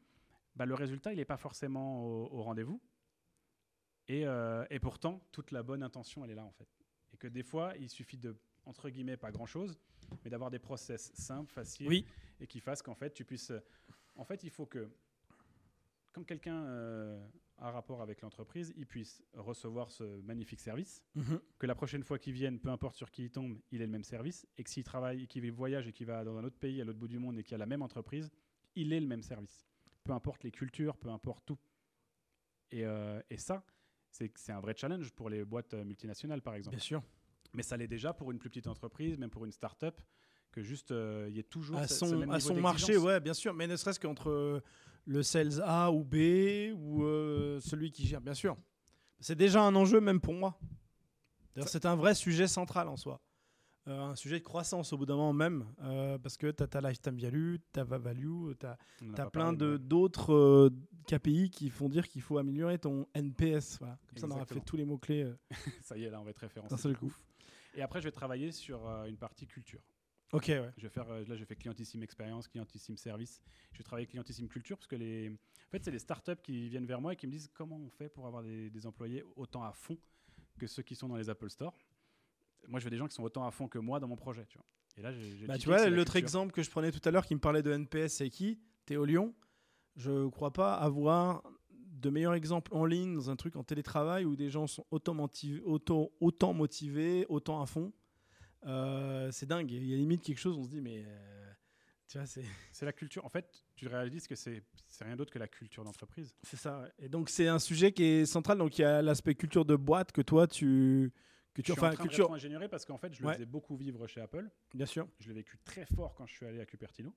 bah, le résultat, il n'est pas forcément au rendez-vous. Et, euh, et pourtant, toute la bonne intention, elle est là, en fait. Et que des fois, il suffit de, entre guillemets, pas grand-chose, mais d'avoir des process simples, faciles, Oui. et qui fassent qu'en fait, tu puisses... En fait, il faut que, quand quelqu'un euh, a rapport avec l'entreprise, il puisse recevoir ce magnifique service, Mhm. que la prochaine fois qu'il vienne, peu importe sur qui il tombe, il ait le même service, et que s'il travaille, qu'il voyage et qu'il va dans un autre pays, à l'autre bout du monde, et qu'il a la même entreprise, il ait le même service. Peu importe les cultures, peu importe tout. Et, euh, et ça, c'est c'est un vrai challenge pour les boîtes euh, multinationales, par exemple. Bien sûr. Mais ça l'est déjà pour une plus petite entreprise, même pour une start-up, que juste euh, il y ait toujours À ce son, même à son marché, ouais, bien sûr. Mais ne serait-ce qu'entre euh, le sales A ou B ou euh, celui qui gère, bien sûr. C'est déjà un enjeu même pour moi. C'est un vrai sujet central en soi. Euh, un sujet de croissance au bout d'un moment même, euh, parce que tu as ta lifetime value, ta va value, tu as, On en a pas plein d'autres euh, KPI qui font dire qu'il faut améliorer ton NPS. Voilà. Comme ça, on aura fait tous les mots-clés. Ça y est, là, on va être référencé. Seul coup. Et après, je vais travailler sur une partie culture. Ok, ouais. Je vais faire, là, je fais clientissime expérience, clientissime service. Je vais travailler clientissime culture parce que les, en fait, c'est les startups qui viennent vers moi et qui me disent comment on fait pour avoir des, des employés autant à fond que ceux qui sont dans les Apple Store. Moi, je veux des gens qui sont autant à fond que moi dans mon projet, tu vois. Et là, j'ai, Bah, tu vois, l'autre exemple que je prenais tout à l'heure qui me parlait de NPS, c'est qui Théo Lyon. Je crois pas avoir de meilleurs exemples en ligne dans un truc en télétravail où des gens sont autant, motivés, autant, autant motivés, autant à fond. Euh, c'est dingue. Il y a limite quelque chose, on se dit, mais euh, tu vois, c'est C'est la culture. En fait, tu réalises que c'est, c'est rien d'autre que la culture d'entreprise. c'est ça. ouais. Et donc, c'est un sujet qui est central. Donc, il y a l'aspect culture de boîte que toi, tu. Tu Je suis enfin, en train culture. de ingénierie parce qu'en fait, je le Ouais. faisais beaucoup vivre chez Apple. Bien sûr. Je l'ai vécu très fort quand je suis allé à Cupertino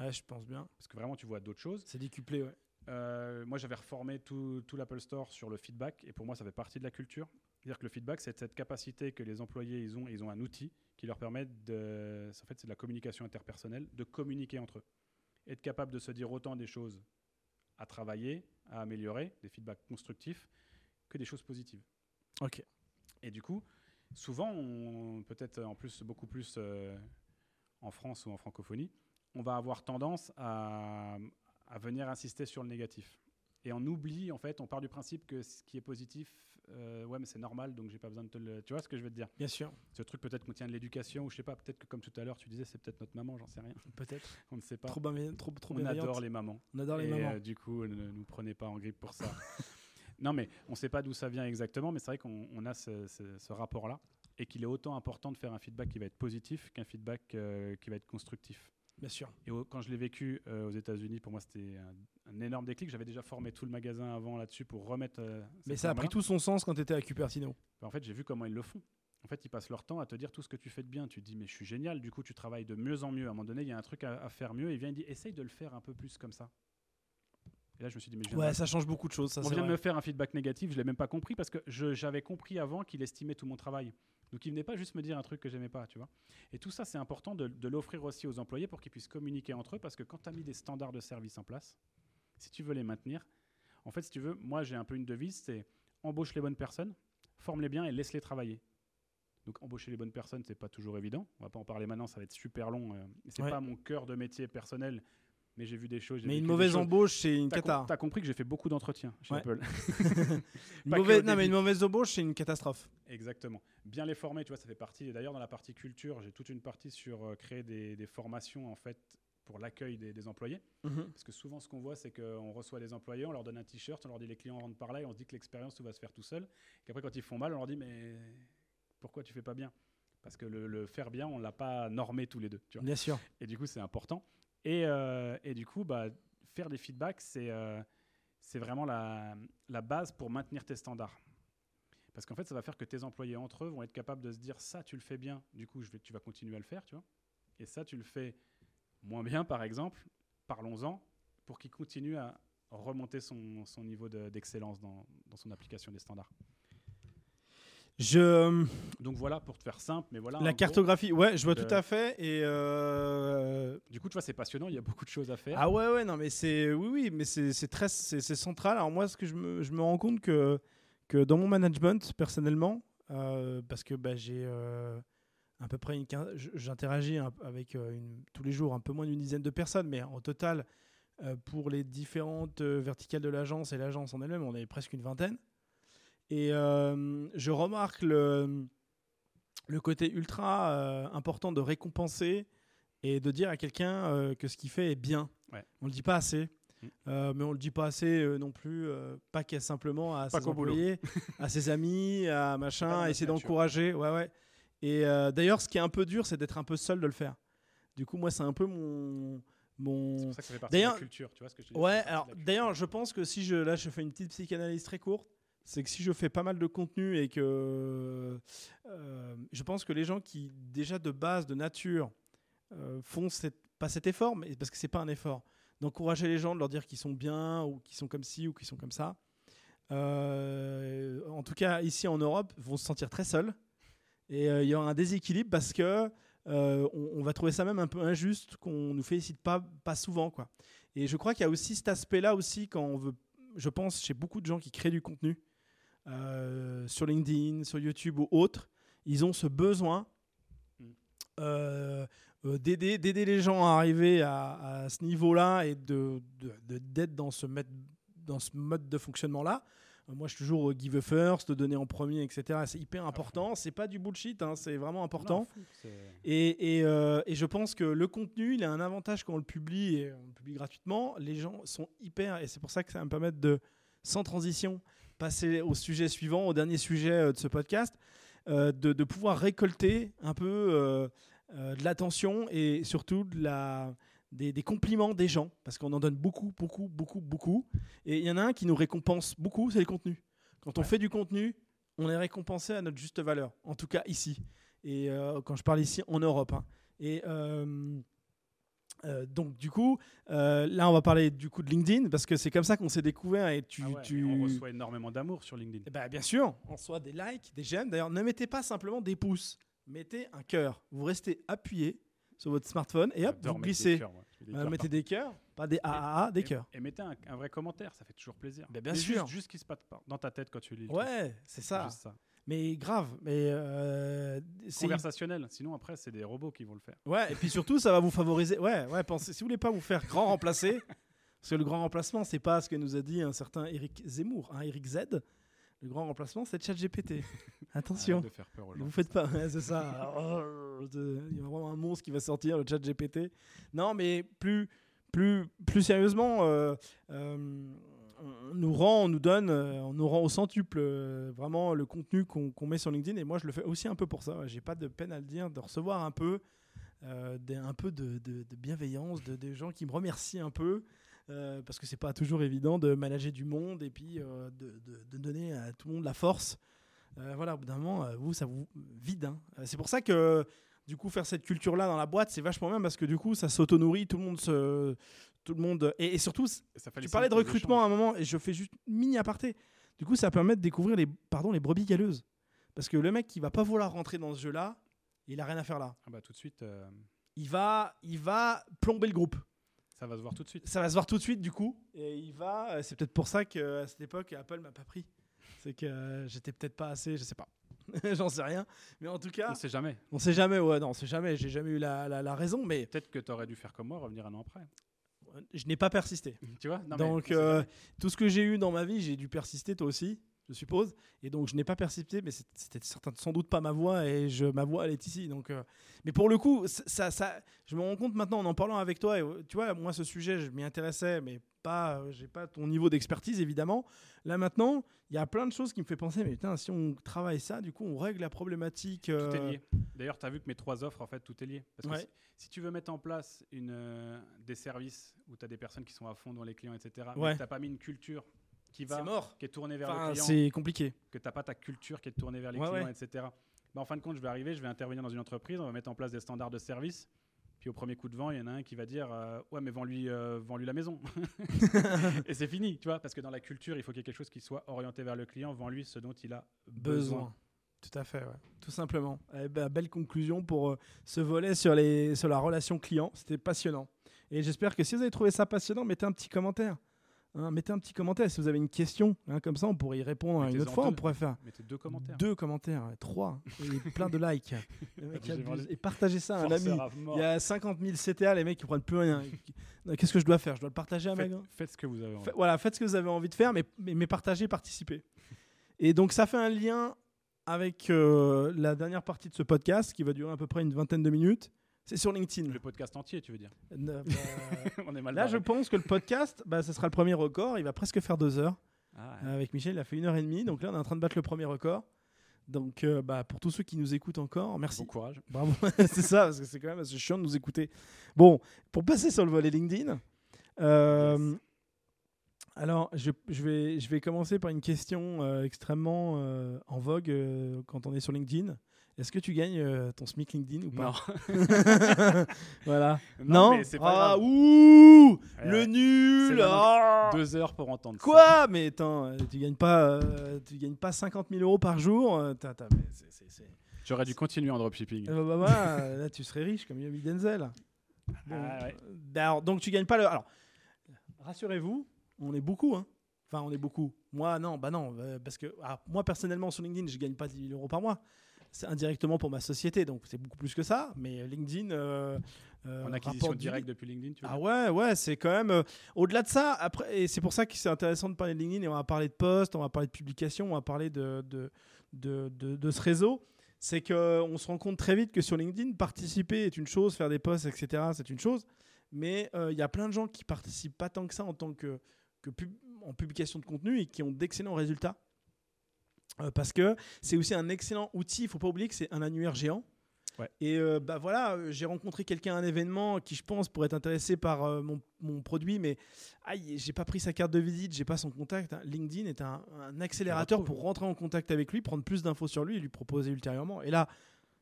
Ouais, je pense bien. parce que vraiment, tu vois d'autres choses. C'est décuplé, ouais. Euh, moi, j'avais reformé tout, tout l'Apple Store sur le feedback, et pour moi, ça fait partie de la culture. C'est-à-dire que le feedback, c'est cette capacité que les employés ils ont. Ils ont un outil qui leur permet de. En fait, c'est de la communication interpersonnelle, de communiquer entre eux, être capable de se dire autant des choses à travailler, à améliorer, des feedbacks constructifs, que des choses positives. Ok. Et du coup, souvent, peut-être en plus beaucoup plus euh, en France ou en francophonie, on va avoir tendance à, à venir insister sur le négatif. Et on oublie, en fait, on part du principe que ce qui est positif, euh, ouais, mais c'est normal, donc j'ai pas besoin de te le. Tu vois ce que je veux te dire? Bien sûr. Ce truc peut-être qu'on tient de l'éducation, ou je sais pas, peut-être que comme tout à l'heure, tu disais, c'est peut-être notre maman, j'en sais rien. Peut-être. On ne sait pas. Trop, trop, trop on adore les mamans. On adore les Et, mamans. euh, du coup, ne nous prenez pas en grippe pour ça. non, mais on ne sait pas d'où ça vient exactement, mais c'est vrai qu'on on a ce, ce- ce rapport-là et qu'il est autant important de faire un feedback qui va être positif qu'un feedback euh, qui va être constructif. Bien sûr. Et au- quand je l'ai vécu euh, aux États-Unis, pour moi, c'était un, un énorme déclic. J'avais déjà formé tout le magasin avant là-dessus pour remettre. euh, Mais ça a pris tout son sens quand tu étais à Cupertino. En fait, j'ai vu comment ils le font. en fait, ils passent leur temps à te dire tout ce que tu fais de bien. Tu te dis, mais je suis génial. Du coup, tu travailles de mieux en mieux. À un moment donné, il y a un truc à, à faire mieux. Et il vient, il dit, essaye de le faire un peu plus comme ça. Et là, je me suis dit, mais je Ouais, de, ça change beaucoup de choses. Ça, on vient de me faire un feedback négatif. Je l'ai même pas compris parce que j'avais compris avant qu'il estimait tout mon travail. Donc, il venait pas juste me dire un truc que j'aimais pas, tu vois. Et tout ça, c'est important de, de l'offrir aussi aux employés pour qu'ils puissent communiquer entre eux parce que quand tu as mis des standards de service en place, si tu veux les maintenir, en fait, si tu veux, moi, j'ai un peu une devise, c'est embauche les bonnes personnes, forme-les bien et laisse-les travailler. Donc embaucher les bonnes personnes, c'est pas toujours évident. On va pas en parler maintenant, ça va être super long. euh, c'est Ouais. pas mon cœur de métier personnel, mais j'ai vu des choses. Mais une mauvaise choses. embauche, c'est une T'as com- t'as compris que j'ai fait beaucoup d'entretiens chez Ouais. Apple. Mauvaise- au Non, mais une mauvaise embauche, c'est une catastrophe. Exactement. Bien les former, tu vois, ça fait partie. D'ailleurs, dans la partie culture, j'ai toute une partie sur euh, créer des, des formations en fait pour l'accueil des, des employés. Parce que souvent, ce qu'on voit, c'est qu'on reçoit des employés, on leur donne un t-shirt, on leur dit les clients rentrent par là, et on se dit que l'expérience, tout va se faire tout seul. Et après, quand ils font mal, on leur dit mais pourquoi tu fais pas bien? Parce que le, le faire bien, on l'a pas normé tous les deux. Tu vois. Bien sûr. Et du coup, c'est important. Et, euh, et du coup, bah, faire des feedbacks, c'est euh, vraiment la, base pour maintenir tes standards. Parce qu'en fait, ça va faire que tes employés entre eux vont être capables de se dire ça, tu le fais bien, du coup, tu vas continuer à le faire, tu vois. Et ça, tu le fais moins bien, par exemple, parlons-en, pour qu'il continue à remonter son, niveau de- d'excellence dans son application des standards. Je... Donc voilà, pour te faire simple, mais voilà. La gros. cartographie, ouais, je vois de- tout à fait. Et euh, Du coup, tu vois, c'est passionnant, il y a beaucoup de choses à faire. ah ouais, ouais, non, mais c'est oui, oui, mais c'est c'est très, c'est c'est central. Alors moi, ce que je me, je me rends compte que que dans mon management personnellement, euh, parce que bah, j'ai euh, à peu près une j'interagis avec euh, une- tous les jours un peu moins d'une dizaine de personnes, mais en total euh, pour les différentes euh, verticales de l'agence et l'agence en elle-même, on est presque une vingtaine. Et euh, je remarque le, le côté ultra euh, important de récompenser et de dire à quelqu'un euh, que ce qu'il fait est bien. Ouais. On le dit pas assez. Mm. Mais on le dit pas assez non plus, pas qu'à simplement à Pas ses employés, à ses amis, à machin, à essayer d'encourager. Ouais, ouais. Et d'ailleurs, ce qui est un peu dur, c'est d'être un peu seul de le faire. Du coup, moi, c'est un peu mon, C'est mon, pour ça que ça fait partie de la culture, tu vois ce que je te dis, ça Ouais, alors d'ailleurs, je pense que si je là je fais une petite psychanalyse très courte, c'est que si je fais pas mal de contenu et que euh, je pense que les gens qui déjà de base de nature euh, font pas cet effort, mais parce que c'est pas un effort, d'encourager les gens, de leur dire qu'ils sont bien ou qu'ils sont comme ci ou qu'ils sont comme ça. euh, en tout cas, ici en Europe, vont se sentir très seuls et il y aura un déséquilibre parce que on, on va trouver ça même un peu injuste qu'on nous félicite pas pas souvent quoi. Et je crois qu'il y a aussi cet aspect-là aussi quand on veut, je pense, chez beaucoup de gens qui créent du contenu euh, sur LinkedIn, sur YouTube ou autres, ils ont ce besoin Mm. euh, euh, d'aider, d'aider les gens à arriver à, à ce niveau-là et de, de- d'être dans ce, mode- dans ce mode de fonctionnement-là. Moi, je suis toujours give first, donner en premier, etc. C'est hyper important. C'est pas du bullshit, hein, c'est vraiment important. Non, fou, c'est- Et, et, euh, et je pense que le contenu, il a un avantage quand on le publie, et on le publie gratuitement. Les gens sont hyper, et c'est pour ça que ça va me permettre de, sans transition, passer au sujet suivant, au dernier sujet euh, de ce podcast, euh, de, de pouvoir récolter un peu euh, de l'attention et surtout de la, des, des compliments des gens, parce qu'on en donne beaucoup, beaucoup, beaucoup, beaucoup. Et il y en a un qui nous récompense beaucoup, c'est le contenu. Quand on Ouais. fait du contenu, on est récompensé à notre juste valeur, en tout cas ici. Et euh, quand je parle ici, en Europe. hein. Et euh, euh, donc, du coup, euh, là, on va parler du coup de LinkedIn, parce que c'est comme ça qu'on s'est découvert. Et tu, Ah ouais, tu... On reçoit énormément d'amour sur LinkedIn. Eh ben, bien sûr, on soit des likes, des j'aime. D'ailleurs, ne mettez pas simplement des pouces, mettez un cœur. Vous restez appuyé sur votre smartphone et hop, vous des glissez. des Euh, mettez des cœurs, pas des AAA, des Et- cœurs. Et mettez un, un vrai commentaire, ça fait toujours plaisir. Ben, bien sûr. Juste, juste qui se passe pas dans ta tête quand tu lis. Ouais, c'est ça. Mais grave, mais euh, c'est Conversationnel. Sinon, après, c'est des robots qui vont le faire. Ouais, et puis surtout, ça va vous favoriser. Ouais, ouais, pensez, si vous voulez pas vous faire grand remplacer, parce que le grand remplacement, c'est pas ce que nous a dit un certain Eric Zemmour, hein, Eric Z. Le grand remplacement, c'est ChatGPT. Attention. De faire peur aux gens. vous faites pas, ouais, c'est ça. Oh, de- Il y a vraiment un monstre qui va sortir, le chat GPT. Non, mais plus, plus, plus sérieusement, euh, euh, on nous rend, on nous donne, euh, on nous rend au centuple euh, vraiment le contenu qu'on met sur LinkedIn. Et moi, je le fais aussi un peu pour ça. J'ai pas de peine à le dire, de recevoir un peu, euh, de, bienveillance, de, des gens qui me remercient un peu. parce que c'est pas toujours évident de manager du monde et puis de, donner à tout le monde la force voilà, au bout d'un moment, vous, ça vous vide. hein. C'est pour ça que, du coup, faire cette culture-là dans la boîte, c'est vachement bien parce que, du coup, ça s'auto-nourrit, tout le monde se. Tout le monde. Et, et surtout, tu parlais de recrutement à un moment, et je fais juste mini aparté. Du coup, ça permet de découvrir les, pardon, les brebis galeuses. Parce que le mec qui va pas vouloir rentrer dans ce jeu-là, il a rien à faire là. Ah bah, tout de suite, euh, Il va, il va plomber le groupe. ça va se voir tout de suite. Ça va se voir tout de suite, du coup. Et il va. euh, C'est peut-être pour ça qu'à cette époque, Apple m'a pas pris. C'est que euh, j'étais peut-être pas assez, je sais pas. J'en sais rien. Mais en tout cas, On sait jamais. on sait jamais. Ouais, non, on sait jamais. J'ai jamais eu la, la- la raison, mais Peut-être que tu aurais dû faire comme moi, revenir un an après. Je n'ai pas persisté. tu vois? Non, donc, euh, tout ce que j'ai eu dans ma vie, j'ai dû persister, toi aussi, je suppose. Et donc, je n'ai pas persisté, mais c'était sans doute pas ma voix, et je, ma voix, elle est ici. Donc, euh, mais pour le coup, c- ça, ça, je me rends compte maintenant en en parlant avec toi. Et, euh, tu vois, moi, ce sujet, je m'y intéressais, mais pas, euh, j'ai pas ton niveau d'expertise, évidemment. Là, maintenant, il y a plein de choses qui me fait penser, mais putain, si on travaille ça, du coup, on règle la problématique. Tout euh, est lié. D'ailleurs, tu as vu que mes trois offres, en fait, tout est lié. Parce que si, si tu veux mettre en place une, euh, des services où tu as des personnes qui sont à fond dans les clients, etc., Ouais. tu n'as pas mis une culture qui va, mort. qui est tournée vers Enfin, le client, c'est compliqué. que tu n'as pas ta culture qui est tournée vers les Ouais, clients, ouais. etc. Bah, en fin de compte, je vais arriver, je vais intervenir dans une entreprise, on va mettre en place des standards de service. Puis au premier coup de vent, il y en a un qui va dire euh, Ouais, mais vends-lui euh, vends-lui la maison. Et c'est fini, tu vois, parce que dans la culture, il faut qu'il y ait quelque chose qui soit orienté vers le client, vends-lui ce dont il a besoin. besoin. Tout à fait, ouais. tout simplement. Eh ben, belle conclusion pour euh, ce volet sur, les, sur la relation client. C'était passionnant. Et j'espère que si vous avez trouvé ça passionnant, mettez un petit commentaire. Hein, mettez un petit commentaire. Si vous avez une question, hein, comme ça, on pourrait y répondre une autre fois. On deux. pourrait faire deux commentaires. deux commentaires, trois, et plein de likes. Et partagez ça à un ami. À. Il y a 50 000 CTA, les mecs qui prennent plus rien. Qu'est-ce que je dois faire? Je dois le partager à Faites, faites ce que vous avez envie. Voilà, faites ce que vous avez envie de faire, mais, mais, mais partagez, participez. Et donc, ça fait un lien avec euh, la dernière partie de ce podcast qui va durer à peu près une vingtaine de minutes. C'est sur LinkedIn. Le podcast entier, tu veux dire Ne- bah, On est mal là, je pense que le podcast, bah, ce sera le premier record. Il va presque faire deux heures. Ah, Euh, Avec Michel, il a fait une heure et demie. Donc là, on est en train de battre le premier record. Donc, euh, bah, pour tous ceux qui nous écoutent encore, merci. Bon courage. Bravo, c'est ça, parce que c'est quand même assez chiant de nous écouter. Bon, pour passer sur le volet LinkedIn, euh, Yes. alors je, je vais, je vais commencer par une question euh, extrêmement euh, en vogue euh, quand on est sur LinkedIn. Est-ce que tu gagnes euh, ton SMIC LinkedIn ou pas Voilà. Non, mais c'est pas Ah, grave. ouh Ouais, Le nul ah Deux heures pour entendre ça. Quoi Mais attends, euh, tu gagnes pas, euh, tu gagnes pas 50 000 euros par jour J'aurais dû continuer en dropshipping. Eh bah, bah, bah, là, tu serais riche comme Yomi Denzel. Bon, Ah, ouais. alors, donc tu gagnes pas le. Alors, rassurez-vous, on est beaucoup. Hein. Enfin, on est beaucoup. Moi, non, bah non, parce que alors, moi personnellement sur LinkedIn, je gagne pas 10 000 euros par mois. C'est indirectement pour ma société, donc c'est beaucoup plus que ça. Mais LinkedIn, euh, euh, En acquisition directe depuis LinkedIn, tu veux Ah ouais, ouais, c'est quand même. euh, Au-delà de ça, après, et c'est pour ça que c'est intéressant de parler de LinkedIn et on va parler de posts, on va parler de publications, on va parler de, de, de, de- de ce réseau. C'est qu'on se rend compte très vite que sur LinkedIn, participer est une chose, faire des posts, etc., c'est une chose. Mais euh, il y a plein de gens qui participent pas tant que ça en tant que, que pub- en publication de contenu et qui ont d'excellents résultats. Euh, parce que c'est aussi un excellent outil. Il faut pas oublier que c'est un annuaire géant. Ouais. Et euh, bah voilà, euh, j'ai rencontré quelqu'un à un événement qui, je pense, pourrait être intéressé par euh, mon, mon produit, mais aïe, j'ai pas pris sa carte de visite, j'ai pas son contact. hein. LinkedIn est un, un accélérateur pour rentrer en contact avec lui, prendre plus d'infos sur lui et lui proposer ultérieurement. Et là,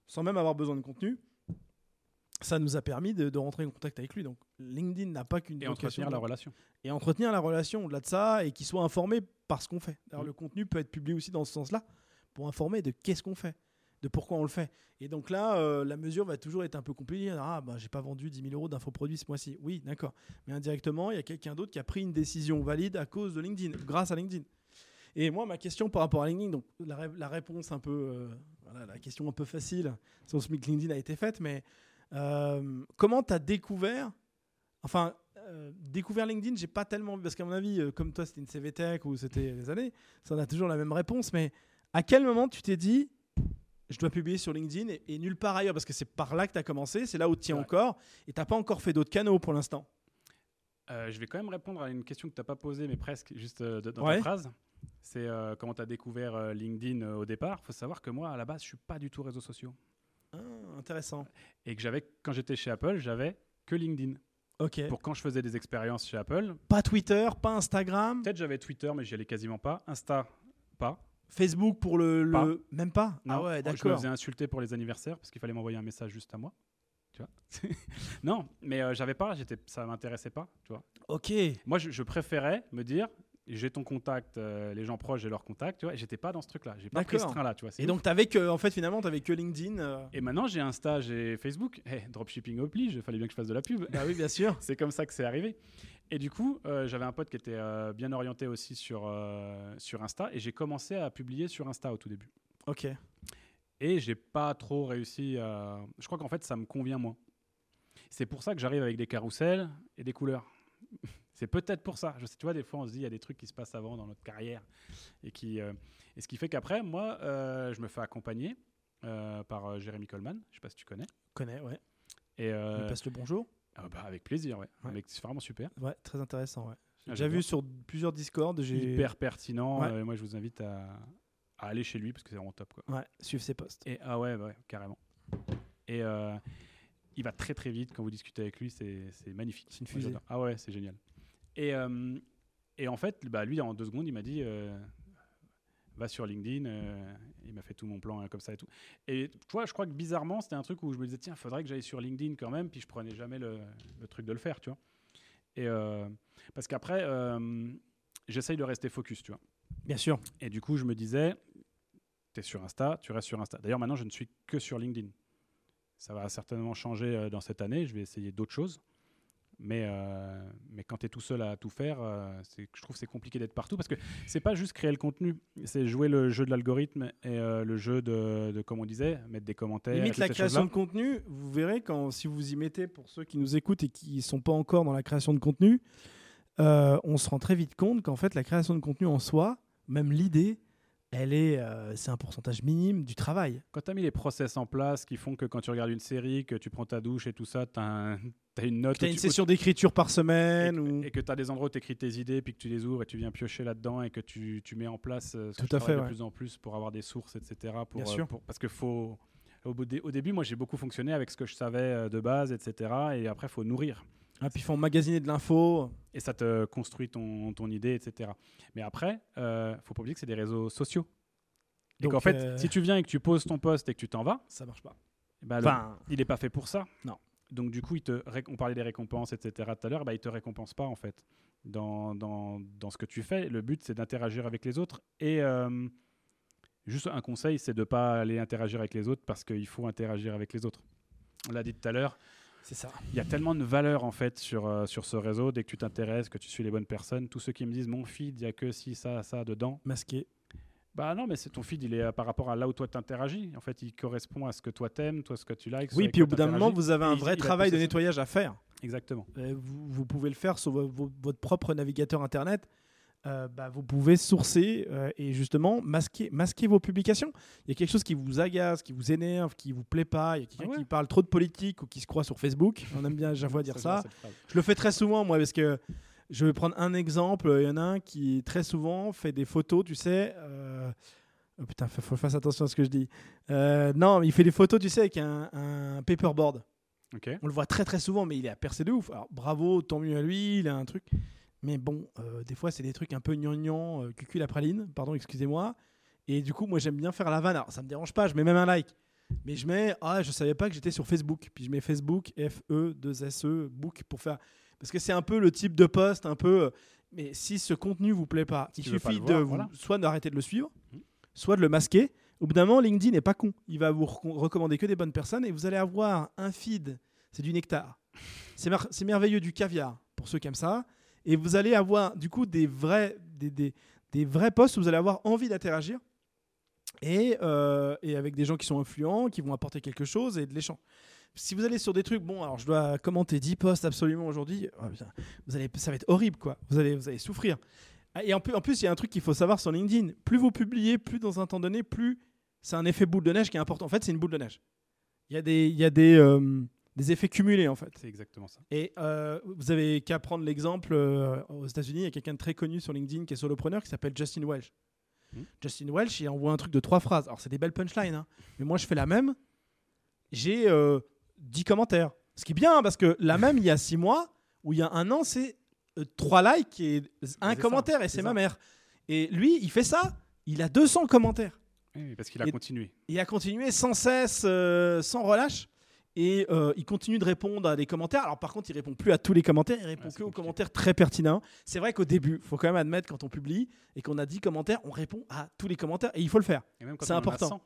sans même avoir besoin de contenu, ça nous a permis de, de rentrer en contact avec lui. Donc LinkedIn n'a pas qu'une Et entretenir la relation. et entretenir la relation au-delà de ça et qu'il soit informé par ce qu'on fait. Alors Mm. le contenu peut être publié aussi dans ce sens-là pour informer de qu'est-ce qu'on fait, de pourquoi on le fait. Et donc là, euh, la mesure va toujours être un peu compliquée. Ah, bah, j'ai pas vendu 10 000 euros d'infoproduits ce mois-ci. Oui, d'accord. Mais indirectement, il y a quelqu'un d'autre qui a pris une décision valide à cause de LinkedIn, grâce à LinkedIn. Et moi, ma question par rapport à LinkedIn, donc la, ré- la réponse un peu, euh, voilà, la question un peu facile sur ce SMIC LinkedIn a été faite, mais euh, comment tu as découvert, enfin, euh, découvert LinkedIn, j'ai pas tellement vu, parce qu'à mon avis, euh, comme toi, c'était une CVTech ou c'était des années, ça on a toujours la même réponse, mais à quel moment tu t'es dit, je dois publier sur LinkedIn et, et nulle part ailleurs, parce que c'est par là que tu as commencé, c'est là où tu tiens Ouais. encore, et tu pas encore fait d'autres canaux pour l'instant? Euh, je vais quand même répondre à une question que tu n'as pas posée, mais presque juste dans Ouais. ta phrase. C'est comment tu as découvert LinkedIn au départ? Il faut savoir que moi, à la base, je suis pas du tout réseaux sociaux. Ah, intéressant. Et que j'avais, quand j'étais chez Apple, j'avais que LinkedIn. Ok. Pour quand je faisais des expériences chez Apple, Pas Twitter, pas Instagram. peut-être j'avais Twitter, mais j'y allais quasiment pas. Insta, pas. Facebook pour le, même pas? Non, ah ouais, Je me d'accord. faisais insulter pour les anniversaires parce qu'il fallait m'envoyer un message juste à moi. Tu vois Non, mais euh, j'avais pas, j'étais, ça m'intéressait pas. Tu vois Ok. Moi, je, je préférais me dire, j'ai ton contact, euh, les gens proches, j'ai leur contact. Tu vois, j'étais pas dans ce truc-là. J'ai pas pris ce train-là. Tu vois. c'est Et ouf. donc t'avais que, en fait, finalement, t'avais que LinkedIn. euh. Et maintenant, j'ai Insta, j'ai Facebook. Eh, dropshipping oblige, il fallait bien que je fasse de la pub. Bah oui, bien sûr. c'est comme ça que c'est arrivé. Et du coup, euh, j'avais un pote qui était bien orienté aussi sur, sur Insta. Et j'ai commencé à publier sur Insta au tout début. Ok. Et j'ai pas trop réussi à. Je crois qu'en fait, ça me convient moins. C'est pour ça que j'arrive avec des carousels et des couleurs. C'est peut-être pour ça. Je sais, tu vois, des fois, on se dit, il y a des trucs qui se passent avant dans notre carrière. Et, qui, euh, et ce qui fait qu'après, moi, euh, je me fais accompagner euh, par Jérémy Coleman. Je sais pas si tu connais. Connais, ouais. Et, On euh, passe le bonjour. ah bah, avec plaisir, ouais. C'est vraiment super. Ouais, très intéressant, ouais. J'ai Ah, j'adore. vu sur plusieurs Discord. J'ai. Hyper pertinent. Ouais. Moi, je vous invite à, à aller chez lui parce que c'est vraiment top. Quoi. Ouais, suivre ses posts. Et, ah ouais, ouais, carrément. Et il va très très vite quand vous discutez avec lui, c'est magnifique. C'est une fusée. Ah ouais, c'est génial. Et, euh, et en fait, bah, lui, en deux secondes, il m'a dit euh, va sur LinkedIn. euh, il m'a fait tout mon plan hein, comme ça et tout. Et tu vois, je crois que bizarrement, c'était un truc où je me disais tiens, faudrait que j'aille sur LinkedIn quand même. Puis je prenais jamais le, le truc de le faire, tu vois. Et parce qu'après, j'essaye de rester focus, tu vois. Bien sûr. Et du coup, je me disais, tu es sur Insta, tu restes sur Insta. D'ailleurs, maintenant, je ne suis que sur LinkedIn. Ça va certainement changer dans cette année. Je vais essayer d'autres choses. Mais, euh, mais quand tu es tout seul à tout faire, euh, je trouve que c'est compliqué d'être partout parce que c'est pas juste créer le contenu, c'est jouer le jeu de l'algorithme et euh, le jeu de, de, comme on disait, mettre des commentaires. Limite la création de contenu, vous verrez quand si vous y mettez pour ceux qui nous écoutent et qui sont pas encore dans la création de contenu, on se rend très vite compte qu'en fait la création de contenu en soi, même l'idée, elle est, euh, c'est un pourcentage minime du travail. Quand tu as mis les process en place qui font que quand tu regardes une série, que tu prends ta douche et tout ça, tu as, une note. Tu as une tu- session d'écriture par semaine ou et que tu as des endroits où tu écris tes idées, puis que tu les ouvres et tu viens piocher là-dedans et que tu, tu mets en place euh, ce Tout à fait, de plus en plus pour avoir des sources, etc. Pour, Bien euh, sûr. pour- parce que faut. Au, début, moi, j'ai beaucoup fonctionné avec ce que je savais de base, etc. Et après, il faut nourrir. Ah, puis ils font magasiner de l'info. Et ça te construit ton, ton idée, etc. Mais après, euh, faut pas oublier que c'est des réseaux sociaux. Donc, qu'en fait, euh, si tu viens et que tu poses ton poste et que tu t'en vas, ça marche pas. le- Enfin, il n'est pas fait pour ça. Non. Donc du coup, il te on parlait des récompenses, etc. tout à l'heure, bah, il te récompense pas en fait dans, dans, dans ce que tu fais. Le but, c'est d'interagir avec les autres. Et euh, juste un conseil, c'est de pas aller interagir avec les autres parce qu'il faut interagir avec les autres. On l'a dit tout à l'heure, c'est ça. il y a tellement de valeur en fait sur, euh, sur ce réseau. Dès que tu t'intéresses, que tu suis les bonnes personnes, tous ceux qui me disent mon feed, il y a que si ça, ça dedans. Masqué. Bah non, mais c'est ton feed, il est euh, par rapport à là où toi t'interagis. En fait, il correspond à ce que toi t'aimes, toi ce que tu likes. Oui, puis au bout d'un moment, vous avez un vrai il va travail de ça. nettoyage à faire. Exactement. Euh, vous, vous pouvez le faire sur vo- vo- votre propre navigateur internet. Euh, bah, vous pouvez sourcer euh, et justement masquer, masquer vos publications. Il y a quelque chose qui vous agace, qui vous énerve, qui vous plaît pas. Il y a quelqu'un Ah ouais. qui parle trop de politique ou qui se croit sur Facebook. On aime bien, j'avoue, dire ça. Je le fais très souvent, moi, parce que je vais prendre un exemple. Il y en a un qui, très souvent, fait des photos, tu sais. euh, Oh putain, faut, faut que je fasse attention à ce que je dis. Non, il fait des photos, tu sais, avec un, un paperboard. On le voit très très souvent, mais il est à percer de ouf. Alors bravo, tant mieux à lui, il a un truc. Mais bon, euh, des fois, c'est des trucs un peu gnangnan, euh, cucul la praline, pardon, excusez-moi. Et du coup, moi, j'aime bien faire la vanne. Alors, ça me dérange pas, je mets même un like. Mais je mets, ah, je savais pas que j'étais sur Facebook. Puis je mets Facebook, F-E-2-S-E, book, pour faire. Parce que c'est un peu le type de post, un peu. euh, Mais si ce contenu vous plaît pas, Si il pas suffit de voir, vous, voilà. soit d'arrêter de le suivre, Mhm. soit de le masquer. Au bout d'un moment, LinkedIn n'est pas con. Il va vous recom- recommander que des bonnes personnes et vous allez avoir un feed. C'est du nectar. C'est merveilleux du caviar pour ceux qui aiment ça. Et vous allez avoir du coup des vrais, des, des, des vrais posts où vous allez avoir envie d'interagir et, euh, et avec des gens qui sont influents, qui vont apporter quelque chose et de l'échange. Si vous allez sur des trucs, bon, alors je dois commenter 10 posts absolument aujourd'hui, oh, vous allez, ça va être horrible, quoi. Vous allez, vous allez souffrir. Et en plus, en plus, il y a un truc qu'il faut savoir sur LinkedIn. Plus vous publiez, plus dans un temps donné, plus c'est un effet boule de neige qui est important. En fait, c'est une boule de neige. Il y a des, il y a des, euh, des effets cumulés, en fait. C'est exactement ça. Et euh, vous avez qu'à prendre l'exemple euh, aux États-Unis, il y a quelqu'un de très connu sur LinkedIn qui est solopreneur qui s'appelle Justin Welch. Hmm. Justin Welch, il envoie un truc de trois phrases. Alors, c'est des belles punchlines, hein. mais moi, je fais la même. J'ai euh, 10 commentaires. Ce qui est bien, parce que la même, il y a 6 mois, ou il y a un an, c'est 3 likes et un ça, commentaire, et c'est ma mère. Et lui, il fait ça il a 200 commentaires. Oui, parce qu'il a Et- continué. Il a continué sans cesse, euh, sans relâche. Et euh, il continue de répondre à des commentaires. Alors par contre, il répond plus à tous les commentaires, il répond Ouais, c'est que aux commentaires très pertinents. C'est vrai qu'au début, faut quand même admettre quand on publie et qu'on a 10 commentaires, on répond à tous les commentaires et il faut le faire. C'est important. 100.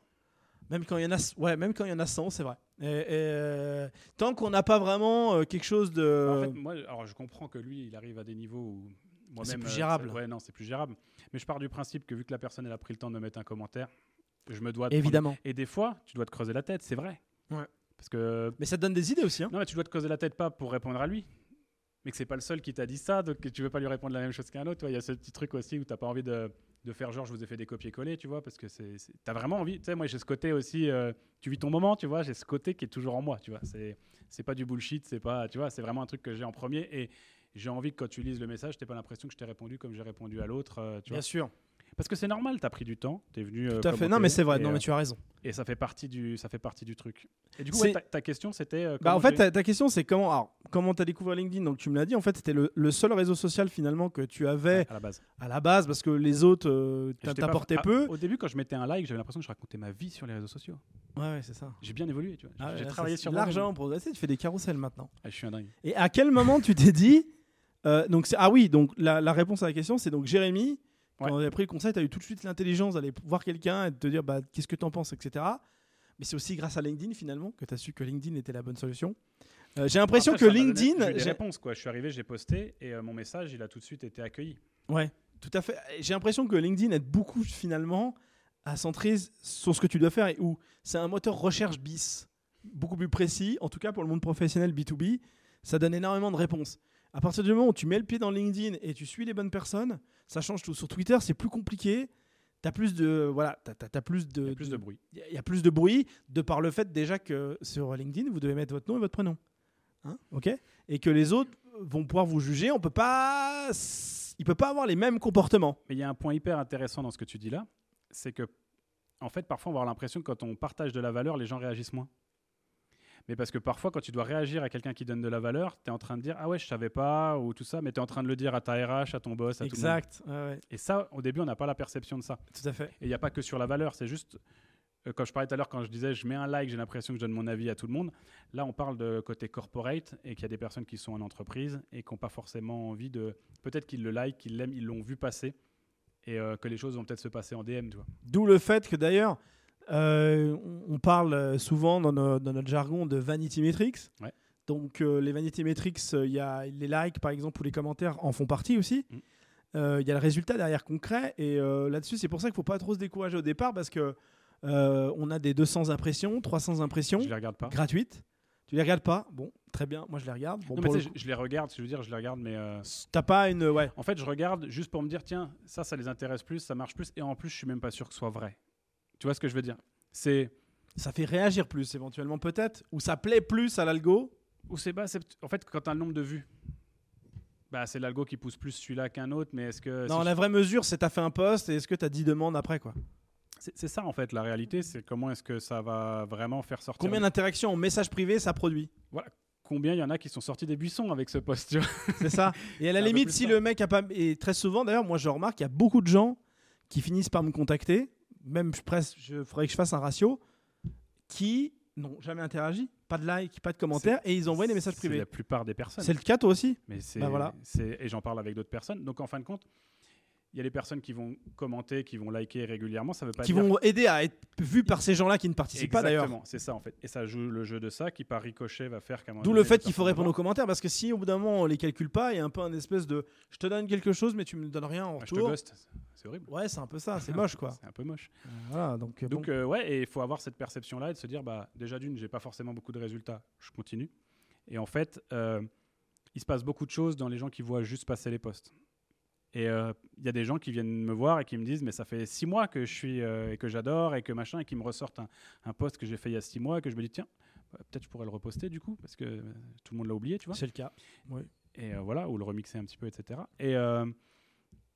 Même quand il y en a, ouais, même quand il y en a 100, c'est vrai. Et- et, euh, tant qu'on n'a pas vraiment euh, quelque chose de, En fait, moi, alors je comprends que lui, il arrive à des niveaux où moi-même. plus gérable. Ouais, non, c'est plus gérable. Mais je pars du principe que vu que la personne elle a pris le temps de me mettre un commentaire, je me dois. de évidemment. prendre- Et des fois, tu dois te creuser la tête, c'est vrai. Ouais. Parce que Mais ça te donne des idées aussi. hein. non, mais tu dois te creuser la tête pas pour répondre à lui, mais que c'est pas le seul qui t'a dit ça, donc tu veux pas lui répondre la même chose qu'un autre. Il y a ce petit truc aussi où t'as pas envie de, de faire genre je vous ai fait des copier-coller, tu vois, parce que c'est, t'as vraiment envie. Tu sais, moi j'ai ce côté aussi, euh, tu vis ton moment, tu vois, j'ai ce côté qui est toujours en moi, tu vois. C'est, c'est pas du bullshit, c'est pas, tu vois, c'est vraiment un truc que j'ai en premier et j'ai envie que quand tu lises le message, t'aies pas l'impression que je t'ai répondu comme j'ai répondu à l'autre, euh, vois. Bien sûr. Parce que c'est normal, t'as pris du temps, t'es venu. euh, Tout à fait. Non, mais c'est vrai. Non, euh, mais tu as raison. et ça fait partie du, ça fait partie du truc. Et du coup, ouais, ta, ta question c'était. euh, Bah, en fait, ta, ta question, c'est comment, alors, comment tu as découvert LinkedIn? Donc, tu me l'as dit, en fait, c'était le, le seul réseau social finalement que tu avais à la base. à la base parce que les autres euh, t'apportaient ah, peu. Au début, quand je mettais un like, j'avais l'impression que je racontais ma vie sur les réseaux sociaux. Ouais, ouais, c'est ça. J'ai bien évolué, tu vois. Ah j'ai travaillé sur l'argent progressé. Tu fais des carousels maintenant. Ah, je suis un dingue. Et à quel moment tu t'es dit euh, donc ah oui donc la, la réponse à la question c'est donc Jérémy quand on a pris le conseil tu as eu tout de suite l'intelligence d'aller voir quelqu'un et de te dire bah, qu'est-ce que tu en penses etc mais c'est aussi grâce à LinkedIn finalement que tu as su que LinkedIn était la bonne solution Euh, j'ai l'impression que LinkedIn j'ai- réponses, quoi. Je suis arrivé, j'ai posté et euh, mon message, il a tout de suite été accueilli. Ouais, tout à fait. J'ai l'impression que LinkedIn aide beaucoup finalement à centrer sur ce que tu dois faire et où c'est un moteur recherche bis, beaucoup plus précis, en tout cas pour le monde professionnel B2B, ça donne énormément de réponses. À partir du moment où tu mets le pied dans LinkedIn et tu suis les bonnes personnes, ça change tout. Sur Twitter, c'est plus compliqué. Tu as plus de voilà, t'as- t'as- t'as plus de Il y a plus de bruit. il y a- il y a plus de bruit de par le fait déjà que sur LinkedIn, vous devez mettre votre nom et votre prénom. Hein ok? Et que les autres vont pouvoir vous juger. On peut pas. Il peut pas avoir les mêmes comportements. Mais il y a un point hyper intéressant dans ce que tu dis là, c'est que, en fait, parfois, on va avoir l'impression que quand on partage de la valeur, les gens réagissent moins. Mais parce que parfois, quand tu dois réagir à quelqu'un qui donne de la valeur, tu es en train de dire Ah ouais, je savais pas, ou tout ça, mais tu es en train de le dire à ta RH, à ton boss, à tout le monde. Exact. Ouais, Et ça, au début, on n'a pas la perception de ça. tout à fait. Et il n'y a pas que sur la valeur, c'est juste, euh, quand je parlais tout à l'heure, quand je disais je mets un like, j'ai l'impression que je donne mon avis à tout le monde. Là, on parle de côté corporate et qu'il y a des personnes qui sont en entreprise et qui n'ont pas forcément envie de. Peut-être qu'ils le like, qu'ils l'aiment, ils l'ont vu passer et euh, que les choses vont peut-être se passer en DM. D'où le fait que d'ailleurs, euh, on- parle souvent dans, no- dans notre jargon de vanity metrics. Ouais. Donc euh, les vanity metrics, euh, il y a les likes par exemple ou les commentaires en font partie aussi. Mm. Euh, Il y a le résultat derrière concret et euh, là-dessus c'est pour ça qu'il faut pas trop se décourager au départ parce que euh, on a des 200 impressions, 300 impressions Je les regarde pas. gratuites. Tu les regardes pas? Bon, très bien. Moi je les regarde. Bon, non, mais je, je les regarde, je veux dire, je les regarde, mais euh, t'as pas une ouais. en fait, je regarde juste pour me dire tiens, ça, ça les intéresse plus, ça marche plus, et en plus, je suis même pas sûr que ce soit vrai. Tu vois ce que je veux dire? C'est Ça fait réagir plus éventuellement peut-être ou ça plaît plus à l'algo? Ou c'est bas, en fait quand tu as le nombre de vues, bah, c'est l'algo qui pousse plus celui-là qu'un autre, mais est-ce que. Non, si la vraie mesure, c'est t'as fait un post et est-ce que t'as 10 demandes après quoi? C'est ça en fait la réalité, c'est comment est-ce que ça va vraiment faire sortir. Combien d'interactions en message privé ça produit? Combien il y en a qui sont sortis des buissons avec ce post, tu vois? C'est ça. Et à la limite, si ça. le mec a pas. Et très souvent, d'ailleurs, moi je remarque qu'il y a beaucoup de gens qui finissent par me contacter, même je presque, je faudrait que je fasse un ratio, qui n'ont jamais interagi, pas de like, pas de commentaires, et ils envoient des messages privés. La plupart des personnes. C'est le cas toi aussi Mais c'est, Bah voilà. et j'en parle avec d'autres personnes. Donc en fin de compte, il y a les personnes qui vont commenter, qui vont liker régulièrement. Ça veut pas Qui dire vont aider à être vus par ces gens-là qui ne participent pas d'ailleurs. Exactement, c'est ça en fait. Et ça joue le jeu de ça qui par ricochet va faire qu'à D'où le fait qu'il faut répondre aux commentaires parce que si au bout d'un moment on les calcule pas, il y a un peu un espèce de je te donne quelque chose mais tu me donnes rien en voir. Ah, Je te retour. ghost, c'est horrible. Ouais, c'est un peu ça, c'est moche quoi. C'est un peu moche. Euh, Voilà, donc, euh, Donc bon. euh, ouais, et il faut avoir cette perception-là et de se dire, bah déjà d'une, j'ai pas forcément beaucoup de résultats, je continue. Et en fait, euh, il se passe beaucoup de choses dans les gens qui voient juste passer les posts. Et euh, il y a des gens qui viennent me voir et qui me disent, mais ça fait six mois que je suis euh, et que j'adore et que machin, et qui me ressortent un, un post que j'ai fait il y a six mois et que je me dis, tiens, bah, peut-être je pourrais le reposter du coup, parce que euh, tout le monde l'a oublié, tu vois. c'est le cas. Et euh, voilà, ou le remixer un petit peu, etc. Et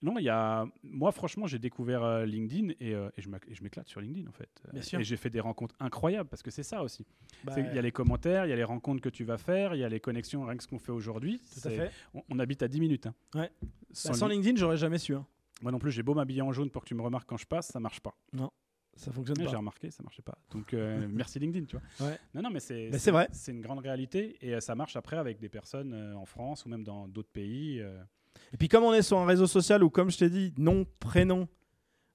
non, il y a. Moi, franchement, j'ai découvert euh, LinkedIn et, euh, et je m'éclate sur LinkedIn, en fait. Bien sûr. Et j'ai fait des rencontres incroyables parce que c'est ça aussi. Bah, Il y a les commentaires, il y a les rencontres que tu vas faire, il y a les connexions, rien que ce qu'on fait aujourd'hui. tout à fait. On, on habite à 10 minutes. hein. Ouais. Sans Bah, sans li- LinkedIn, j'aurais jamais su. hein. Moi non plus, j'ai beau m'habiller en jaune pour que tu me remarques quand je passe, ça marche pas. Ça fonctionne. J'ai remarqué, ça marchait pas. Donc euh, merci LinkedIn, tu vois. Ouais. Non, non, mais c'est Mais c'est vrai. C'est une grande réalité et ça marche après avec des personnes en France ou même dans d'autres pays. Et puis comme on est sur un réseau social où, comme je t'ai dit, nom, prénom,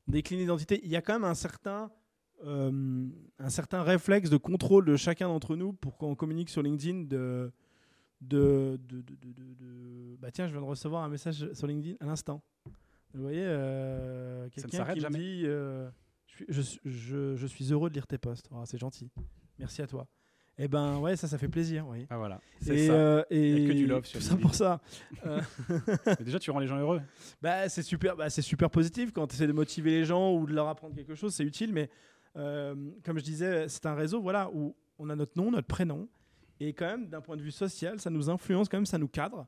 décliné d'identité, il y a quand même un certain, euh, un certain réflexe de contrôle de chacun d'entre nous pour qu'on communique sur LinkedIn de... de, de, Bah tiens, je viens de recevoir un message sur LinkedIn à l'instant. Vous voyez, euh, quelqu'un qui me dit euh, je, suis, je, suis- je- je suis heureux de lire tes posts. Oh, c'est gentil. Merci à toi. Eh ben ouais, ça, ça fait plaisir. Oui. Ah voilà, c'est Et, ça. euh, et que du love sur tout ça pour ça. Euh, Mais déjà, tu rends les gens heureux. bah, c'est super, bah, c'est super positif quand tu essaies de motiver les gens ou de leur apprendre quelque chose, c'est utile. Mais euh, comme je disais, c'est un réseau voilà, où on a notre nom, notre prénom. Et quand même, d'un point de vue social, ça nous influence, quand même, ça nous cadre.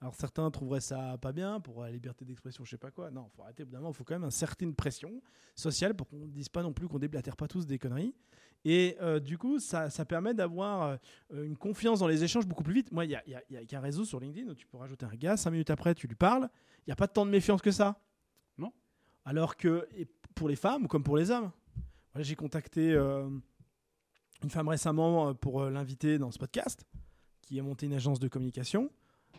Alors certains trouveraient ça pas bien pour la liberté d'expression, je sais pas quoi. Non, faut arrêter. Évidemment, il faut quand même une certaine pression sociale pour qu'on ne dise pas non plus qu'on déblatère pas tous des conneries. Et euh, du coup, ça, ça permet d'avoir euh, une confiance dans les échanges beaucoup plus vite. Moi, il y a, y a- il y a qu'un réseau sur LinkedIn où tu peux rajouter un gars, cinq minutes après, tu lui parles. Il n'y a pas tant de méfiance que ça. Non. Alors que pour les femmes comme pour les hommes. Voilà, J'ai contacté euh, une femme récemment pour l'inviter dans ce podcast, qui a monté une agence de communication.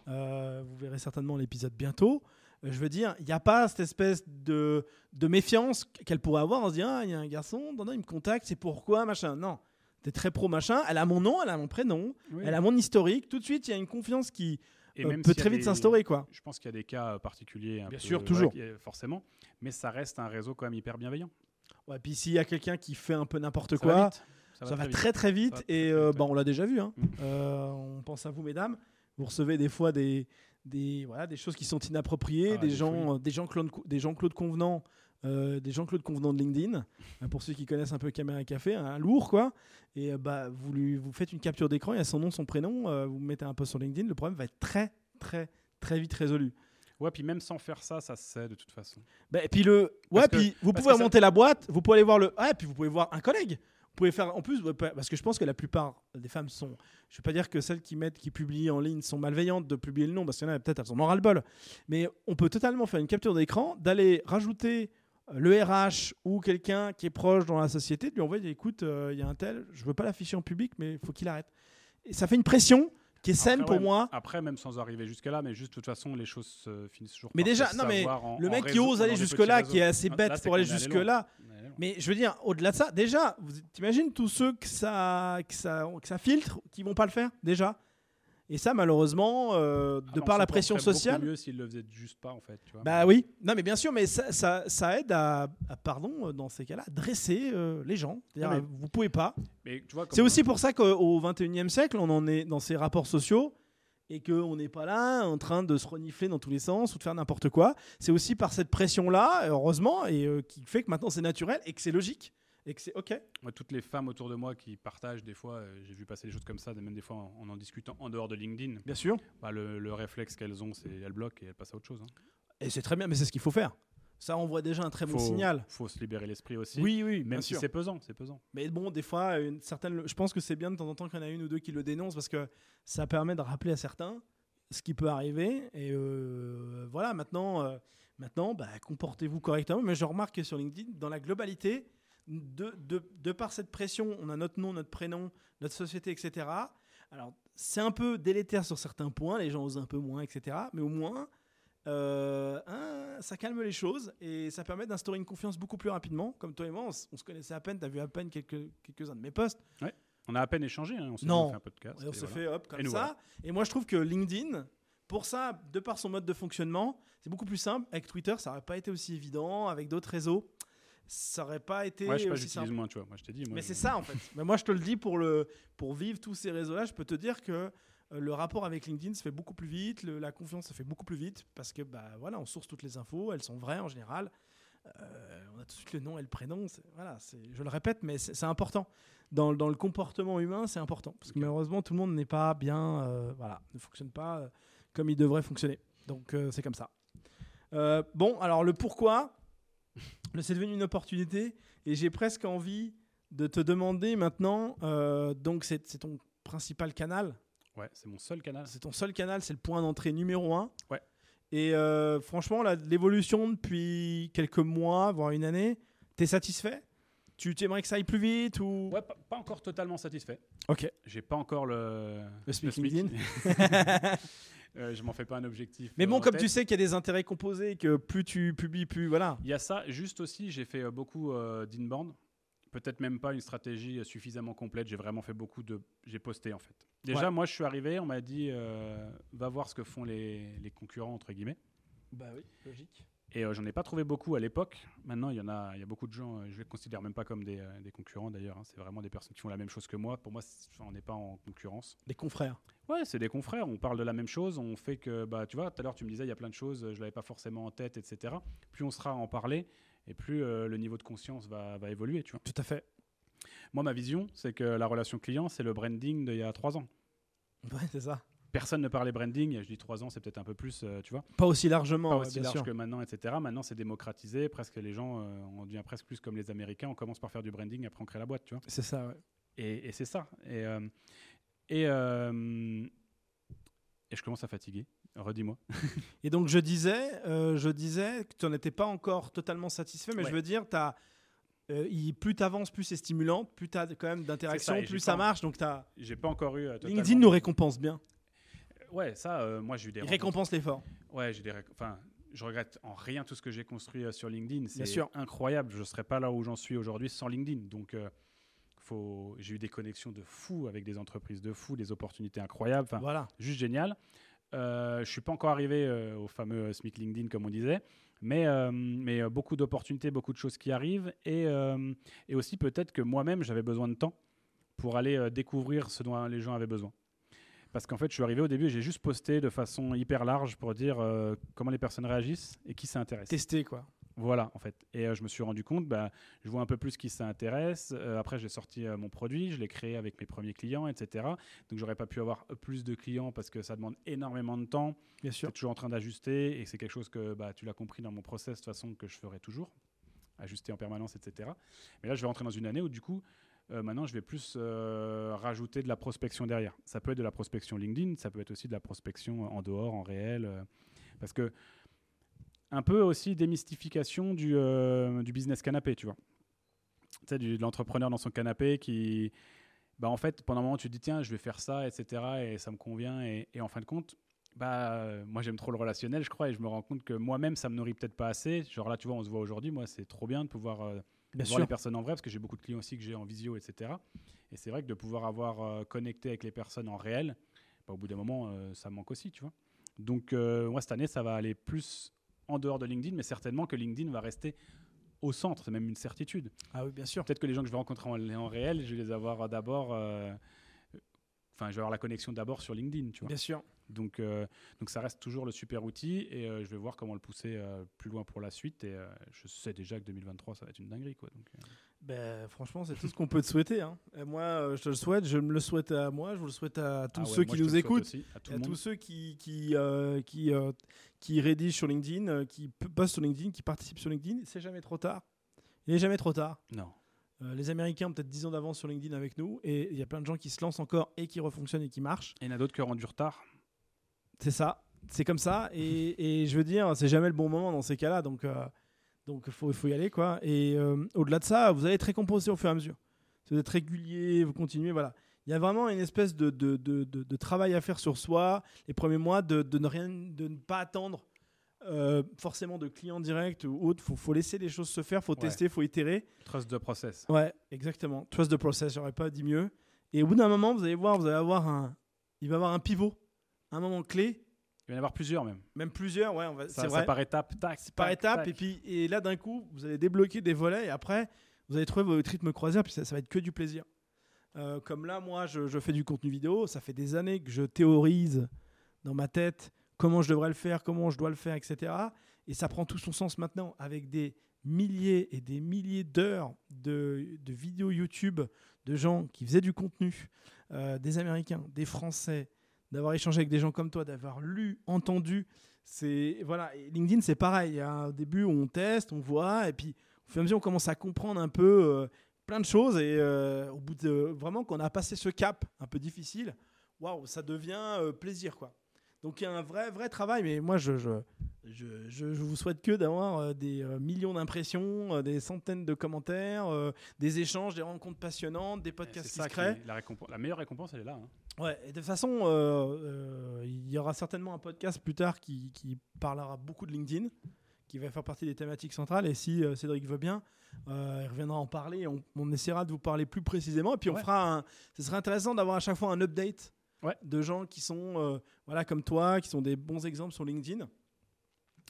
Vous verrez certainement l'épisode bientôt. Euh, je veux dire, il n'y a pas cette espèce de, de méfiance qu'elle pourrait avoir en se disant Ah, il y a un garçon, non, non, il me contacte, c'est pourquoi, machin. Non, t'es très pro, machin. Elle a mon nom, elle a mon prénom, elle a mon historique. Tout de suite, il y a une confiance qui Et euh, même peut très vite s'instaurer, quoi. Je pense qu'il y a des cas particuliers. un Bien peu- sûr, toujours. euh, forcément. Mais ça reste un réseau quand même hyper bienveillant. Ouais, puis s'il y a quelqu'un qui fait un peu n'importe quoi, va. Ça, va vite. très très vite Ça va et très, très euh, vite, bah, ouais. on l'a déjà vu. hein. Mm. Euh, on pense à vous, mesdames. Vous recevez des fois des, des, voilà, des choses qui sont inappropriées, Ah, des, gens, des gens Claude, des gens Claude Convenant, euh, des gens Claude Convenant de LinkedIn. Hein, pour ceux qui connaissent un peu Caméra Café, un lourd quoi. Et euh, bah vous lui, vous faites une capture d'écran, il y a son nom, son prénom, euh, vous mettez un post sur LinkedIn, le problème va être très très très vite résolu. Ouais, puis même sans faire ça, ça se sait de toute façon. Bah, et puis le, ouais, Parce que- puis vous pouvez ça- remonter la boîte, vous pouvez aller voir le, ouais, puis vous pouvez voir un collègue. Pouvez faire, en plus, parce que je pense que la plupart des femmes sont, je vais pas dire que celles qui mettent, qui publient en ligne sont malveillantes de publier le nom, parce qu'il y en a peut-être elles en ont ras le bol. Mais on peut totalement faire une capture d'écran, d'aller rajouter euh, le RH ou quelqu'un qui est proche dans la société, de lui envoyer, écoute, euh, il y a un tel, je veux pas l'afficher en public, mais il faut qu'il arrête. Et ça fait une pression qui est saine pour ouais, moi. Après, même sans arriver jusque-là, mais juste de toute façon, les choses se finissent toujours Mais par déjà, non, mais en- Le mec qui ose aller jusque-là, qui est assez Là, bête pour aller jusque-là. Mais je veux dire, au-delà de ça, déjà, t'imagines tous ceux que ça, que, ça, que ça filtre, qui vont pas le faire, déjà? Et ça, malheureusement, euh, de Ah par la pression sociale. mieux s'ils le faisaient juste pas, en fait. Tu vois. Bah oui, non mais bien sûr, mais ça, ça, ça aide à, à, pardon, euh, dans ces cas-là, à dresser euh, les gens. C'est-à-dire, mais- vous pouvez pas. Mais tu vois, C'est aussi pour ça qu'au 21e siècle, on en est dans ces rapports sociaux et qu'on n'est pas là en train de se renifler dans tous les sens ou de faire n'importe quoi. C'est aussi par cette pression-là, heureusement, et euh, qui fait que maintenant c'est naturel et que c'est logique et que c'est OK. Moi, toutes les femmes autour de moi qui partagent des fois, euh, j'ai vu passer des choses comme ça, même des fois en en, en discutant en dehors de LinkedIn. Bien sûr. Bah, le, le réflexe qu'elles ont, c'est elles bloquent et elles passent à autre chose. hein. Et c'est très bien, mais c'est ce qu'il faut faire. Ça envoie déjà un très bon Faut- signal. Faut se libérer l'esprit aussi. Oui, oui, même si sûr. c'est pesant, c'est pesant. Mais bon, des fois, une certaine, je pense que c'est bien de temps en temps qu'il y en a une ou deux qui le dénoncent parce que ça permet de rappeler à certains ce qui peut arriver. Et euh, voilà, maintenant, euh, maintenant bah, comportez-vous correctement. Mais je remarque que sur LinkedIn, dans la globalité, de, de, de par cette pression, on a notre nom, notre prénom, notre société, etc. Alors, c'est un peu délétère sur certains points, les gens osent un peu moins, etc. Mais au moins, euh, hein, ça calme les choses et ça permet d'instaurer une confiance beaucoup plus rapidement. Comme toi et moi, on, se connaissait à peine, tu as vu à peine quelques, quelques-uns de mes posts. On a à peine échangé, hein, on s'est fait un podcast. Et on et s'est voilà. fait hop comme Et ça. voilà. Et moi, je trouve que LinkedIn, pour ça, de par son mode de fonctionnement, c'est beaucoup plus simple. Avec Twitter, ça n'aurait pas été aussi évident. Avec d'autres réseaux, ça n'aurait pas été Ouais, je sais pas, j'utilise moins, tu vois. Moi, je t'ai dit. moi, Mais je- c'est ça en fait. Mais moi je te le dis pour le pour vivre tous ces réseaux-là, je peux te dire que euh, le rapport avec LinkedIn se fait beaucoup plus vite, le- la confiance se fait beaucoup plus vite parce que bah voilà, on source toutes les infos, elles sont vraies en général. Euh, on a tout de suite le nom et le prénom. Voilà, je le répète, mais c'est, important. Dans, dans le comportement humain, c'est important parce que malheureusement tout le monde n'est pas bien, euh, voilà, ne fonctionne pas comme il devrait fonctionner. Donc euh, c'est comme ça. Bon, alors le pourquoi, c'est devenu une opportunité et j'ai presque envie de te demander maintenant, euh, donc c'est ton principal canal, Ouais, c'est mon seul canal. c'est ton seul canal, c'est le point d'entrée numéro un. Ouais. Et euh, franchement, l'évolution depuis quelques mois, voire une année, t'es satisfait? Tu aimerais que ça aille plus vite ou? Ouais, pas, pas encore totalement satisfait. Ok. J'ai pas encore le, Le SMIC. Euh, je m'en fais pas un objectif. Mais euh, bon, en comme tête. tu sais qu'il y a des intérêts composés, que plus tu publies, plus voilà. Il y a ça. Juste aussi, j'ai fait euh, beaucoup euh, d'inbound. Peut-être même pas une stratégie euh, suffisamment complète. J'ai vraiment fait beaucoup de. J'ai posté en fait. Déjà, Ouais. moi, je suis arrivé. On m'a dit, euh, va voir ce que font les, les concurrents entre guillemets. Bah oui, logique. Et euh, j'en ai pas trouvé beaucoup à l'époque. Maintenant, il y en a, il y a beaucoup de gens. euh, je les considère même pas comme des, euh, des concurrents d'ailleurs. hein. C'est vraiment des personnes qui font la même chose que moi. Pour moi, c'est- enfin, on n'est pas en concurrence. Des confrères. Ouais, c'est des confrères. On parle de la même chose. On fait que, bah, tu vois, tout à l'heure tu me disais, il y a plein de choses. Je l'avais pas forcément en tête, etc. Plus on sera à en parler, et plus euh, le niveau de conscience va, va évoluer. Tu vois. Tout à fait. Moi, ma vision, c'est que la relation client, c'est le branding d'il y a trois ans. Ouais, c'est ça. Personne ne parlait branding. Je dis trois ans, c'est peut-être un peu plus, euh, tu vois. Pas aussi largement, pas aussi bien large sûr. que maintenant, etc. Maintenant, c'est démocratisé. Presque les gens, euh, on devient presque plus comme les Américains. On commence par faire du branding, après on crée la boîte, tu vois. C'est ça, ouais. Et, et c'est ça. Et, euh, et, euh, et je commence à fatiguer. Redis-moi. Et donc je disais, je disais que tu n'en étais pas encore totalement satisfait, mais Ouais. je veux dire, euh, il- plus tu avances, plus c'est stimulant, plus tu as quand même et plus ça marche. Donc t'as... J'ai pas encore eu. euh, LinkedIn nous récompense bien. Ouais, ça, euh, moi j'ai eu des. Il récompense l'effort. Ouais, j'ai des. Enfin, je regrette en rien tout ce que j'ai construit euh, sur LinkedIn. C'est incroyable. Je serais pas là où j'en suis aujourd'hui sans LinkedIn. Donc, euh, faut. J'ai eu des connexions de fou avec des entreprises de fou, des opportunités incroyables. Enfin, Voilà. juste génial. Euh, je suis pas encore arrivé euh, au fameux SMIC LinkedIn comme on disait, mais, mais beaucoup d'opportunités, beaucoup de choses qui arrivent et, et aussi peut-être que moi-même j'avais besoin de temps pour aller découvrir ce dont les gens avaient besoin. Parce qu'en fait, je suis arrivé au début, j'ai juste posté de façon hyper large pour dire euh, comment les personnes réagissent et qui s'intéresse. Tester, quoi. Voilà, en fait. Et euh, je me suis rendu compte, bah, je vois un peu plus qui s'intéresse. Euh, après, j'ai sorti euh, mon produit, je l'ai créé avec mes premiers clients, etc. Donc, j'aurais pas pu avoir plus de clients parce que ça demande énormément de temps. Bien Je sûr. suis toujours en train d'ajuster et c'est quelque chose que bah, tu l'as compris dans mon process de toute façon que je ferai toujours, ajuster en permanence, etc. Mais là, je vais rentrer dans une année où du coup, euh, maintenant, je vais plus euh, rajouter de la prospection derrière. Ça peut être de la prospection LinkedIn, ça peut être aussi de la prospection en dehors, en réel, euh, parce que un peu aussi démystification du, du business canapé, tu vois. Tu sais, de l'entrepreneur dans son canapé qui, bah, en fait, pendant un moment, tu te dis, tiens, je vais faire ça, etc., et ça me convient, et, et en fin de compte, bah, moi, j'aime trop le relationnel, je crois, et je me rends compte que moi-même, ça me nourrit peut-être pas assez. Genre là, tu vois, on se voit aujourd'hui, moi, c'est trop bien de pouvoir Bien voir sûr. les personnes en vrai, parce que j'ai beaucoup de clients aussi que j'ai en visio, etc. Et c'est vrai que de pouvoir avoir euh, connecté avec les personnes en réel, bah, au bout d'un moment, euh, ça me manque aussi, tu vois. Donc, euh, moi, cette année, ça va aller plus en dehors de LinkedIn, mais certainement que LinkedIn va rester au centre, c'est même une certitude. Ah oui, bien sûr. Peut-être que les gens que je vais rencontrer en, en réel, je vais les avoir d'abord. euh, Enfin, je vais avoir la connexion d'abord sur LinkedIn, tu vois. Bien sûr. Donc, euh, donc ça reste toujours le super outil et euh, je vais voir comment le pousser euh, plus loin pour la suite. Et je sais déjà que 2023, ça va être une dinguerie. Quoi, donc, Ben, franchement, c'est tout ce qu'on peut te souhaiter. hein. Et moi, je te le souhaite. Je me le souhaite à moi. Je vous le souhaite à tous ah ouais, ceux moi, qui nous écoutent. aussi, à tout tous ceux qui, qui, qui, qui rédigent sur LinkedIn, qui postent sur LinkedIn, qui participent sur LinkedIn, c'est jamais trop tard. Il n'est jamais trop tard. Non. Euh, les Américains ont peut-être 10 ans d'avance sur LinkedIn avec nous, et il y a plein de gens qui se lancent encore et qui refonctionnent et qui marchent. Et il y en a d'autres qui auront du retard. C'est ça, c'est comme ça, et, et je veux dire, c'est jamais le bon moment dans ces cas-là, donc euh, donc faut, faut y aller quoi. Et euh, au-delà de ça, vous allez être récompensé au fur et à mesure. Si vous êtes régulier, vous continuez, voilà. Il y a vraiment une espèce de, de, de, travail à faire sur soi les premiers mois, de, ne rien, de ne pas attendre euh, forcément de clients directs ou autres. Faut, faut laisser les choses se faire, faut Ouais. tester, faut itérer. Trust the process. Ouais, exactement. Trust the process, j'aurais pas dit mieux. Et au bout d'un moment, vous allez voir, vous allez avoir un, il va y avoir un pivot, un moment clé, Il va y en avoir plusieurs même. même plusieurs. Ouais, on va- Ça, c'est vrai. par étape. Tac, par tac, étapes tac. et puis et là d'un coup vous allez débloquer des volets et après vous allez trouver votre rythme croisière puis ça, ça va être que du plaisir Euh, comme là moi je, je fais du contenu vidéo ça fait des années que je théorise dans ma tête comment je devrais le faire comment je dois le faire etc et ça prend tout son sens maintenant avec des milliers et des milliers d'heures de, de vidéos YouTube de gens qui faisaient du contenu euh, des Américains des Français d'avoir échangé avec des gens comme toi d'avoir lu entendu c'est voilà et LinkedIn c'est pareil hein. au début on teste on voit et puis au fur et à mesure on commence à comprendre un peu euh, plein de choses et euh, au bout de vraiment qu'on a passé ce cap un peu difficile waouh ça devient euh, plaisir quoi donc il y a un vrai vrai travail mais moi je, je je, je, je vous souhaite que d'avoir des millions d'impressions, des centaines de commentaires, des échanges, des rencontres passionnantes, des Et podcasts est la, la meilleure récompense, elle est là. hein. Ouais, et de toute façon, euh, euh, il y aura certainement un podcast plus tard qui, qui parlera beaucoup de LinkedIn, qui va faire partie des thématiques centrales. Et si euh, Cédric veut bien, il reviendra en parler. et On, on essaiera de vous parler plus précisément. Et puis on Ouais. fera un. Ce serait intéressant d'avoir à chaque fois un update Ouais. de gens qui sont, voilà, comme toi, qui sont des bons exemples sur LinkedIn,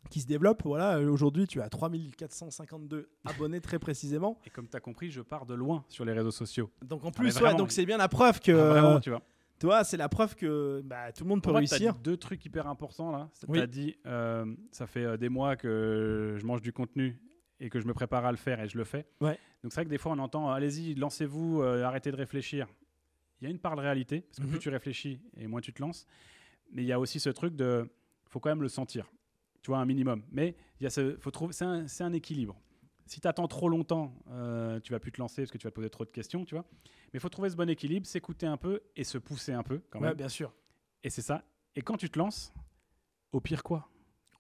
qui se développent. Voilà, aujourd'hui, tu as 3452 abonnés très précisément. Et comme tu as compris, je pars de loin sur les réseaux sociaux. Donc en plus, vraiment, donc c'est bien la preuve que. Ah, vraiment, tu vois. Tu vois, c'est la preuve que bah, tout le monde peut Pour moi, t'as réussir. dit deux trucs hyper importants là. Tu Oui. as dit, euh, ça fait euh, des mois que je mange du contenu et que je me prépare à le faire et je le fais. Ouais. Donc c'est vrai que des fois on entend, allez-y, lancez-vous, euh, arrêtez de réfléchir. Il y a une part de réalité, parce que Mhm. plus tu réfléchis et moins tu te lances. Mais il y a aussi ce truc de, faut quand même le sentir. Tu vois, un minimum. Mais il y a ce, faut trouver, c'est un, c'est un équilibre. Si tu attends trop longtemps, euh, tu vas plus te lancer parce que tu vas te poser trop de questions, tu vois. Mais il faut trouver ce bon équilibre, s'écouter un peu et se pousser un peu quand Ouais, même. bien sûr. Et c'est ça. Et quand tu te lances, au pire quoi?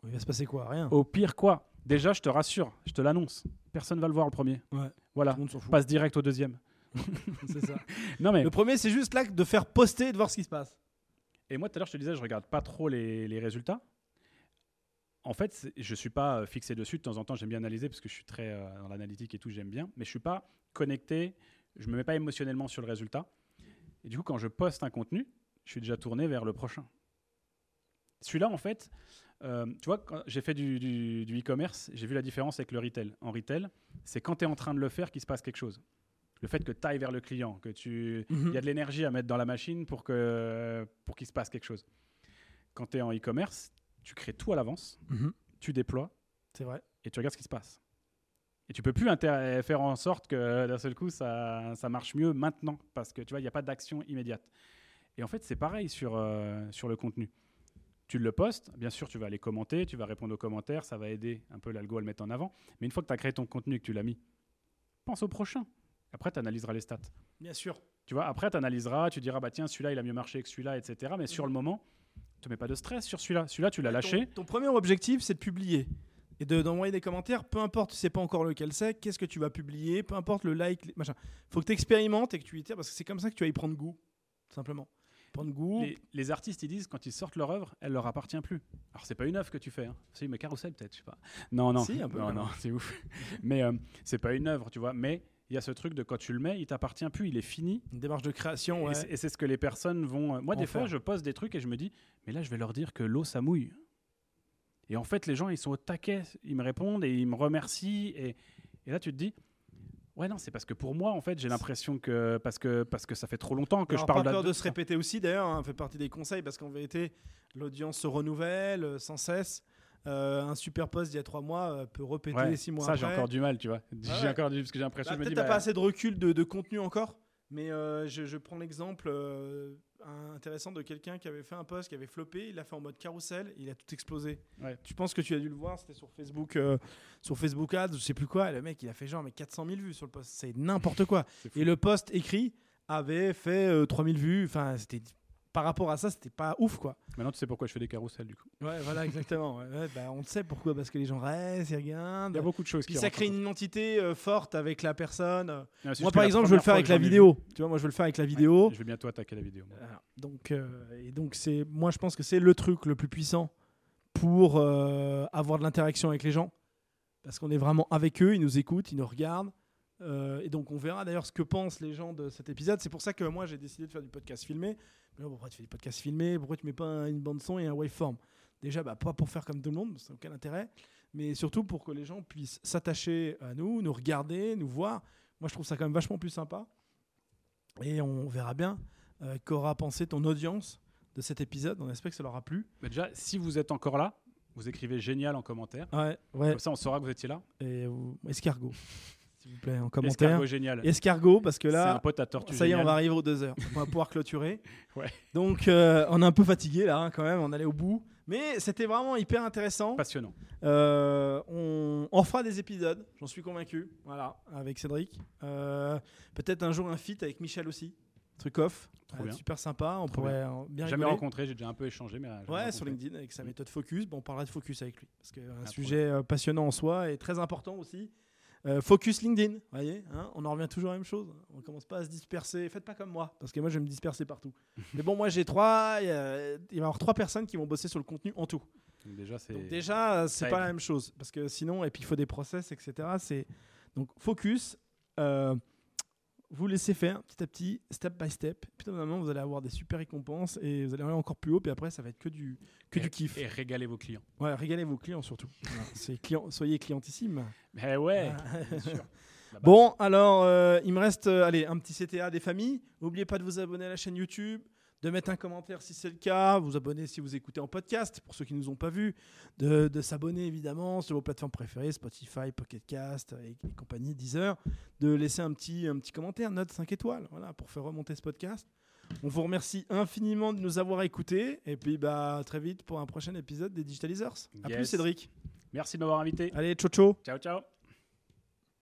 Il va se passer quoi? Rien. Au pire quoi? Déjà, je te rassure, je te l'annonce. Personne va le voir le premier. Ouais. Voilà. Passe direct au deuxième. C'est ça. Non mais. Le premier, c'est juste là de faire poster et de voir ce qui se passe. Et moi, tout à l'heure, je te disais, je regarde pas trop les, les résultats. En fait, je suis pas euh, fixé dessus. De temps en temps, j'aime bien analyser parce que je suis très euh, dans l'analytique et tout, j'aime bien. Mais je suis pas connecté. Je me mets pas émotionnellement sur le résultat. Et du coup, quand je poste un contenu, je suis déjà tourné vers le prochain. Celui-là, en fait, euh, tu vois, quand j'ai fait du, du- du e-commerce, j'ai vu la différence avec le retail. En retail, c'est quand tu es en train de le faire qu'il se passe quelque chose. Le fait que tu ailles vers le client, que tu, il y a de l'énergie à mettre dans la machine pour que pour qu'il se passe quelque chose. Quand tu es en e-commerce, tu crées tout à l'avance, Mhm. tu déploies C'est vrai. et tu regardes ce qui se passe. Et tu peux plus faire en sorte que d'un seul coup ça, ça marche mieux maintenant parce que tu vois, il n'y a pas d'action immédiate. Et en fait, c'est pareil sur, euh, sur le contenu. Tu le postes, bien sûr, tu vas aller commenter, tu vas répondre aux commentaires, ça va aider un peu l'algo à le mettre en avant. Mais une fois que tu as créé ton contenu et que tu l'as mis, pense au prochain. Après, tu analyseras les stats. Bien sûr. Tu vois, après, tu analyseras, tu diras, bah tiens, celui-là, il a mieux marché que celui-là, etc. Mais sur le moment, te mets pas de stress sur celui-là. Celui-là, tu l'as lâché. Ton, ton premier objectif, c'est de publier. Et de- d'envoyer des commentaires, peu importe, tu sais pas encore lequel c'est, qu'est-ce que tu vas publier, peu importe le like, les- machin. Faut que tu expérimentes et que tu y parce que c'est comme ça que tu vas y prendre goût, simplement. Prendre goût. Les, les artistes, ils disent, quand ils sortent leur œuvre, elle leur appartient plus. Alors, c'est pas une œuvre que tu fais. Hein. Si, mais Carousel, peut-être, je sais pas. Non, non. Si, un peu, non, quand non, c'est ouf. mais euh, c'est pas une œuvre, tu vois. Mais il y a ce truc de quand tu le mets, il t'appartient plus, il est fini. Une démarche de création, Et ouais. c'est- Et c'est ce que les personnes vont. euh, Moi, En des fois, faire. je poste des trucs et je me dis, mais là, je vais leur dire que l'eau, ça mouille. Et en fait, les gens, ils sont au taquet. Ils me répondent et ils me remercient. Et, et là, tu te dis, ouais, non, c'est parce que pour moi, en fait, j'ai l'impression que parce, que. parce que ça fait trop longtemps que Alors, je parle pas peur là- de se répéter aussi, d'ailleurs, hein, fait partie des conseils, parce qu'en vérité, l'audience se renouvelle euh, sans cesse. Euh, un super post d'il y a trois mois euh, peut repéter Ouais, six mois ça, après. j'ai encore du mal, tu vois. J'ai ouais. encore du. Parce que j'ai l'impression, Bah, Peut-être t'as bah, pas assez de recul de, de contenu encore, mais euh, je, je prends l'exemple euh, intéressant de quelqu'un qui avait fait un post qui avait floppé, il l'a fait en mode carrousel, il a tout explosé. Ouais. Tu penses que tu as dû le voir, c'était sur Facebook, euh, sur Facebook Ads, je sais plus quoi, et le mec il a fait genre mais 400 000 vues sur le post, c'est n'importe quoi. Et le post écrit avait fait euh, 3000 vues, enfin c'était par rapport à ça, c'était pas ouf quoi. Maintenant, tu sais pourquoi je fais des carousels, du coup. Ouais, voilà exactement. Ouais, ouais, bah, on le sait pourquoi parce que les gens restent, ils regardent. Il y a beaucoup de choses Puis qui ça crée une identité euh, forte avec la personne. Ah, Moi, par exemple, je veux le faire avec la vu- vidéo. Tu vois, moi, je veux le faire avec la vidéo. Je vais bientôt attaquer la vidéo. Donc, euh, et donc c'est, moi, je pense que c'est le truc le plus puissant pour euh, avoir de l'interaction avec les gens, parce qu'on est vraiment avec eux, ils nous écoutent, ils nous regardent, et donc on verra d'ailleurs ce que pensent les gens de cet épisode. C'est pour ça que moi, j'ai décidé de faire du podcast filmé. Mais pourquoi tu fais du podcast filmé Pourquoi tu mets pas un- une bande son et un waveform? Déjà, bah, pas pour faire comme tout le monde, ça n'a aucun intérêt, mais surtout pour que les gens puissent s'attacher à nous, nous regarder, nous voir. Moi, je trouve ça quand même vachement plus sympa. Et on verra bien euh, qu'aura pensé ton audience de cet épisode. On espère que ça leur a plu. Mais déjà, si vous êtes encore là, vous écrivez génial en commentaire. Ouais, ouais. Comme ça, on saura que vous étiez là. Et vous- escargot, s'il vous plaît, en commentaire. Escargot génial. Escargot, parce que C'est un là, pote à tortue ça y est, on va arriver aux deux heures. On va pouvoir clôturer. Ouais. Donc, euh, on est un peu fatigué là, hein, quand même. On allait au bout. Mais c'était vraiment hyper intéressant. Passionnant. Euh, on, on fera des épisodes, j'en suis convaincu. Voilà, avec Cédric. Euh, Peut-être un jour un feat avec Michel aussi. truc off. Euh, bien. super sympa. On Trop pourrait euh, bien Jamais rigoler. rencontré, j'ai déjà un peu échangé, mais. Ouais, sur. LinkedIn avec sa Mm. méthode focus. Bon, on parlera de focus avec lui parce que un Ah, sujet passionnant en soi et très important aussi. Euh, focus LinkedIn, voyez, hein, on en revient toujours à la même chose. On commence pas à se disperser. Faites pas comme moi, parce que moi je vais me disperser partout. Mais bon, moi j'ai trois. Il va y avoir trois personnes qui vont bosser sur le contenu en tout. Donc déjà, c'est. Déjà, euh, c'est pas la même chose, parce que sinon, et puis il faut des process, etc. C'est donc focus. euh, vous laissez faire petit à petit, step by step. Puis normalement, vous allez avoir des super récompenses et vous allez aller encore plus haut. Puis après, ça va être que du que et, du kiff. Et régaler vos clients. Ouais, régalez vos clients surtout. Client, soyez clientissimes. Mais ouais, Ah. bien sûr. Bon, alors, euh, il me reste euh, allez, un petit CTA des familles. N'oubliez pas de vous abonner à la chaîne YouTube, de mettre un commentaire si c'est le cas, vous abonner si vous écoutez en podcast, pour ceux qui ne nous ont pas vus, de, de s'abonner évidemment sur vos plateformes préférées, Spotify, Pocket Cast et, et compagnie, Deezer, de laisser un petit, un petit commentaire, note 5 étoiles, voilà, pour faire remonter ce podcast. On vous remercie infiniment de nous avoir écoutés et puis bah, très vite pour un prochain épisode des Digitalizers. A plus. Cédric. Merci de m'avoir invité. Allez, ciao ciao Ciao, ciao.